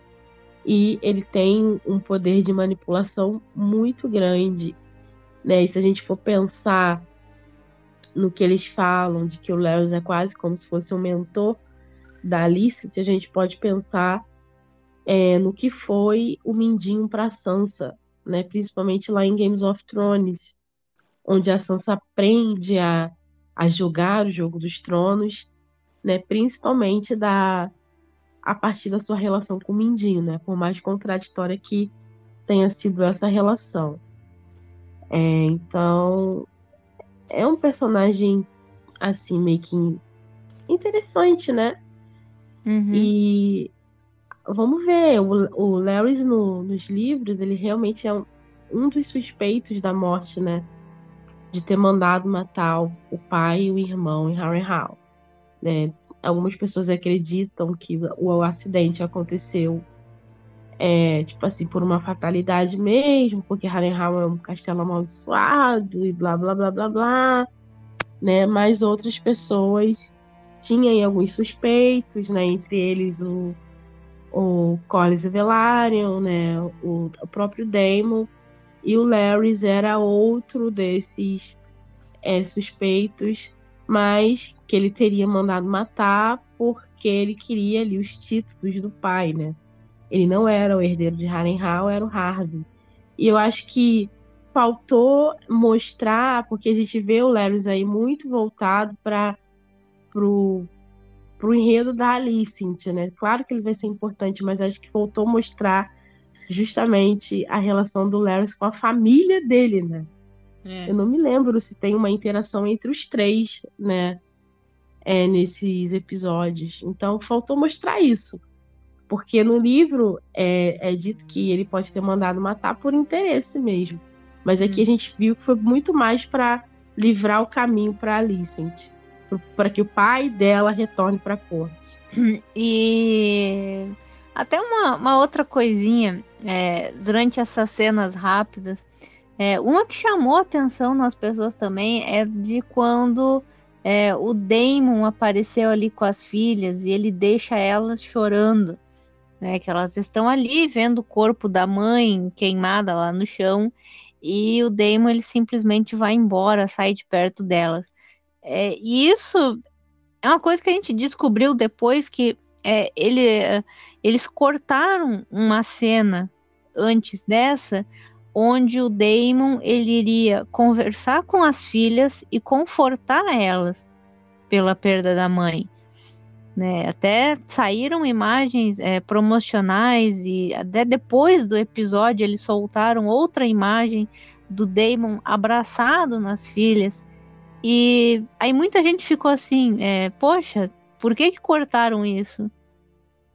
e ele tem um poder de manipulação muito grande, né? E se a gente for pensar no que eles falam, de que o Larry é quase como se fosse um mentor da Alice, a gente pode pensar é, no que foi o Mindinho para Sansa, né? Principalmente lá em Games of Thrones, onde a Sansa aprende a, a jogar o jogo dos tronos, né? Principalmente da a partir da sua relação com o Mindinho, né? Por mais contraditória que tenha sido essa relação. É, então, é um personagem assim meio que interessante, né? Uhum. E vamos ver, o, o Larry no, nos livros, ele realmente é um, um dos suspeitos da morte, né? De ter mandado matar o, pai e o irmão em Harrenhal. Né? Algumas pessoas acreditam que o, o acidente aconteceu é, tipo assim, por uma fatalidade mesmo, porque Harrenhal é um castelo amaldiçoado e blá blá blá blá blá, né? Mas outras pessoas tinham alguns suspeitos, né? Entre eles o, o Collis Velaryon, né? O, o próprio Daemon e o Larrys era outro desses é, suspeitos, mas que ele teria mandado matar porque ele queria ali os títulos do pai, né? Ele não era o herdeiro de Harrenhal, era o Harvey. E eu acho que faltou mostrar, porque a gente vê o Larrys aí muito voltado para pro, pro enredo da Alicent, né? Claro que ele vai ser importante, mas acho que faltou mostrar justamente a relação do Larrys com a família dele, né? É. Eu não me lembro se tem uma interação entre os três, né? É, nesses episódios. Então faltou mostrar isso. Porque no livro é, é, dito que ele pode ter mandado matar por interesse mesmo. Mas aqui hum. a gente viu que foi muito mais para livrar o caminho para Alicent. Para que o pai dela retorne para a corte. E até uma, uma outra coisinha, é, durante essas cenas rápidas, é, uma que chamou atenção nas pessoas também é de quando é, o Damon apareceu ali com as filhas e ele deixa elas chorando né? Que elas estão ali vendo o corpo da mãe queimada lá no chão e o Damon ele simplesmente vai embora, sai de perto delas. É, e isso é uma coisa que a gente descobriu depois que é, ele, eles cortaram uma cena antes dessa, onde o Damon ele iria conversar com as filhas e confortar elas pela perda da mãe. Né? Até saíram imagens é, promocionais e até depois do episódio eles soltaram outra imagem do Damon abraçado nas filhas. E aí muita gente ficou assim, é, poxa, por que que cortaram isso?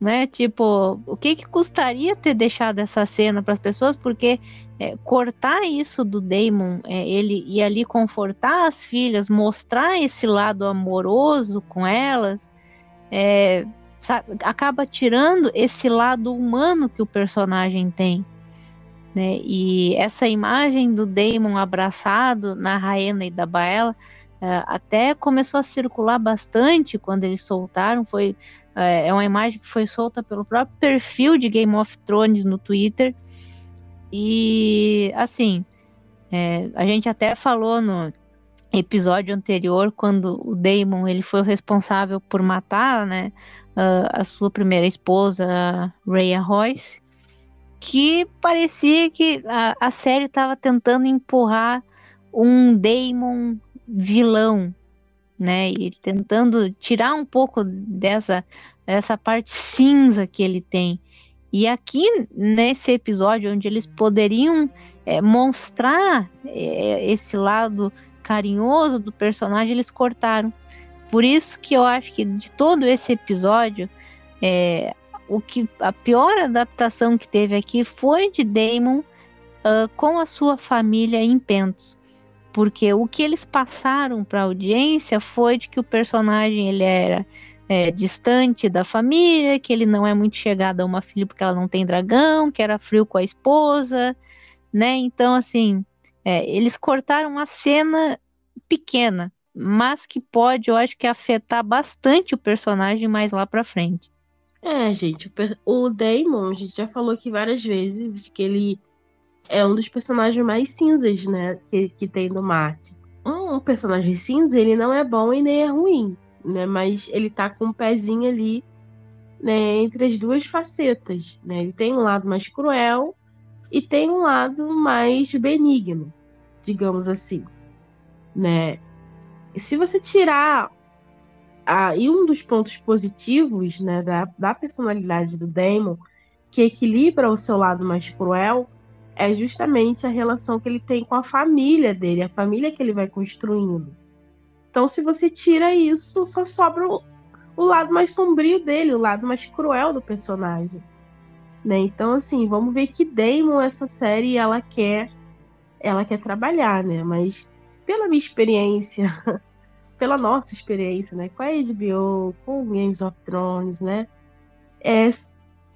Né? Tipo, o que que custaria ter deixado essa cena para as pessoas? Porque é, cortar isso do Damon, é, ele ir ali confortar as filhas, mostrar esse lado amoroso com elas, é, sabe, acaba tirando esse lado humano que o personagem tem. Né? E essa imagem do Damon abraçado na Raena e da Baela é, até começou a circular bastante quando eles soltaram. Foi é, é uma imagem que foi solta pelo próprio perfil de Game of Thrones no Twitter. E assim, é, a gente até falou no, episódio anterior, quando o Damon ele foi o responsável por matar, né, a, sua primeira esposa, Rhea Royce, que parecia que a, a série estava tentando empurrar um Damon vilão, né, e tentando tirar um pouco dessa dessa parte cinza que ele tem. E aqui nesse episódio onde eles poderiam é, mostrar é, esse lado carinhoso do personagem, eles cortaram. Por isso que eu acho que de todo esse episódio, é, o que a pior adaptação que teve aqui foi de Damon uh, com a sua família em Pentos. Porque o que eles passaram para a audiência foi de que o personagem ele era é, distante da família, que ele não é muito chegado a uma filha porque ela não tem dragão, que era frio com a esposa, né? Então, assim, é, eles cortaram uma cena pequena, mas que pode, eu acho que afetar bastante o personagem mais lá para frente. É, gente, o Damon, a gente já falou aqui várias vezes que ele é um dos personagens mais cinzas, né, que, que tem no Marte. Um personagem cinza, ele não é bom e nem é ruim, né, mas ele tá com um pezinho ali, né, entre as duas facetas, né, ele tem um lado mais cruel e tem um lado mais benigno, digamos assim, né. Se você tirar a, e um dos pontos positivos, né, da, da personalidade do Damon, que equilibra o seu lado mais cruel, é justamente a relação que ele tem com a família dele, a família que ele vai construindo. Então, se você tira isso, só sobra o, o lado mais sombrio dele, o lado mais cruel do personagem. Né? Então, assim, vamos ver que Damon essa série ela quer ela quer trabalhar, né? Mas pela minha experiência, pela nossa experiência, né, com a HBO, com Games of Thrones, né, é,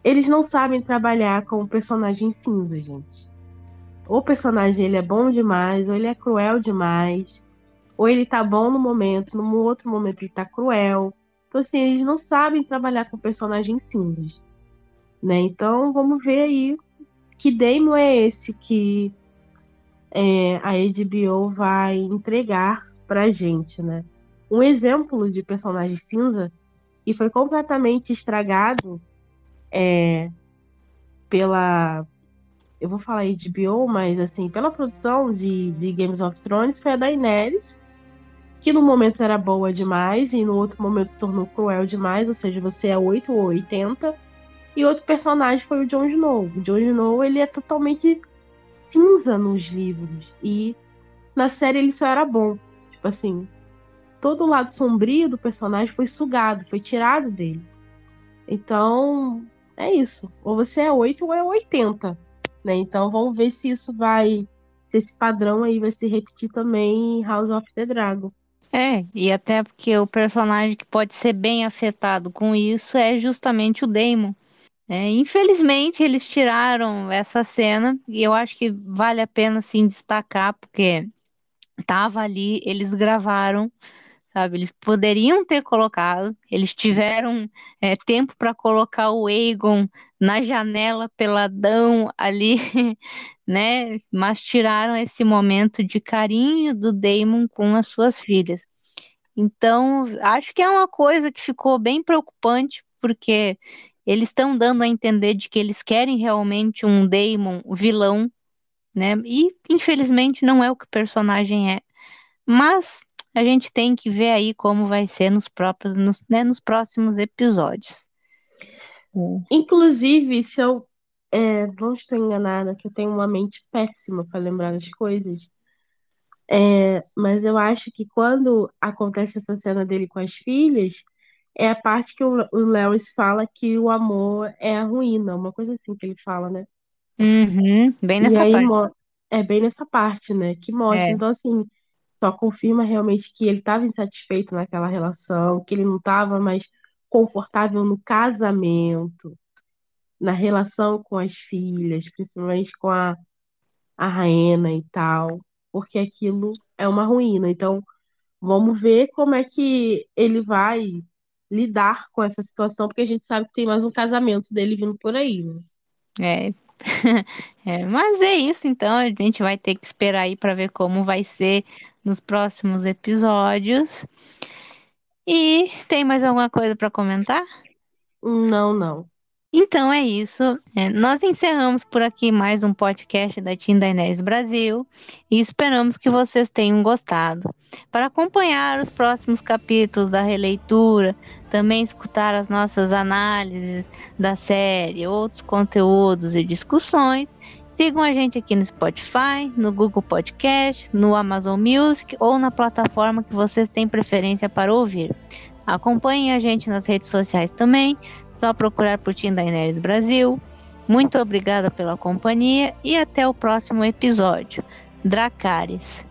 eles não sabem trabalhar com o personagem cinza, gente o personagem ele é bom demais, ou ele é cruel demais, ou ele tá bom no momento, no outro momento ele tá cruel. Então, assim, eles não sabem trabalhar com personagens cinzas. Né? Então, vamos ver aí que demo é esse que é, a HBO vai entregar pra gente, né? Um exemplo de personagem cinza que foi completamente estragado é, pela eu vou falar HBO, mas assim, pela produção de, de Games of Thrones foi a Daenerys, que no momento era boa demais e no outro momento se tornou cruel demais, ou seja, você é 8 ou 80. E outro personagem foi o Jon Snow. O Jon Snow, ele é totalmente cinza nos livros e na série ele só era bom. Tipo assim, todo o lado sombrio do personagem foi sugado, foi tirado dele. Então, é isso. Ou você é 8 ou é 80. Né? Então vamos ver se isso vai. Se esse padrão aí vai se repetir também em House of the Dragon. É, e até porque o personagem que pode ser bem afetado com isso é justamente o Daemon. É, infelizmente, eles tiraram essa cena e eu acho que vale a pena sim destacar, porque tava ali, eles gravaram sabe? Eles poderiam ter colocado, eles tiveram é, tempo para colocar o Aegon na janela peladão ali, né? Mas tiraram esse momento de carinho do Daemon com as suas filhas. Então, acho que é uma coisa que ficou bem preocupante, porque eles estão dando a entender de que eles querem realmente um Daemon vilão, né? E infelizmente não é o que o personagem é. Mas a gente tem que ver aí como vai ser nos próprios, nos, né, nos próximos episódios. Inclusive, se eu é, não estou enganada, que eu tenho uma mente péssima para lembrar das coisas, é, mas eu acho que quando acontece essa cena dele com as filhas, é a parte que o, o Lewis fala que o amor é a ruína, uma coisa assim que ele fala, né? Uhum, bem nessa aí, parte. É bem nessa parte, né? Que mostra. É. Então, assim, só confirma realmente que ele estava insatisfeito naquela relação, que ele não estava mais confortável no casamento, na relação com as filhas, principalmente com a, a Raena e tal, porque aquilo é uma ruína. Então, vamos ver como é que ele vai lidar com essa situação, porque a gente sabe que tem mais um casamento dele vindo por aí, né? É, é, mas é isso, então a gente vai ter que esperar aí para ver como vai ser nos próximos episódios. E tem mais alguma coisa para comentar? Não, não. Então é isso. É, nós encerramos por aqui mais um podcast da Team Daenerys Brasil e esperamos que vocês tenham gostado. Para acompanhar os próximos capítulos da releitura, também escutar as nossas análises da série, outros conteúdos e discussões, sigam a gente aqui no Spotify, no Google Podcast, no Amazon Music ou na plataforma que vocês têm preferência para ouvir. Acompanhem a gente nas redes sociais também, só procurar por Tim Daenerys Brasil. Muito obrigada pela companhia e até o próximo episódio. Dracarys.